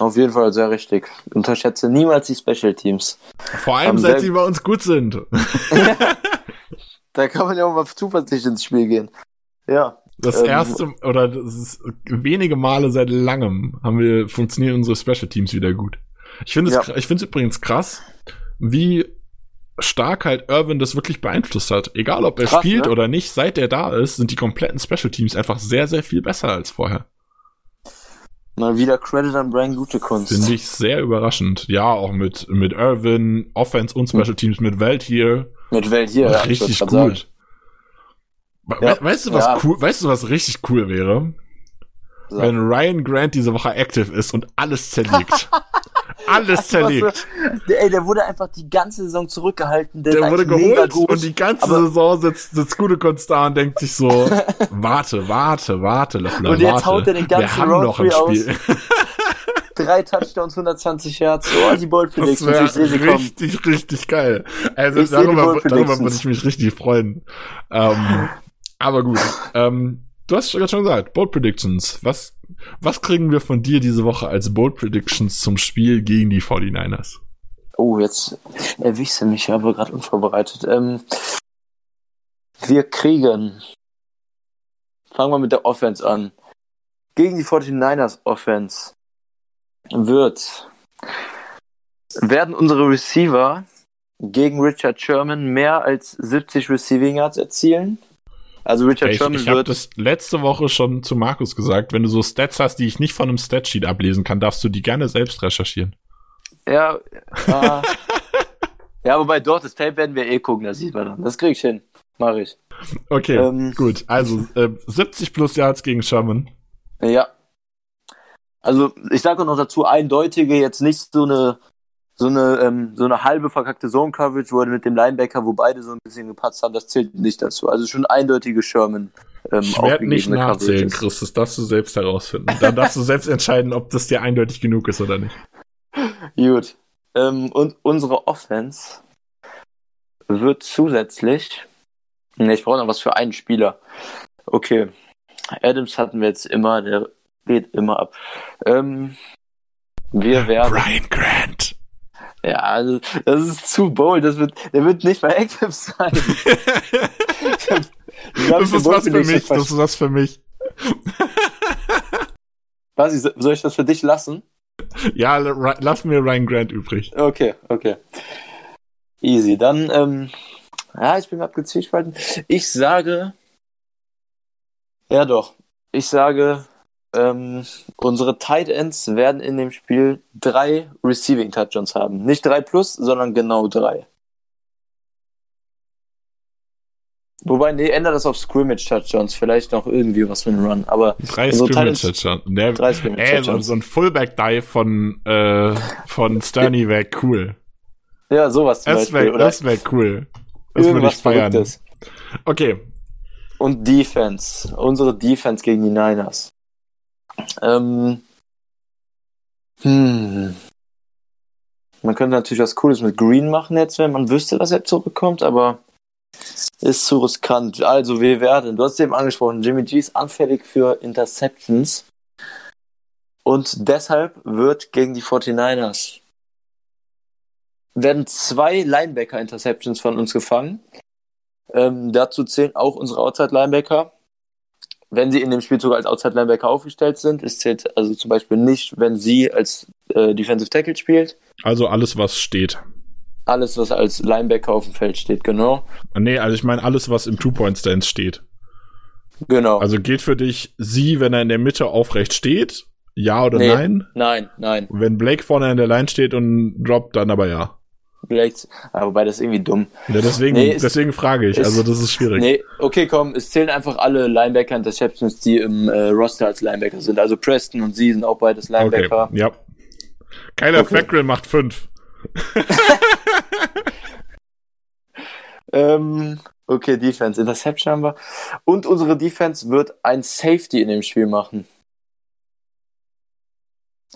Speaker 2: Auf jeden Fall sehr richtig. Unterschätze niemals die Special Teams.
Speaker 1: Vor allem, seit sie bei uns gut sind.
Speaker 2: Da kann man ja auch mal zuversichtlich ins Spiel gehen. Ja,
Speaker 1: Das
Speaker 2: Ähm,
Speaker 1: erste oder das ist wenige Male seit langem haben wir funktionieren unsere Special Teams wieder gut. Ich finde es
Speaker 2: Ja.
Speaker 1: ich finde es übrigens krass, wie stark halt Irvin das wirklich beeinflusst hat. Egal ob er
Speaker 2: Krass,
Speaker 1: spielt
Speaker 2: ne?
Speaker 1: oder nicht, seit er da ist, sind die kompletten Special Teams einfach sehr sehr viel besser als vorher.
Speaker 2: Mal wieder Credit an Brian Gutekunst.
Speaker 1: Finde ich sehr überraschend. Ja, auch mit mit Irvin, Offense und Special Teams mit Welt hier.
Speaker 2: Mit Welt hier, ja, ich
Speaker 1: richtig. We
Speaker 2: Ja.
Speaker 1: weißt du was
Speaker 2: Ja.
Speaker 1: cool, weißt du was richtig cool wäre?
Speaker 2: Sagen.
Speaker 1: wenn Ryan Grant diese Woche active ist und alles zerlegt. alles zerlegt.
Speaker 2: Für- Der, ey, der wurde einfach die ganze Saison zurückgehalten. Der,
Speaker 1: Der wurde
Speaker 2: gut.
Speaker 1: und die ganze Saison sitzt, sitzt Gutekunst da und denkt sich so, warte, warte, warte, Löffler,
Speaker 2: Und jetzt
Speaker 1: warte.
Speaker 2: haut er den ganzen Roadtree
Speaker 1: Spiel.
Speaker 2: Drei Touchdowns, 120 Yards. Oh, die Bold
Speaker 1: Das
Speaker 2: Predictions.
Speaker 1: wäre
Speaker 2: Ich sehe sie kommen.
Speaker 1: richtig, richtig geil. Also
Speaker 2: Ich
Speaker 1: darüber, darüber würde ich mich richtig freuen. Ähm, aber gut. Ähm, du hast gerade schon gesagt, Bold Predictions. Was, was kriegen wir von dir diese Woche als Bold Predictions zum Spiel gegen die 49ers?
Speaker 2: Oh, jetzt erwischst du mich aber gerade unvorbereitet. Ähm, wir kriegen. Fangen wir mit der Offense an. Gegen die 49ers Offense wird werden unsere Receiver gegen Richard Sherman mehr als 70 Receiving Yards erzielen. Also Richard
Speaker 1: Ich,
Speaker 2: Sherman
Speaker 1: ich habe
Speaker 2: wird
Speaker 1: das letzte Woche schon zu Markus gesagt. Wenn du so Stats hast, die ich nicht von einem Statsheet ablesen kann, darfst du die gerne selbst recherchieren.
Speaker 2: ja äh, ja, wobei dort das Tape werden wir eh gucken, das sieht man dann. Das krieg ich hin, mache ich.
Speaker 1: Okay,
Speaker 2: Ähm.
Speaker 1: gut. Also äh, 70 plus Yards gegen Sherman.
Speaker 2: Ja. Also ich sage auch noch dazu eindeutige, jetzt nicht so eine so eine ähm, so eine halbe verkackte Zone Coverage wurde mit dem Linebacker, wo beide so ein bisschen gepatzt haben, das zählt nicht dazu. Also schon eindeutige Sherman. Ähm,
Speaker 1: Ich werde nicht nachzählen,
Speaker 2: Coverages.
Speaker 1: Chris. Das darfst du selbst herausfinden. Dann darfst du selbst entscheiden, ob das dir eindeutig genug ist oder nicht.
Speaker 2: Gut. Ähm, und unsere Offense wird zusätzlich. Ne, ich brauche noch was für einen Spieler. Okay. Adams hatten wir jetzt immer, der geht immer ab. Ähm, wir werden.
Speaker 1: Brian Grant.
Speaker 2: Ja, also, das ist zu bold. Das wird, der wird nicht bei Active sein.
Speaker 1: das ist was für mich. Das ist was für mich.
Speaker 2: Was, soll ich das für dich lassen?
Speaker 1: Ja, lass mir Ryan Grant übrig.
Speaker 2: Okay, okay. Easy. Dann, ähm, ja, ich bin abgezwiespalten. Ich sage, ja doch, ich sage, ähm, unsere Tight Ends werden in dem Spiel drei Receiving Touchdowns haben. Nicht drei plus, sondern genau drei. Wobei, nee, ändere das auf Scrimmage Touchdowns. Vielleicht noch irgendwie was für einen Run. Aber
Speaker 1: Drei
Speaker 2: unsere
Speaker 1: Scrimmage
Speaker 2: Titans-
Speaker 1: Touchdowns. Der-
Speaker 2: Drei Scrimmage
Speaker 1: Ey, so, so ein Fullback Dive von äh, von Sterny wäre cool.
Speaker 2: Ja, sowas zum
Speaker 1: Das
Speaker 2: Beispiel.
Speaker 1: wäre
Speaker 2: Oder
Speaker 1: wär cool. Das würde ich feiern.
Speaker 2: Verrücktes.
Speaker 1: Okay.
Speaker 2: Und Defense. Unsere Defense gegen die Niners. Ähm, hm. Man könnte natürlich was Cooles mit Green machen jetzt, wenn man wüsste, dass er zurückkommt, aber ist zu riskant. Also, wir werden, du hast eben angesprochen, Jimmy G ist anfällig für Interceptions. Und deshalb wird gegen die 49ers werden zwei Linebacker-Interceptions von uns gefangen. Ähm, dazu zählen auch unsere Outside-Linebacker. Wenn sie in dem Spielzug als Outside-Linebacker aufgestellt sind, es zählt also zum Beispiel nicht, wenn sie als äh, Defensive Tackle spielt.
Speaker 1: Also alles, was steht.
Speaker 2: Alles, was als Linebacker auf dem Feld steht, genau.
Speaker 1: Nee, also ich meine alles, was im Two-Point-Stance steht.
Speaker 2: Genau.
Speaker 1: Also gilt für dich sie, wenn er in der Mitte aufrecht steht? Ja oder
Speaker 2: Nee.
Speaker 1: nein?
Speaker 2: nein, nein.
Speaker 1: Wenn Blake vorne in der Line steht und droppt, dann aber ja.
Speaker 2: Vielleicht, wobei das ist irgendwie dumm.
Speaker 1: ja deswegen,
Speaker 2: Nee, ist-
Speaker 1: deswegen frage ich.
Speaker 2: ist-
Speaker 1: also das ist schwierig.
Speaker 2: Nee, okay, komm, es zählen einfach alle Linebacker-Interceptions, die im äh, Roster als Linebacker sind. Also Preston und sie sind auch beides
Speaker 1: okay.
Speaker 2: Linebacker.
Speaker 1: Ja. Kyler
Speaker 2: Okay.
Speaker 1: Fackrell macht fünf.
Speaker 2: Ähm, okay, Defense. Interception haben wir. Und unsere Defense wird ein Safety in dem Spiel machen.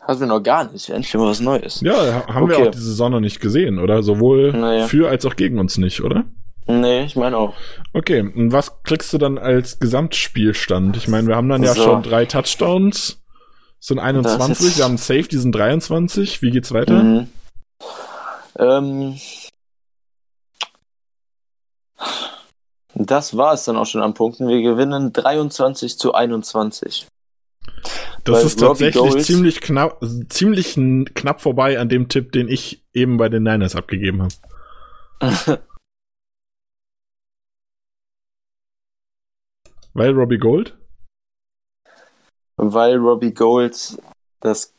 Speaker 2: Hatten wir noch gar nicht. Endlich mal was Neues.
Speaker 1: Ja, ha- haben wir
Speaker 2: Okay.
Speaker 1: auch diese Saison noch nicht gesehen, oder? Sowohl
Speaker 2: Naja.
Speaker 1: für als auch gegen uns nicht, oder?
Speaker 2: Nee, ich meine auch.
Speaker 1: Okay, und was kriegst du dann als Gesamtspielstand? Ich meine, wir haben dann ja
Speaker 2: So.
Speaker 1: schon drei Touchdowns, sind 21,
Speaker 2: Das ist-
Speaker 1: wir haben Safety, sind 23. Wie geht's weiter?
Speaker 2: Mhm. Ähm, das war es dann auch schon an Punkten. Wir gewinnen 23 zu 21.
Speaker 1: Das
Speaker 2: Weil
Speaker 1: ist tatsächlich ziemlich knapp, ziemlich knapp vorbei an dem Tipp, den ich eben bei den Niners abgegeben habe. Weil Robbie Gold?
Speaker 2: Weil Robbie Gold das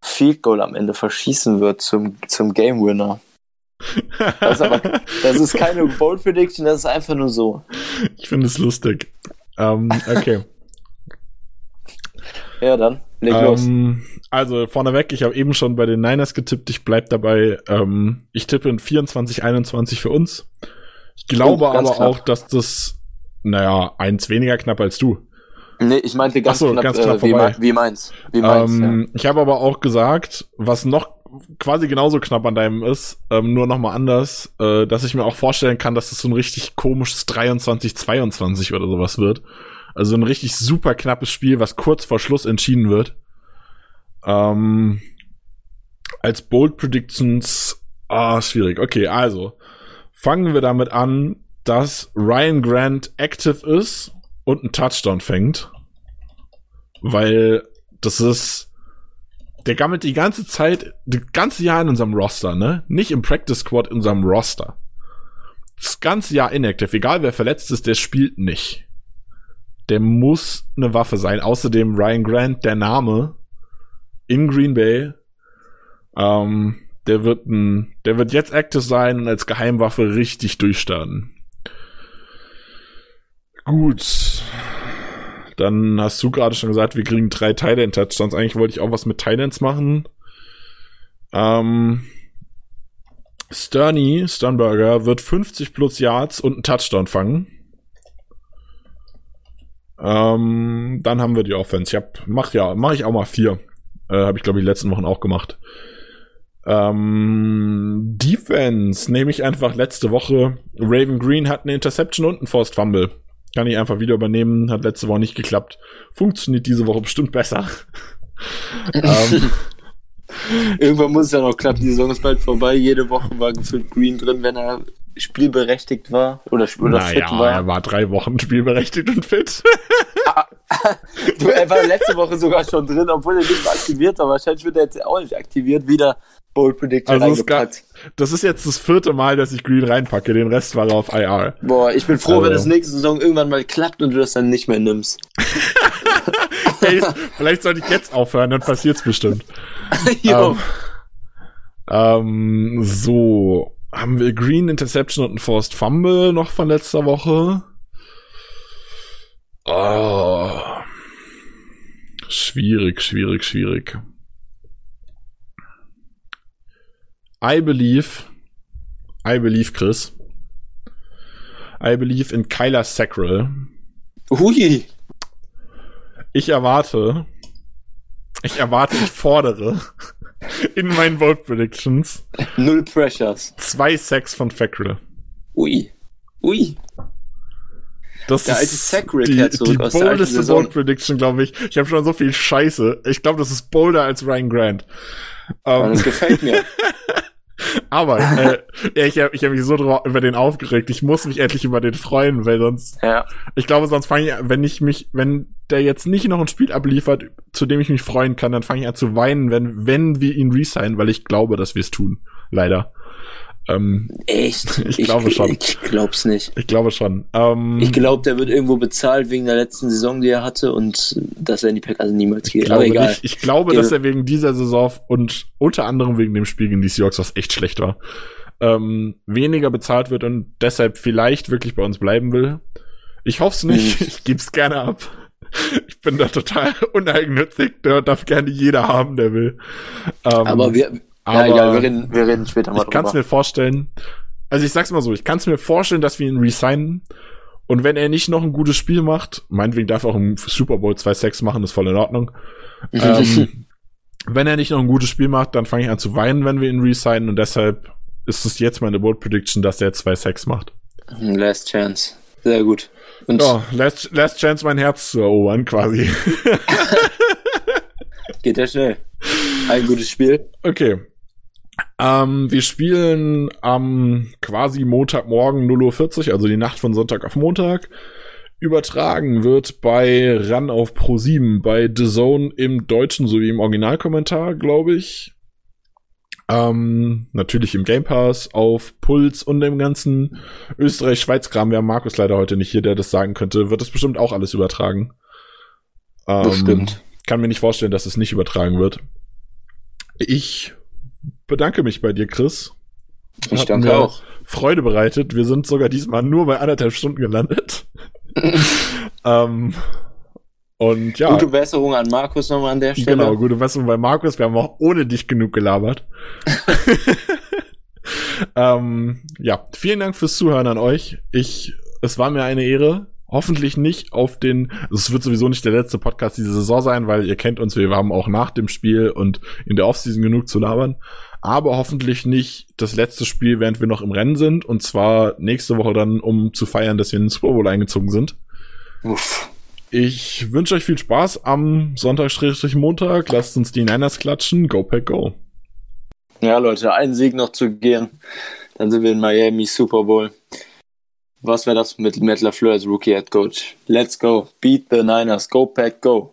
Speaker 2: Field Goal am Ende verschießen wird zum, zum Game Winner. Das ist aber- Das ist keine Bold Prediction, das ist einfach nur so.
Speaker 1: ich finde es lustig. Ähm, okay.
Speaker 2: Ja, dann leg los.
Speaker 1: Ähm, also vorneweg, ich habe eben schon bei den Niners getippt, ich bleib dabei. Ähm, ich tippe in 24-21 für uns. Ich glaube
Speaker 2: Oh,
Speaker 1: aber
Speaker 2: knapp.
Speaker 1: auch, dass das, naja, eins weniger knapp als du.
Speaker 2: Nee, ich meinte ganz
Speaker 1: so,
Speaker 2: knapp,
Speaker 1: ganz knapp
Speaker 2: äh, wie, mein- wie meins. Wie meins,
Speaker 1: Ähm, Ich habe aber auch gesagt, was noch quasi genauso knapp an deinem ist, ähm, nur nochmal anders, äh, dass ich mir auch vorstellen kann, dass es so ein richtig komisches 23-22 oder sowas wird. Also ein richtig super knappes Spiel, was kurz vor Schluss entschieden wird. Ähm, als Bold Predictions, ah, schwierig. Okay, also fangen wir damit an, dass Ryan Grant active ist und einen Touchdown fängt. Weil das ist, der gammelt die ganze Zeit, das ganze Jahr in unserem Roster, ne? Nicht im Practice Squad, in unserem Roster. Das ganze Jahr inactive, egal wer verletzt ist, der spielt nicht. Der muss eine Waffe sein. Außerdem Ryan Grant, der Name in Green Bay, ähm, der wird ein, der wird jetzt active sein und als Geheimwaffe richtig durchstarten. Gut. Dann hast du gerade schon gesagt, wir kriegen drei End Touchdowns. Eigentlich wollte ich auch was mit Ends machen. Ähm, Sterney, Sternberger, wird 50 plus Yards und einen Touchdown fangen. Ähm, dann haben wir die Offense. Ich hab, mach ja, mach ich auch mal vier. Äh, Habe ich glaube ich die letzten Wochen auch gemacht. Ähm, Defense nehme ich einfach letzte Woche. Raven Green hat eine Interception und einen Forced Fumble. Kann ich einfach wieder übernehmen. Hat letzte Woche nicht geklappt. Funktioniert diese Woche bestimmt besser. ähm,
Speaker 2: Irgendwann muss es ja noch klappen. Die Saison ist bald vorbei. Jede Woche war gefühlt Green drin, wenn er spielberechtigt war oder, oder fit
Speaker 1: naja,
Speaker 2: war.
Speaker 1: er war drei Wochen spielberechtigt und fit.
Speaker 2: Du, er war letzte Woche sogar schon drin, obwohl er nicht aktiviert war. Wahrscheinlich wird er jetzt auch nicht aktiviert. Wieder Bold Prediction
Speaker 1: Also
Speaker 2: reingepackt.
Speaker 1: Das ist jetzt das vierte Mal, dass ich Green reinpacke. Den Rest war er auf IR.
Speaker 2: Boah, ich bin froh, wenn
Speaker 1: Also-
Speaker 2: das nächste Saison irgendwann mal klappt und du das dann nicht mehr nimmst.
Speaker 1: Hey, vielleicht sollte ich jetzt aufhören, dann passiert's bestimmt.
Speaker 2: Jo.
Speaker 1: Ähm, ähm, so, haben wir Green Interception und einen Forced Fumble noch von letzter Woche? Oh. Schwierig, schwierig, schwierig. I believe, I believe, Chris. I believe in Kyler Sacral.
Speaker 2: Hui.
Speaker 1: Ich erwarte, ich erwarte, ich fordere in meinen Vote Predictions
Speaker 2: Null Pressures.
Speaker 1: zwei Sacks von Fackrell.
Speaker 2: Ui. Ui.
Speaker 1: Das
Speaker 2: Der alte
Speaker 1: ist
Speaker 2: Sackrick
Speaker 1: die,
Speaker 2: kehrt zurück
Speaker 1: die
Speaker 2: aus der alten
Speaker 1: boldeste
Speaker 2: Saison.
Speaker 1: Bold Prediction, glaube ich. Ich habe schon so viel Scheiße. Ich glaube, das ist bolder als Ryan Grant. Ähm,
Speaker 2: das gefällt mir.
Speaker 1: aber äh, ja, ich habe ich hab mich so drüber- über den aufgeregt. Ich muss mich endlich über den freuen, weil sonst,
Speaker 2: Ja.
Speaker 1: ich glaube, sonst fange ich, wenn ich mich, wenn der jetzt nicht noch ein Spiel abliefert, zu dem ich mich freuen kann, dann fange ich an zu weinen, wenn wenn wir ihn resignen, weil ich glaube, dass wir es tun. Leider. Ähm,
Speaker 2: Echt?
Speaker 1: Ich glaube schon.
Speaker 2: Ich glaub's nicht.
Speaker 1: ich glaube schon. Ähm,
Speaker 2: Ich glaube, der wird irgendwo bezahlt wegen der letzten Saison, die er hatte und dass er in die Packers niemals
Speaker 1: Ich
Speaker 2: geht.
Speaker 1: glaube,
Speaker 2: Aber egal.
Speaker 1: nicht. ich glaube,
Speaker 2: Gebe-
Speaker 1: dass er wegen dieser Saison und unter anderem wegen dem Spiel gegen die Seahawks, was echt schlecht war, ähm, weniger bezahlt wird und deshalb vielleicht wirklich bei uns bleiben will. Ich hoffe es nicht.
Speaker 2: Hm.
Speaker 1: Ich geb's gerne ab. Ich bin da total uneigennützig. Der darf gerne jeder haben, der will. Ähm,
Speaker 2: Aber wir,
Speaker 1: aber
Speaker 2: ja, egal, wir reden, wir reden später mal
Speaker 1: ich kann es mir vorstellen. Also ich sag's mal so, ich kann es mir vorstellen, dass wir ihn resignen. Und wenn er nicht noch ein gutes Spiel macht, meinetwegen darf er auch im Super Bowl 2-6 machen, ist voll in Ordnung. ähm, wenn er nicht noch ein gutes Spiel macht, dann fange ich an zu weinen, wenn wir ihn resignen. Und deshalb ist es jetzt meine Bold Prediction, dass er 2-6 macht.
Speaker 2: Last Chance. Sehr gut. Und
Speaker 1: Ja, last, last Chance, mein Herz zu erobern, quasi.
Speaker 2: geht ja schnell. Ein gutes Spiel.
Speaker 1: Okay. Ähm, wir spielen am quasi Montagmorgen 0.40 Uhr, also die Nacht von Sonntag auf Montag. Übertragen wird bei Run auf Pro 7, bei The Zone im deutschen sowie im Originalkommentar, glaube ich. Ähm, natürlich im Game Pass, auf Puls und dem ganzen Österreich-Schweiz-Kram. Wir haben Markus leider heute nicht hier, der das sagen könnte. Wird das bestimmt auch alles übertragen. Ähm,
Speaker 2: Bestimmt.
Speaker 1: Kann mir nicht vorstellen, dass es nicht übertragen wird. Ich bedanke mich bei dir, Chris.
Speaker 2: Ich
Speaker 1: Hat
Speaker 2: danke auch.
Speaker 1: Freude bereitet. Wir sind sogar diesmal nur bei anderthalb Stunden gelandet. ähm, und ja,
Speaker 2: Gute Besserung an Markus nochmal an der Stelle.
Speaker 1: genau, gute Besserung bei Markus. Wir haben auch ohne dich genug gelabert. ähm, ja, vielen Dank fürs Zuhören an euch. Ich, es war mir eine Ehre. Hoffentlich nicht auf den, also es wird sowieso nicht der letzte Podcast diese Saison sein, weil ihr kennt uns, wir haben auch nach dem Spiel und in der Offseason genug zu labern. Aber hoffentlich nicht das letzte Spiel, während wir noch im Rennen sind. Und zwar nächste Woche dann, um zu feiern, dass wir in den Super Bowl eingezogen sind.
Speaker 2: Uff.
Speaker 1: Ich wünsche euch viel Spaß am Sonntag-Montag. Lasst uns die Niners klatschen. Go Pack Go.
Speaker 2: Ja, Leute, einen Sieg noch zu gehen. Dann sind wir in Miami Super Bowl. Was wäre das mit Matt LaFleur als Rookie Head Coach? Let's go. Beat the Niners. Go Pack Go.